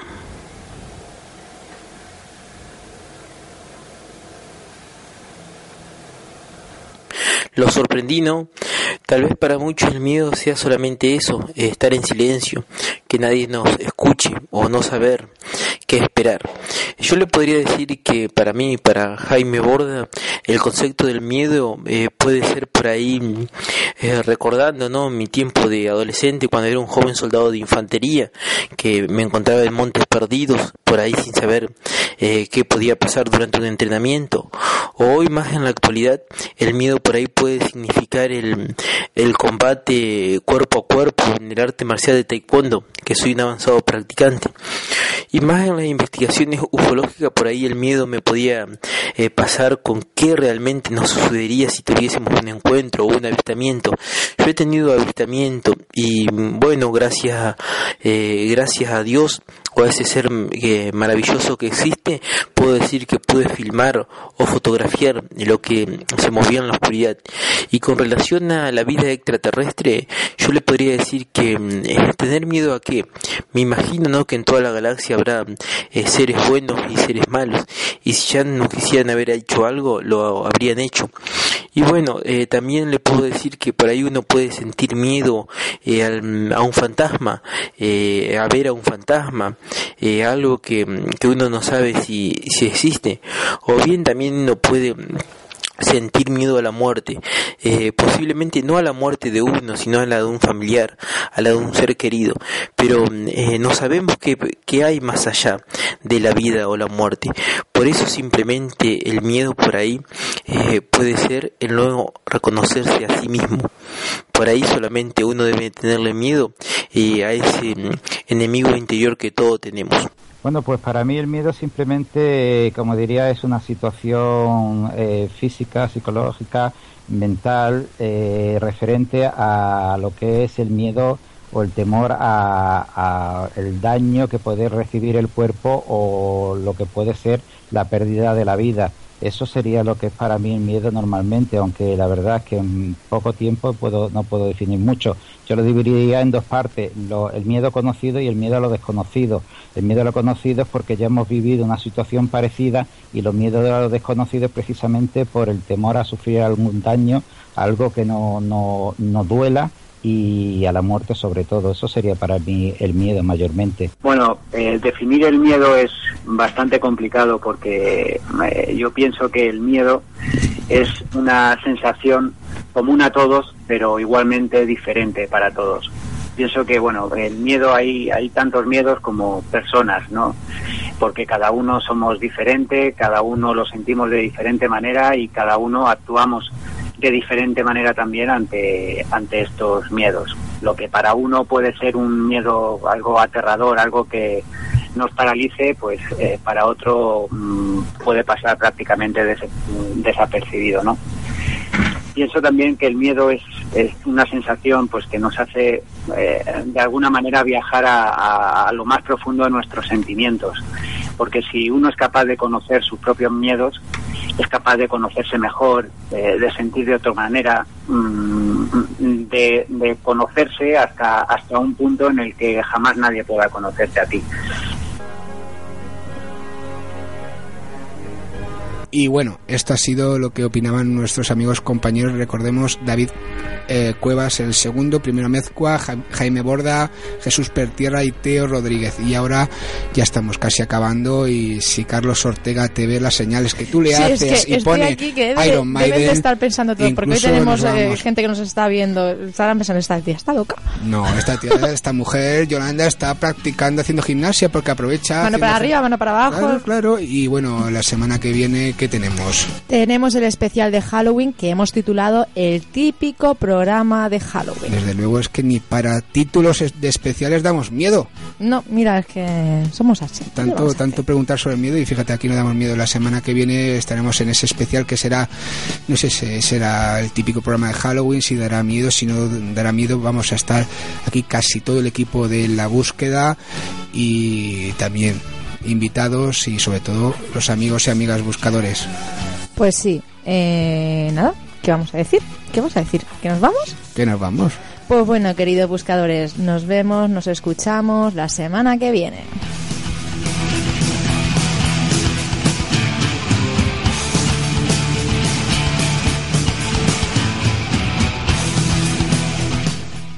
Lo sorprendí, ¿no? Tal vez para muchos el miedo sea solamente eso, estar en silencio, que nadie nos escuche o no saber qué esperar. Yo le podría decir que para mí, para Jaime Borda, el concepto del miedo eh, puede ser por ahí eh, recordando ¿no? mi tiempo de adolescente cuando era un joven soldado de infantería que me encontraba en montes perdidos por ahí sin saber eh, qué podía pasar durante un entrenamiento. O hoy más en la actualidad el miedo por ahí puede significar el, el combate cuerpo a cuerpo en el arte marcial de taekwondo, que soy un avanzado practicante. Y más en las investigaciones ufológicas, por ahí el miedo me podía eh, pasar con qué realmente nos sucedería si tuviésemos un encuentro o un avistamiento. Yo he tenido avistamiento y bueno, gracias, eh, gracias a Dios o ese ser eh, maravilloso que existe, puedo decir que pude filmar o fotografiar lo que se movía en la oscuridad. Y con relación a la vida extraterrestre, yo le podría decir que mm, tener miedo a que me imagino ¿no? que en toda la galaxia habrá eh, seres buenos y seres malos, y si ya no quisieran haber hecho algo, lo habrían hecho. Y bueno, eh, también le puedo decir que por ahí uno puede sentir miedo a un fantasma, a ver a un fantasma, eh, algo que, que, uno no sabe si, si existe, o bien también uno puede sentir miedo a la muerte, eh, posiblemente no a la muerte de uno, sino a la de un familiar, a la de un ser querido, pero eh, no sabemos qué, qué, hay más allá de la vida o la muerte. Por eso simplemente el miedo por ahí eh, puede ser el no reconocerse a sí mismo. Por ahí solamente uno debe tenerle miedo a ese mm, enemigo interior que todos tenemos. Bueno, pues para mí el miedo simplemente, como diría, es una situación eh, física, psicológica, mental, eh, referente a lo que es el miedo o el temor a, el daño que puede recibir el cuerpo o lo que puede ser la pérdida de la vida. Eso sería lo que es para mí el miedo normalmente, aunque la verdad es que en poco tiempo puedo, no puedo definir mucho. Yo lo dividiría en dos partes, el miedo conocido y el miedo a lo desconocido. El miedo a lo conocido es porque ya hemos vivido una situación parecida y los miedos a lo desconocido es precisamente por el temor a sufrir algún daño, algo que no, no, no duela y a la muerte sobre todo. Eso sería para mí el miedo mayormente. Bueno, eh, definir el miedo es bastante complicado porque eh, yo pienso que el miedo es una sensación común a todos, pero igualmente diferente para todos. Pienso que, bueno, el miedo hay, hay tantos miedos como personas, ¿no? Porque cada uno somos diferente, cada uno lo sentimos de diferente manera y cada uno actuamos de diferente manera también ante, ante estos miedos. Lo que para uno puede ser un miedo algo aterrador, algo que nos paralice, pues eh, para otro mm, puede pasar prácticamente desapercibido, ¿no? Pienso también que el miedo es, es una sensación pues que nos hace eh, de alguna manera viajar a, a lo más profundo de nuestros sentimientos, porque si uno es capaz de conocer sus propios miedos, es capaz de conocerse mejor, de sentir de otra manera, mm, de, de, conocerse hasta, hasta un punto en el que jamás nadie pueda conocerte a ti. Y bueno, esto ha sido lo que opinaban nuestros amigos compañeros. Recordemos David eh, Cuevas el segundo, primero Mezcua, Jaime Borda, Jesús Pertierra y Teo Rodríguez. Y ahora ya estamos casi acabando y si Carlos Ortega te ve las señales que tú le sí, haces es que y pone aquí que debe, Iron Maiden, deben de estar pensando todo, porque hoy tenemos eh, gente que nos está viendo, estarán pensando, esta tía está loca. No, esta, tía, esta mujer, Yolanda, está practicando haciendo gimnasia porque aprovecha... Mano para arriba, mano para abajo. Claro, claro. Y bueno, la semana que viene, ¿qué tenemos? Tenemos el especial de Halloween que hemos titulado El típico programa de Halloween. Desde luego es que ni para títulos de especiales damos miedo. No, mira, es que somos así. ¿Qué le Tanto, tanto preguntar sobre el miedo y fíjate, aquí no damos miedo. La semana que viene estaremos en ese especial que será, no sé si será el típico programa de Halloween, si dará miedo, si no dará miedo, vamos a estar aquí casi todo el equipo de la búsqueda y también invitados y sobre todo los amigos y amigas buscadores. Pues sí, eh, nada, ¿qué vamos a decir? ¿Qué vamos a decir? ¿Que nos vamos? Que nos vamos. Pues bueno, queridos buscadores, nos vemos, nos escuchamos la semana que viene.